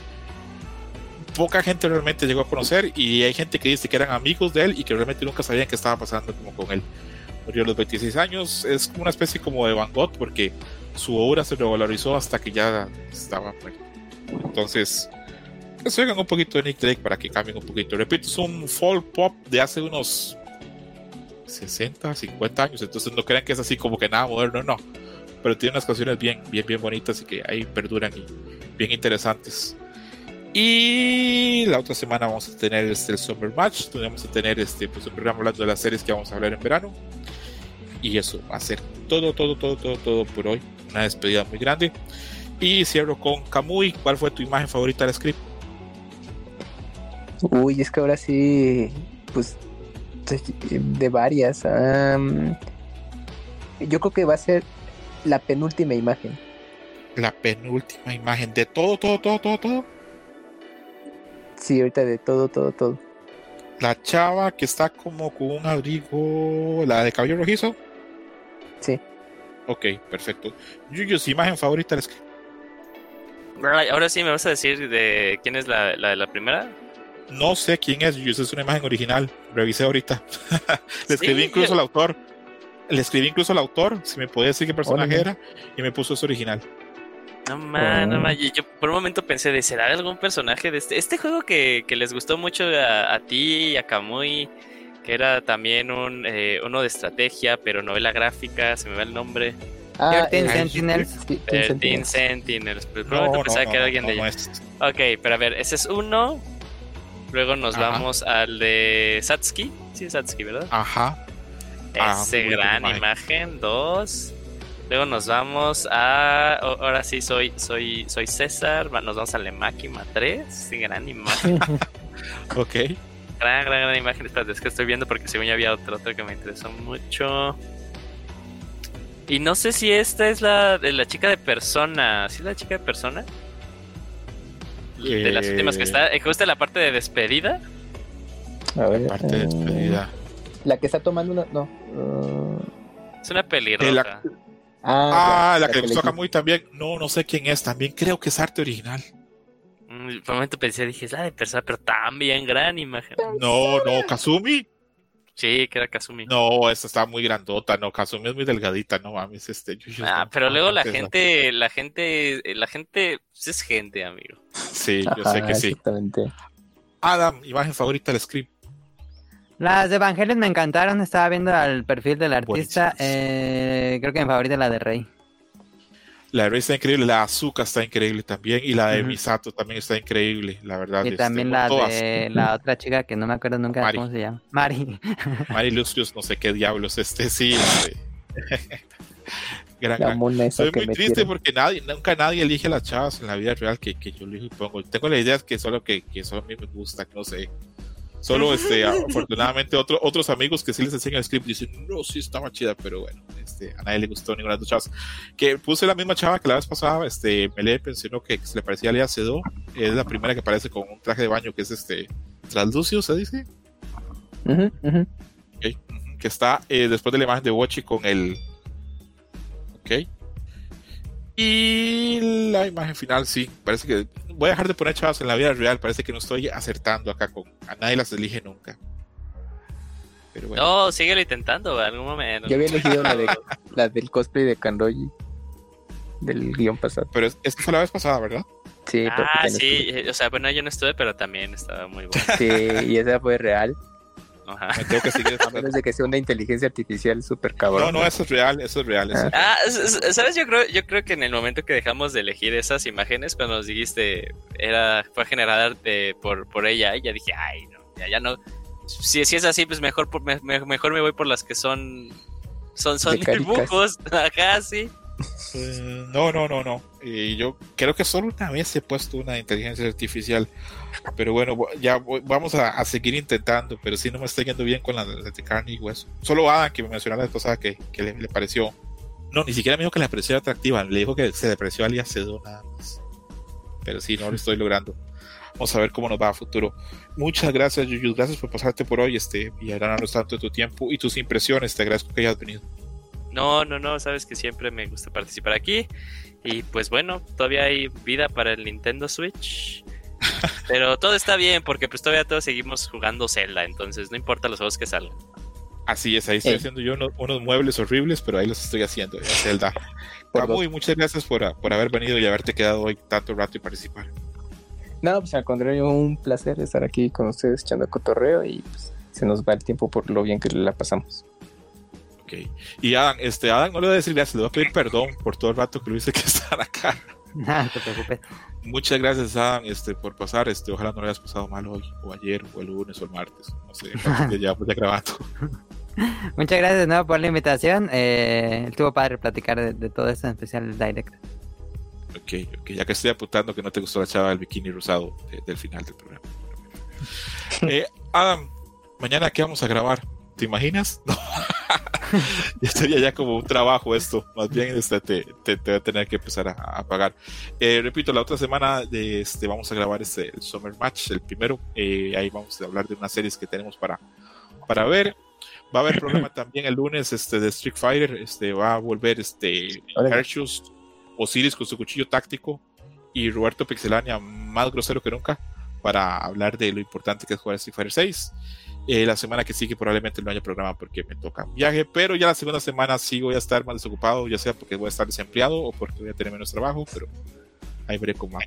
poca gente realmente llegó a conocer y hay gente que dice que eran amigos de él y que realmente nunca sabían qué estaba pasando como con él. Murió a los 26 años, es como una especie como de Van Gogh porque su obra se revalorizó hasta que ya estaba muerto. Entonces, pues oigan un poquito de Nick Drake para que cambien un poquito. Repito, es un folk pop de hace unos 60, 50 años, entonces no crean que es así como que nada moderno, no. Pero tiene unas canciones bien, bien, bien bonitas y que ahí perduran y bien interesantes. Y la otra semana vamos a tener este, el Summer Match, donde vamos a tener este, pues, un programa hablando de las series que vamos a hablar en verano. Y eso va a ser todo, todo, todo, todo, todo por hoy. Una despedida muy grande. Y cierro con Kamui. ¿Cuál fue tu imagen favorita del script? Uy, es que ahora sí, pues de- varias. yo creo que va a ser la penúltima imagen. La penúltima imagen de todo, todo, todo, todo, todo. Sí, ahorita de todo, todo, todo. La chava que está como con un abrigo, la de cabello rojizo. Sí. Ok, perfecto. Yuyos, imagen favorita script. Right, Ahora sí me vas a decir de quién es la, la, la primera. No sé quién es, Yuyos, es una imagen original. Revisé ahorita. Le escribí Sí, incluso yo- al autor. Le escribí incluso al autor, si me podía decir qué personaje era, y me puso eso original. No man, no Oh. man. Yo por un momento pensé de será de algún personaje de este. Este juego que, que les gustó mucho a, a ti y a Kamui, que era también un eh, uno de estrategia, pero novela gráfica, se me va el nombre. Ah, 13 eh, Sentinels. Teen 13 Sentinels. Un momento pensaba que era alguien de no es. Ok, pero a ver, ese es uno. Luego nos Ajá. vamos al de Satsuki. Sí, Satsuki, ¿verdad? Ajá. Ah, Ese gran imagen. Dos. Luego nos vamos a. Ahora sí, soy, soy, soy César. Nos vamos a Lemáquima 3. Sí, gran imagen. Ok. Gran, gran, gran imagen. Espérate, es que estoy viendo porque según ya había otra, otra que me interesó mucho. Y no sé si esta es la de la chica de persona. ¿Sí es la chica de persona? De las últimas que Eh, está. eh, Justo en la parte de despedida. A ver, Parte de eh, despedida. La que está tomando una. No. uh, Es una pelirroja. De la- ah, Ah, ya, la que le le toca muy también. No, no sé quién es. También creo que es arte original. Por un momento pensé, dije, es la de persona, pero también gran imagen. No, no, Kazumi. Sí, que era Kazumi. No, esta está muy grandota. No, Kazumi es muy delgadita. No mames, este. yo- yo- Ah, no, pero luego no, la gente, la gente, la gente pues, es gente, amigo. Sí, yo sé que sí. Exactamente. Adam, imagen favorita del script. Las de Evangelion me encantaron. Estaba viendo al perfil del artista. Eh, creo que mi favorita es la de Rey. La de Rey está increíble, la de Azuka está increíble también, y la de. Misato también está increíble, la verdad. Y este, también la todas. de la otra chica que no me acuerdo nunca Mari. cómo se llama. Mari. Mari Lucius, no sé qué diablos, este sí. este. gran, gran. Soy que muy triste porque nadie, nunca nadie elige a las chavas en la vida real que, que yo elijo y pongo. Tengo la idea que solo que, que solo a mí me gusta, no sé. Solo este, afortunadamente otro, otros amigos que sí les enseñan el script dicen, no, sí estaba chida, pero bueno, este, a nadie le gustó ninguna de las chavas. Que puse la misma chava que la vez pasada, este, me le mencionó que se le parecía a Lea Sedó, es la primera que aparece con un traje de baño que es este, translúcido, se dice. Ujú, ujú. Ok, ujú, que está eh, después de la imagen de Watchy con el. Ok. Y la imagen final, sí, parece que. Voy a dejar de poner chavas en la vida real, parece que no estoy acertando acá con. A nadie las elige nunca. Pero bueno. No, síguelo intentando, en algún momento. Yo había elegido la, de, la del cosplay de Kanroji. Del guion pasado. Pero es, es que fue la vez pasada, ¿verdad? Sí, pero Ah, sí, eh, o sea, bueno, yo no estuve, pero también estaba muy bueno. Sí, y esa fue real. Ajá. Me tengo que seguir. A menos de que sea una inteligencia artificial súper cabrón. No, no, eso es real, eso es real. Eso es real. Ah, ¿sabes? Yo creo, yo creo que en el momento que dejamos de elegir esas imágenes, cuando nos dijiste era fue generada de- por, por ella, ya dije, ay, no, ya, ya no. Si, si es así, pues mejor, por- me- me- mejor me voy por las que son son, son dibujos. Ajá, sí. Eh, no, no, no, no. Eh, yo creo que solo una vez he puesto una inteligencia artificial. Pero bueno, ya vamos a, seguir intentando. Pero sí no me está yendo bien con la de carne y hueso. Solo Adam, que me mencionó la pasada que, que le, pareció. No, ni siquiera me dijo que le pareció atractiva. Le dijo que se le pareció al Yacedo nada más. Pero sí, no lo estoy logrando. Vamos a ver cómo nos va a futuro. Muchas gracias, Yuyu. Gracias por pasarte por hoy este, y ganarnos tanto tu tiempo y tus impresiones. Te agradezco que hayas venido. No, no, no, sabes que siempre me gusta participar aquí. Y pues bueno, todavía hay vida para el Nintendo Switch. Pero todo está bien porque pues todavía todos seguimos jugando Zelda, entonces no importa los juegos que salgan. Así es, ahí estoy Eh. haciendo yo unos, unos muebles horribles, pero ahí los estoy haciendo. Ya, Zelda. Por Camuy, muchas gracias por, por haber venido y haberte quedado hoy tanto rato y participar. No, pues al contrario, un placer estar aquí con ustedes echando cotorreo y pues, se nos va el tiempo por lo bien que la pasamos. Ok. Y Adam, este, Adam no le voy a decir gracias, le voy a pedir perdón por todo el rato que lo hice que estar acá. No te preocupes. Muchas gracias, Adam, este, por pasar. Este, ojalá no lo hayas pasado mal hoy, o ayer, o el lunes, o el martes. No sé, días llevamos ya grabando. Muchas gracias de nuevo por la invitación. Eh, estuvo padre platicar de, de todo esto, en especial el direct. Ok, ok, ya que estoy apuntando que no te gustó la chava del bikini rosado de- del final del programa. Eh, Adam, mañana qué vamos a grabar, ¿te imaginas? No. ya sería ya como un trabajo esto, más bien este, te, te, te voy a tener que empezar a, a pagar. Eh, repito, la otra semana de, este, vamos a grabar este, el Summer Match, el primero, Eh, ahí vamos a hablar de unas series que tenemos para, para ver. Va a haber programa también el lunes este, de Street Fighter, este, va a volver este. Hershus Osiris con su cuchillo táctico y Roberto Pixelania más grosero que nunca para hablar de lo importante que es jugar Street Fighter 6. Eh, la semana que sigue probablemente no haya programa porque me toca viaje, pero ya la segunda semana sí voy a estar más desocupado, ya sea porque voy a estar desempleado o porque voy a tener menos trabajo, pero ahí veré cómo.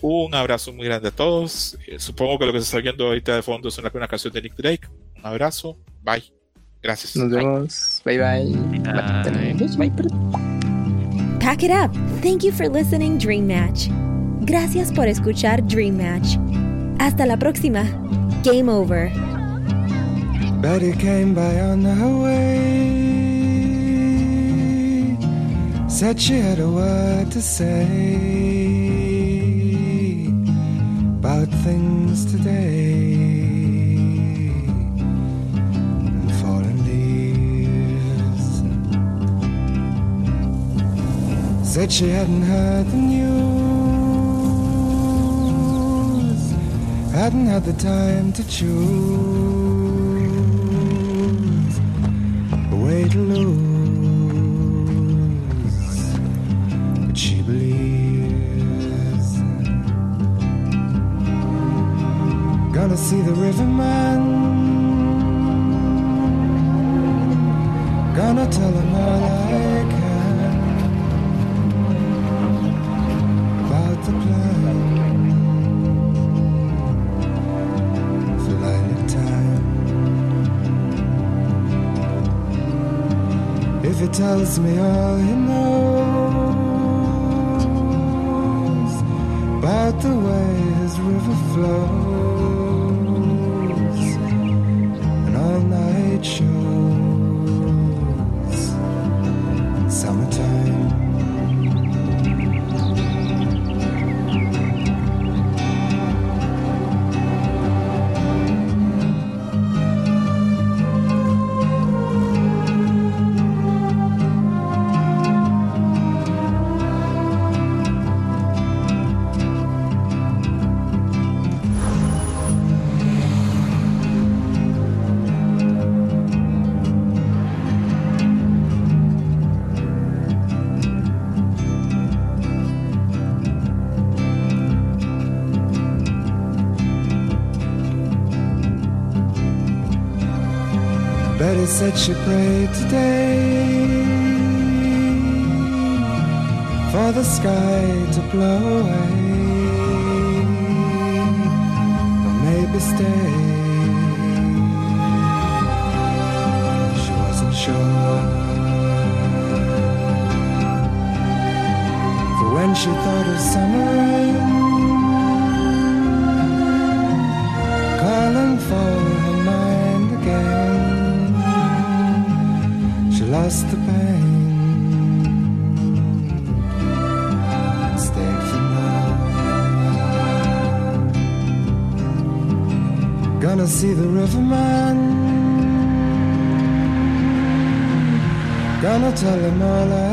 Un abrazo muy grande a todos. Eh, supongo que lo que se está viendo ahorita de fondo es una, una canción de Nick Drake. Un abrazo. Bye. Gracias. Nos vemos. Bye bye. Bye. Bye. Bye. Pack it up. Thank you for listening, Dream Match. Gracias por escuchar Dream Match. Hasta la próxima. Game over. Betty came by on her way. Said she had a word to say about things today. And leaves. Said she hadn't heard the news. Hadn't had the time to choose way to lose. But she believes. Gonna see the riverman. Gonna tell him all I tells me all he knows about the way his river flows She prayed today for the sky to blow away, tell them all I